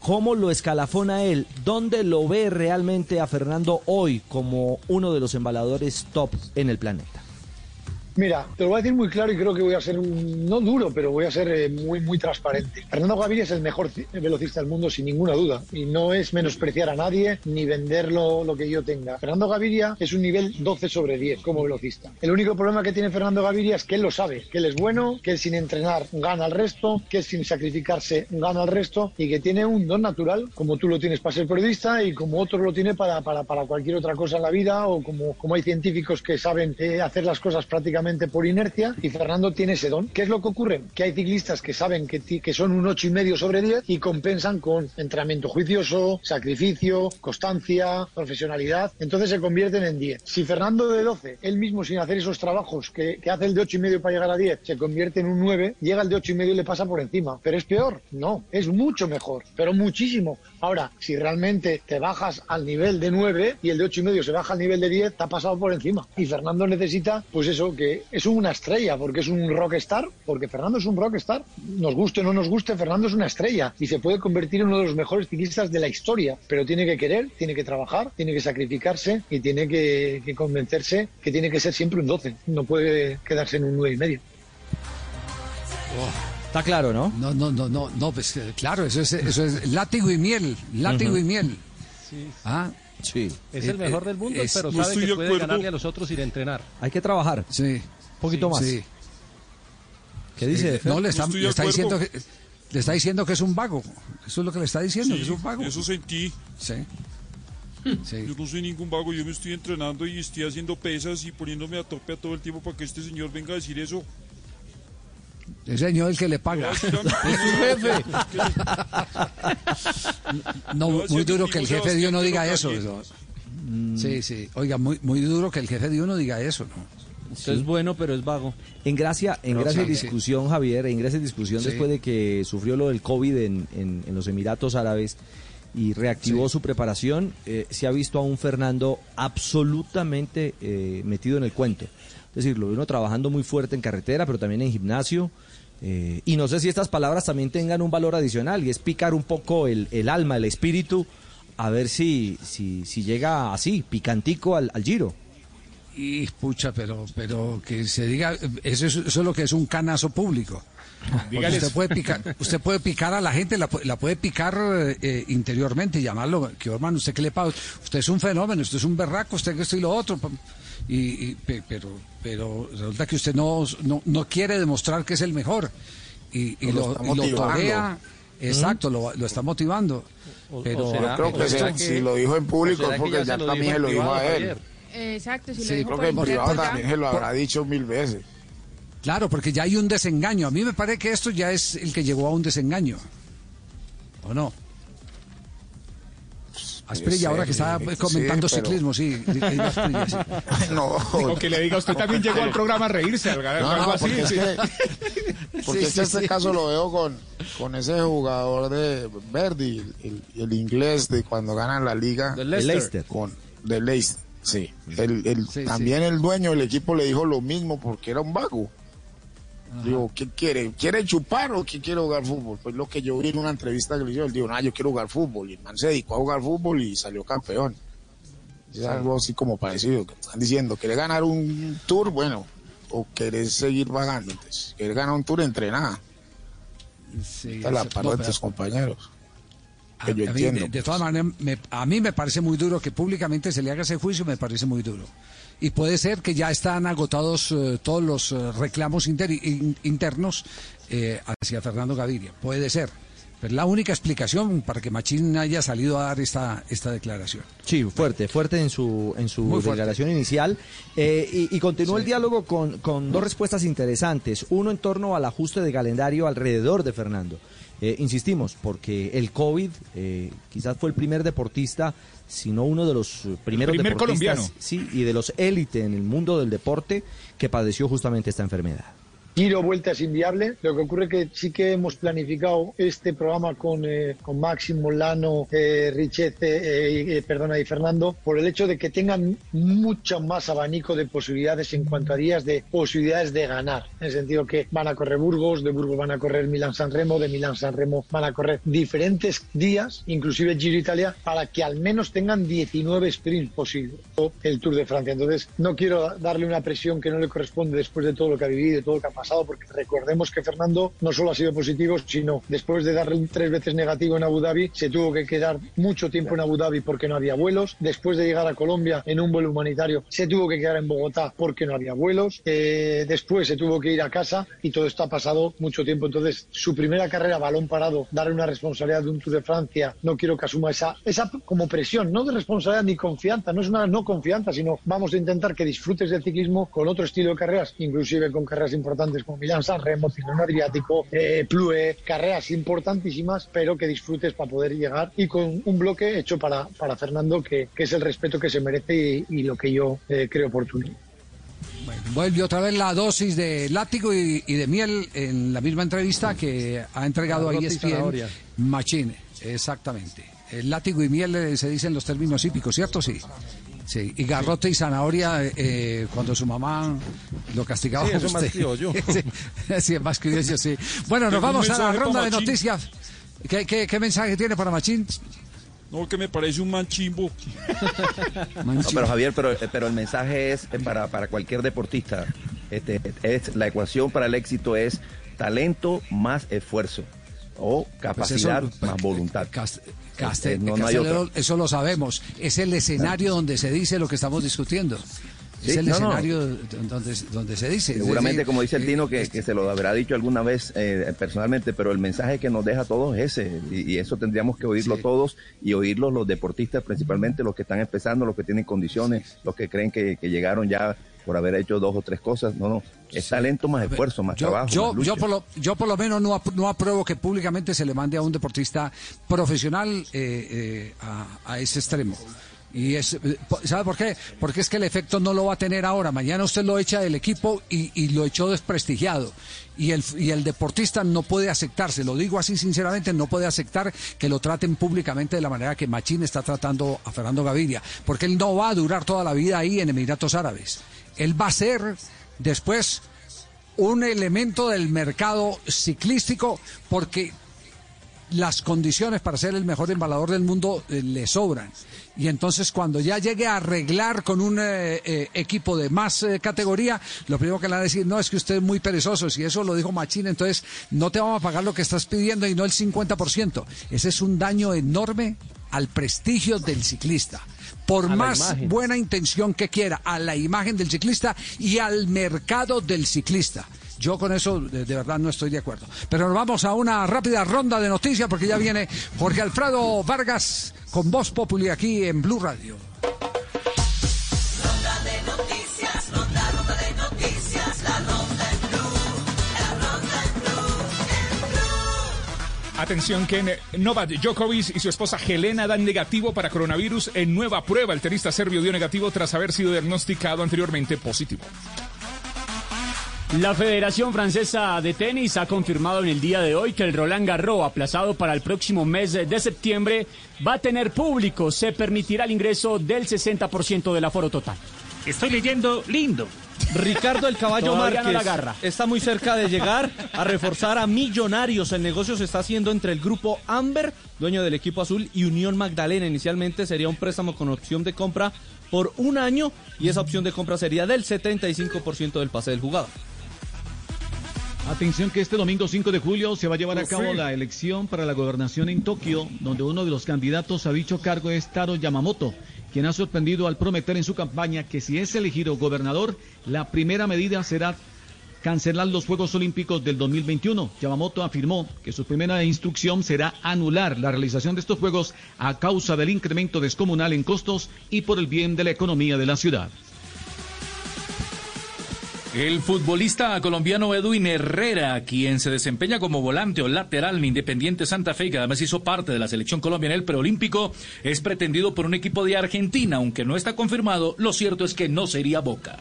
¿Cómo lo escalafona él? ¿Dónde lo ve realmente a Fernando hoy como uno de los embaladores top en el planeta? Mira, te lo voy a decir muy claro y creo que voy a ser un, no duro, pero voy a ser eh, muy, muy transparente. Fernando Gaviria es el mejor ci- velocista del mundo sin ninguna duda y no es menospreciar a nadie ni venderlo lo que yo tenga. Fernando Gaviria es un nivel 12 sobre 10 como velocista. El único problema que tiene Fernando Gaviria es que él lo sabe, que él es bueno, que él sin entrenar gana al resto, que él sin sacrificarse gana al resto y que tiene un don natural como tú lo tienes para ser periodista y como otro lo tiene para, para, para cualquier otra cosa en la vida o como, como hay científicos que saben eh, hacer las cosas prácticamente por inercia y Fernando tiene ese don. ¿Qué es lo que ocurre? Que hay ciclistas que saben que, que son un ocho y medio sobre 10 y compensan con entrenamiento juicioso, sacrificio, constancia, profesionalidad. Entonces se convierten en 10. Si Fernando de 12, él mismo sin hacer esos trabajos que, que hace el de ocho y medio para llegar a 10, se convierte en un 9, llega el de ocho y medio y le pasa por encima. ¿Pero es peor? No, es mucho mejor, pero muchísimo. Ahora, si realmente te bajas al nivel de 9 y el de ocho y medio se baja al nivel de 10, te ha pasado por encima. Y Fernando necesita, pues eso, que es una estrella, porque es un rockstar, porque Fernando es un rockstar. Nos guste o no nos guste, Fernando es una estrella y se puede convertir en uno de los mejores ciclistas de la historia, pero tiene que querer, tiene que trabajar, tiene que sacrificarse y tiene que, convencerse que tiene que ser siempre un 12, no puede quedarse en un 9 y medio. Está claro, ¿no? No, no, no, no, no, pues eh, claro, eso es, eso es látigo y miel, látigo y miel. Sí. Ah, sí. Es el mejor del mundo, es- pero no sabe que de puede acuerdo. ganarle a los otros sin entrenar. Hay que trabajar. Sí. Un poquito más. Sí. ¿Qué dice? No, le está, de le está diciendo que, le está diciendo que es un vago. Eso es lo que le está diciendo, Sí, que es un vago. Eso sentí. Sí. Yo no soy ningún vago, yo me estoy entrenando y estoy haciendo pesas y poniéndome a tope a todo el tiempo para que este señor venga a decir eso. El señor el que le paga. Es su jefe. No, muy duro que el jefe de uno diga eso. eso. Sí, sí. Oiga, muy, muy duro que el jefe de uno diga eso, ¿no? Es bueno, pero es vago. En gracia, en gracia y discusión, Javier, en gracia y discusión Sí. después de que sufrió lo del COVID en, en- en los Emiratos Árabes y reactivó Sí. su preparación, eh, se ha visto a un Fernando absolutamente eh, metido en el cuento. Es decir, lo vino trabajando muy fuerte en carretera, pero también en gimnasio. eh, y no sé si estas palabras también tengan un valor adicional y es picar un poco el, el alma, el espíritu, a ver si, si, si llega así, picantico al, al giro. Y pucha, pero, pero que se diga, eso es, eso es lo que es un canazo público. Usted puede picar, usted puede picar a la gente, la, la puede picar eh, interiormente, llamarlo, que hermano, usted qué le pasa, usted es un fenómeno, usted es un berraco, usted que esto y lo otro. Y, y pe- pero, pero resulta que usted no, no, no quiere demostrar que es el mejor y, y Lo lo, torea, exacto, lo, lo está motivando. Pero, Yo creo que si lo dijo en público es porque ya, también se lo dijo a él. Exacto, si lo Sí, dijo creo que en internet, privado ya. también se lo habrá dicho mil veces. Claro, porque ya hay un desengaño. A mí me parece que esto ya es el que llevó a un desengaño. ¿O no? Asprilla, ahora que está sí, comentando pero- ciclismo, sí. Asprilla, sí. No. O que le diga, usted también llegó al programa a reírse, algo No, algo no, así. porque es sí. que, porque Sí, es sí, que este sí. caso lo veo con, con ese jugador de Verdi, el, el inglés de cuando ganan la liga. Del Leicester. Leicester. Con, de Leicester, sí. El, el- Sí, también el dueño del equipo le dijo lo mismo porque era un vago. Digo, ¿qué quiere? ¿Quiere chupar o que quiere jugar fútbol? Pues lo que yo vi en una entrevista que le hicieron, él dijo, no, yo quiero jugar fútbol. Y el man se dedicó a jugar fútbol y salió campeón. Es algo así como parecido. que Están diciendo, ¿querés ganar un tour? Bueno, o querés seguir pagando. Entonces, ¿querés ganar un tour? Entrená. Sí, Esta es la parte no, de tus compañeros. A, Que yo a mí, entiendo. de, de todas maneras, me- a mí me parece muy duro que públicamente se le haga ese juicio, me parece muy duro. Y puede ser que ya están agotados eh, todos los eh, reclamos inter- in- internos eh, hacia Fernando Gaviria. Puede ser. Pero es la única explicación para que Machín haya salido a dar esta, esta declaración. Sí, fuerte, fuerte en su, en su declaración inicial. Eh, y, y continuó Sí. el diálogo con, con dos respuestas interesantes. Uno en torno al ajuste de calendario alrededor de Fernando. Eh, insistimos, porque el COVID eh, quizás fue el primer deportista, si no uno de los eh, primeros primer deportistas colombiano. sí, y de los élite en el mundo del deporte que padeció justamente esta enfermedad. Giro vuelta es inviable. Lo que ocurre que sí que hemos planificado este programa con, eh, con Máximo, Lano, eh, Richete, eh, perdona, y Fernando, por el hecho de que tengan mucho más abanico de posibilidades en cuanto a días de posibilidades de ganar. En el sentido que van a correr Burgos, de Burgos van a correr Milán-San Remo, de Milán-San Remo van a correr diferentes días, inclusive Giro Italia, para que al menos tengan 19 sprints posibles el Tour de Francia. Entonces, no quiero darle una presión que no le corresponde después de todo lo que ha vivido, de todo lo que ha pasado, porque recordemos que Fernando no solo ha sido positivo, sino después de darle tres veces negativo en Abu Dhabi, se tuvo que quedar mucho tiempo en Abu Dhabi porque no había vuelos. Después de llegar a Colombia en un vuelo humanitario, se tuvo que quedar en Bogotá porque no había vuelos. Eh, después se tuvo que ir a casa y todo esto ha pasado mucho tiempo. Entonces, su primera carrera, balón parado, darle una responsabilidad de un Tour de Francia, no quiero que asuma esa, esa como presión, no de responsabilidad ni confianza, no es una no confianza, sino vamos a intentar que disfrutes del ciclismo con otro estilo de carreras, inclusive con carreras importantes como Milán San Remo, Tirreno Adriático, eh, Plue, carreras importantísimas, pero que disfrutes para poder llegar y con un bloque hecho para, para Fernando, que, que es el respeto que se merece y, y lo que yo eh, creo oportuno. Vuelve otra vez la dosis de látigo y, y de miel en la misma entrevista que ha entregado ahí ESPN. Machine. Exactamente. El látigo y miel eh, se dicen los términos hípicos, ¿cierto? Sí. Sí, y garrote y zanahoria eh, cuando su mamá lo castigaba. Sí, eso a es más usted. criollo. sí, sí, es más criollo, sí. Bueno, nos vamos a la ronda de noticias. ¿Qué, qué, qué mensaje tiene para Machín? No, que me parece un manchimbo. No, pero Javier, pero, pero el mensaje es eh, para, para cualquier deportista. Este, es, la ecuación para el éxito es talento más esfuerzo o capacidad Pues eso, más voluntad. Caste- no, no hay Castelero, otra. eso lo sabemos. Es el escenario donde se dice lo que estamos discutiendo. Es el no, no. escenario donde, donde se dice. Seguramente, decir, como dice el Tino, que, que se lo habrá dicho alguna vez eh, personalmente, pero el mensaje que nos deja a todos es ese, y, y eso tendríamos que oírlo todos y oírlos los deportistas, principalmente los que están empezando, los que tienen condiciones, los que creen que, que llegaron ya por haber hecho dos o tres cosas. No, no, es talento más esfuerzo, más Yo, trabajo. yo, más yo, por lo, yo por lo menos no, no apruebo que públicamente se le mande a un deportista profesional eh, eh, a, a ese extremo. Y es, eh, ¿Sabe por qué? Porque es que el efecto no lo va a tener ahora. Mañana usted lo echa del equipo y, y lo echó desprestigiado. Y el, y el deportista no puede aceptarse, lo digo así sinceramente, no puede aceptar que lo traten públicamente de la manera que Machín está tratando a Fernando Gaviria. Porque él no va a durar toda la vida ahí en Emiratos Árabes. Él va a ser después un elemento del mercado ciclístico porque las condiciones para ser el mejor embalador del mundo eh, le sobran. Y entonces cuando ya llegue a arreglar con un eh, eh, equipo de más eh, categoría, lo primero que le van a decir, no, es que usted es muy perezoso, si eso lo dijo Machín, entonces no te vamos a pagar lo que estás pidiendo y no el 50%. Ese es un daño enorme al prestigio del ciclista. Por A más buena intención que quiera, a la imagen del ciclista y al mercado del ciclista. Yo con eso de, verdad no estoy de acuerdo. Pero vamos a una rápida ronda de noticias porque ya viene Jorge Alfredo Vargas con Voz Populi aquí en Blue Radio. Ronda de noticias, ronda, ronda de noticias, la ronda en blue, la ronda en blue, en blue. Atención que Novak Djokovic y su esposa Helena dan negativo para coronavirus en nueva prueba. El tenista serbio dio negativo tras haber sido diagnosticado anteriormente positivo. La Federación Francesa de Tenis ha confirmado en el día de hoy que el Roland Garros, aplazado para el próximo mes de septiembre, va a tener público. Se permitirá el ingreso del 60% del aforo total. Estoy leyendo lindo. Ricardo el Caballo Todavía no Márquez la agarra. está muy cerca de llegar a reforzar a Millonarios. El negocio se está haciendo entre el grupo Amber, dueño del equipo azul, y Unión Magdalena. Inicialmente sería un préstamo con opción de compra por un año y esa opción de compra sería del 75% del pase del jugador. Atención que este domingo 5 de julio se va a llevar a cabo la elección para la gobernación en Tokio, donde uno de los candidatos a dicho cargo es Taro Yamamoto, quien ha sorprendido al prometer en su campaña que si es elegido gobernador, la primera medida será cancelar los Juegos Olímpicos del 2021. Yamamoto afirmó que su primera instrucción será anular la realización de estos Juegos a causa del incremento descomunal en costos y por el bien de la economía de la ciudad. El futbolista colombiano Edwin Herrera, quien se desempeña como volante o lateral en Independiente Santa Fe, y que además hizo parte de la selección colombiana en el preolímpico, es pretendido por un equipo de Argentina, aunque no está confirmado, lo cierto es que no sería Boca.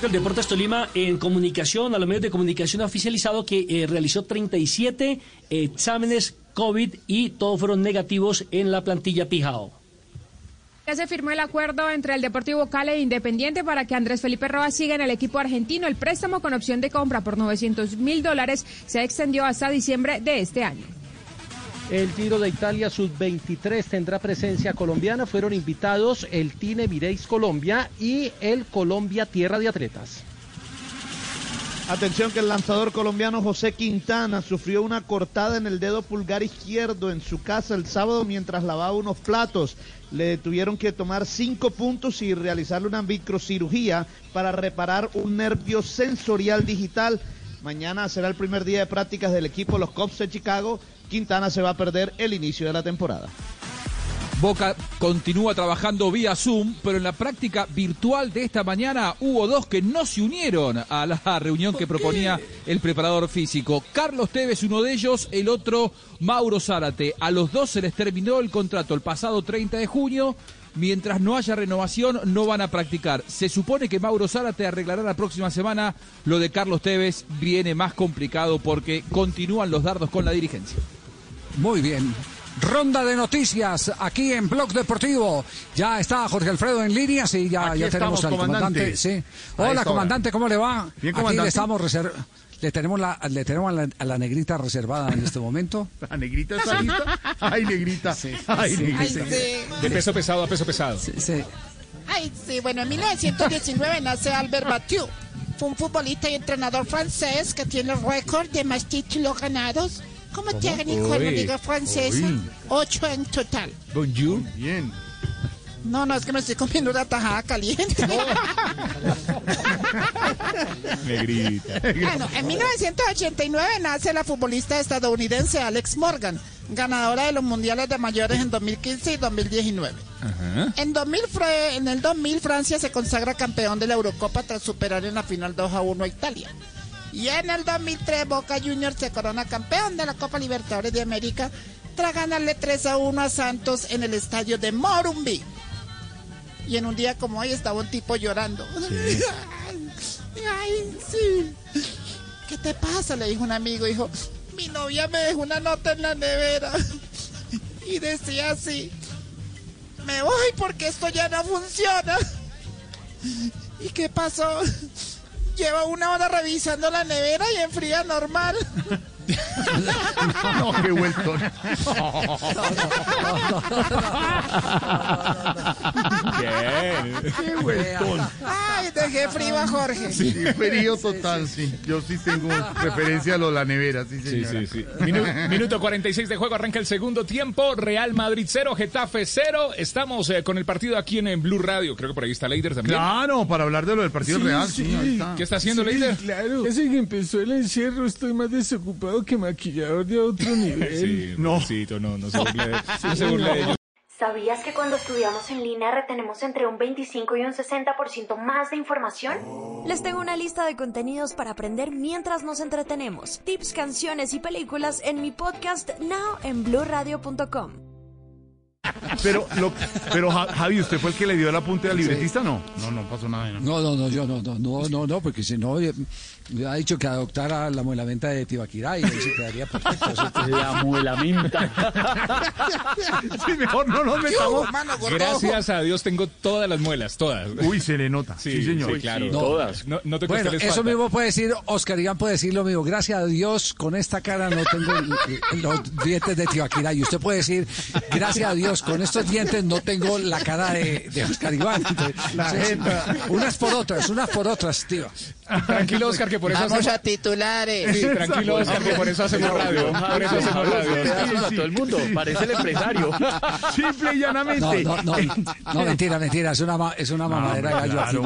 El Deportes Tolima en comunicación, a los medios de comunicación ha oficializado que eh, realizó 37 exámenes COVID y todos fueron negativos en la plantilla Pijao. Ya se firmó el acuerdo entre el Deportivo Cali e Independiente para que Andrés Felipe Roa siga en el equipo argentino. El préstamo con opción de compra por 900 mil dólares se extendió hasta diciembre de este año. El Giro de Italia Sub-23 tendrá presencia colombiana. Fueron invitados el Tine Mireis Colombia y el Colombia Tierra de Atletas. Atención que el lanzador colombiano José Quintana sufrió una cortada en el dedo pulgar izquierdo en su casa el sábado mientras lavaba unos platos. Le tuvieron que tomar cinco puntos y realizarle una microcirugía para reparar un nervio sensorial digital. Mañana será el primer día de prácticas del equipo Los Cubs de Chicago. Quintana se va a perder el inicio de la temporada. Boca continúa trabajando vía Zoom, pero en la práctica virtual de esta mañana hubo dos que no se unieron a la reunión que proponía el preparador físico. Carlos Tevez, uno de ellos, el otro Mauro Zárate. A los dos se les terminó el contrato el pasado 30 de junio. Mientras no haya renovación, no van a practicar. Se supone que Mauro Zárate arreglará la próxima semana. Lo de Carlos Tevez viene más complicado porque continúan los dardos con la dirigencia. Muy bien. Ronda de noticias aquí en Blog Deportivo. Ya está Jorge Alfredo en línea, sí, ya, tenemos estamos, al comandante. comandante. Sí. A Hola, comandante. ¿cómo le va? Bien, Aquí comandante. le estamos reser- le tenemos la, le tenemos a la, a la negrita reservada en este momento. ¿La negrita está lista? Ay, negrita. Ay, negrita. Ay, sí. De peso pesado a peso pesado. Ay, sí, bueno, en 1919 nace Albert Batiou. Fue un futbolista y entrenador francés que tiene récord de más títulos ganados como ¿Cómo? técnico en la Uy, liga francesa. uy. Ocho en total. Bonjour. Bien. No, no, es que me estoy comiendo una tajada caliente. Negrita. Bueno, en 1989 nace la futbolista estadounidense Alex Morgan, ganadora de los mundiales de mayores en 2015 y 2019. En, 2000, fue- en el 2000 Francia se consagra campeón de la Eurocopa tras superar en la final 2 a 1 a Italia. Y en el 2003 Boca Juniors se corona campeón de la Copa Libertadores de América tras ganarle 3 a 1 a Santos en el estadio de Morumbí. Y en un día como hoy estaba un tipo llorando. Ay, sí. ¿Qué te pasa? Le dijo un amigo. Dijo, mi novia me dejó una nota en la nevera. Y decía así, me voy porque esto ya no funciona. ¿Y qué pasó? Lleva una hora revisando la nevera y enfría normal. No, qué vuelto. Bien. Qué vueltón. Ay, dejé frío a Jorge. Sí, frío total, sí. Yo sí tengo referencia a lo de la nevera, sí, Sí, señora. sí, sí. Minu- minuto 46 de juego, arranca el segundo tiempo. Real Madrid 0, Getafe 0. Estamos eh, con el partido aquí en, en Blue Radio. Creo que por ahí está Leider también. Claro, para hablar de lo del partido Sí, real, sí. sí, ahí está. ¿Qué está haciendo Sí, Leider? Claro. Desde que empezó el encierro estoy más desocupado que maquillador de otro nivel. Sí, no. no, no se burle de, no se burle de ellos. ¿Sabías que cuando estudiamos en línea retenemos entre un 25 y un 60% más de información? Les tengo una lista de contenidos para aprender mientras nos entretenemos. Tips, canciones y películas en mi podcast Now en bluradio.com. Pero, lo, pero Ja- Javi, ¿usted fue el que le dio el apunte al libretista? No, no, no pasó nada. No. No, no, no, yo no, no, no, no, no, porque si no, eh, ha dicho que adoptara la muelamenta de Tibaquirá y ahí se quedaría perfecto. La muelamenta. Sí, mejor no nos metamos. Gracias a Dios tengo todas las muelas, todas. Uy, se le nota. Sí, señor. Sí, claro. No. Todas. No, no te Bueno, eso falta. mismo puede decir, Oscar Iván puede decir lo mismo. Gracias a Dios, con esta cara no tengo los dientes de Tibaquirá. Y usted puede decir, gracias a Dios, con estos dientes no tengo la cara de, de Oscar Iván. La Sí, sí. jeta. Unas por otras, unas por otras, tío. Tranquilo, Oscar, que por eso Vamos hacemos... a titulares. Sí, tranquilo, Oscar, que por eso hacemos radio. Por eso hacemos radio. Pedazos a todo el mundo. Parece el empresario. Simple y llanamente. No, no, no, no, mentira, mentira, es una, es una mamadera de gallo.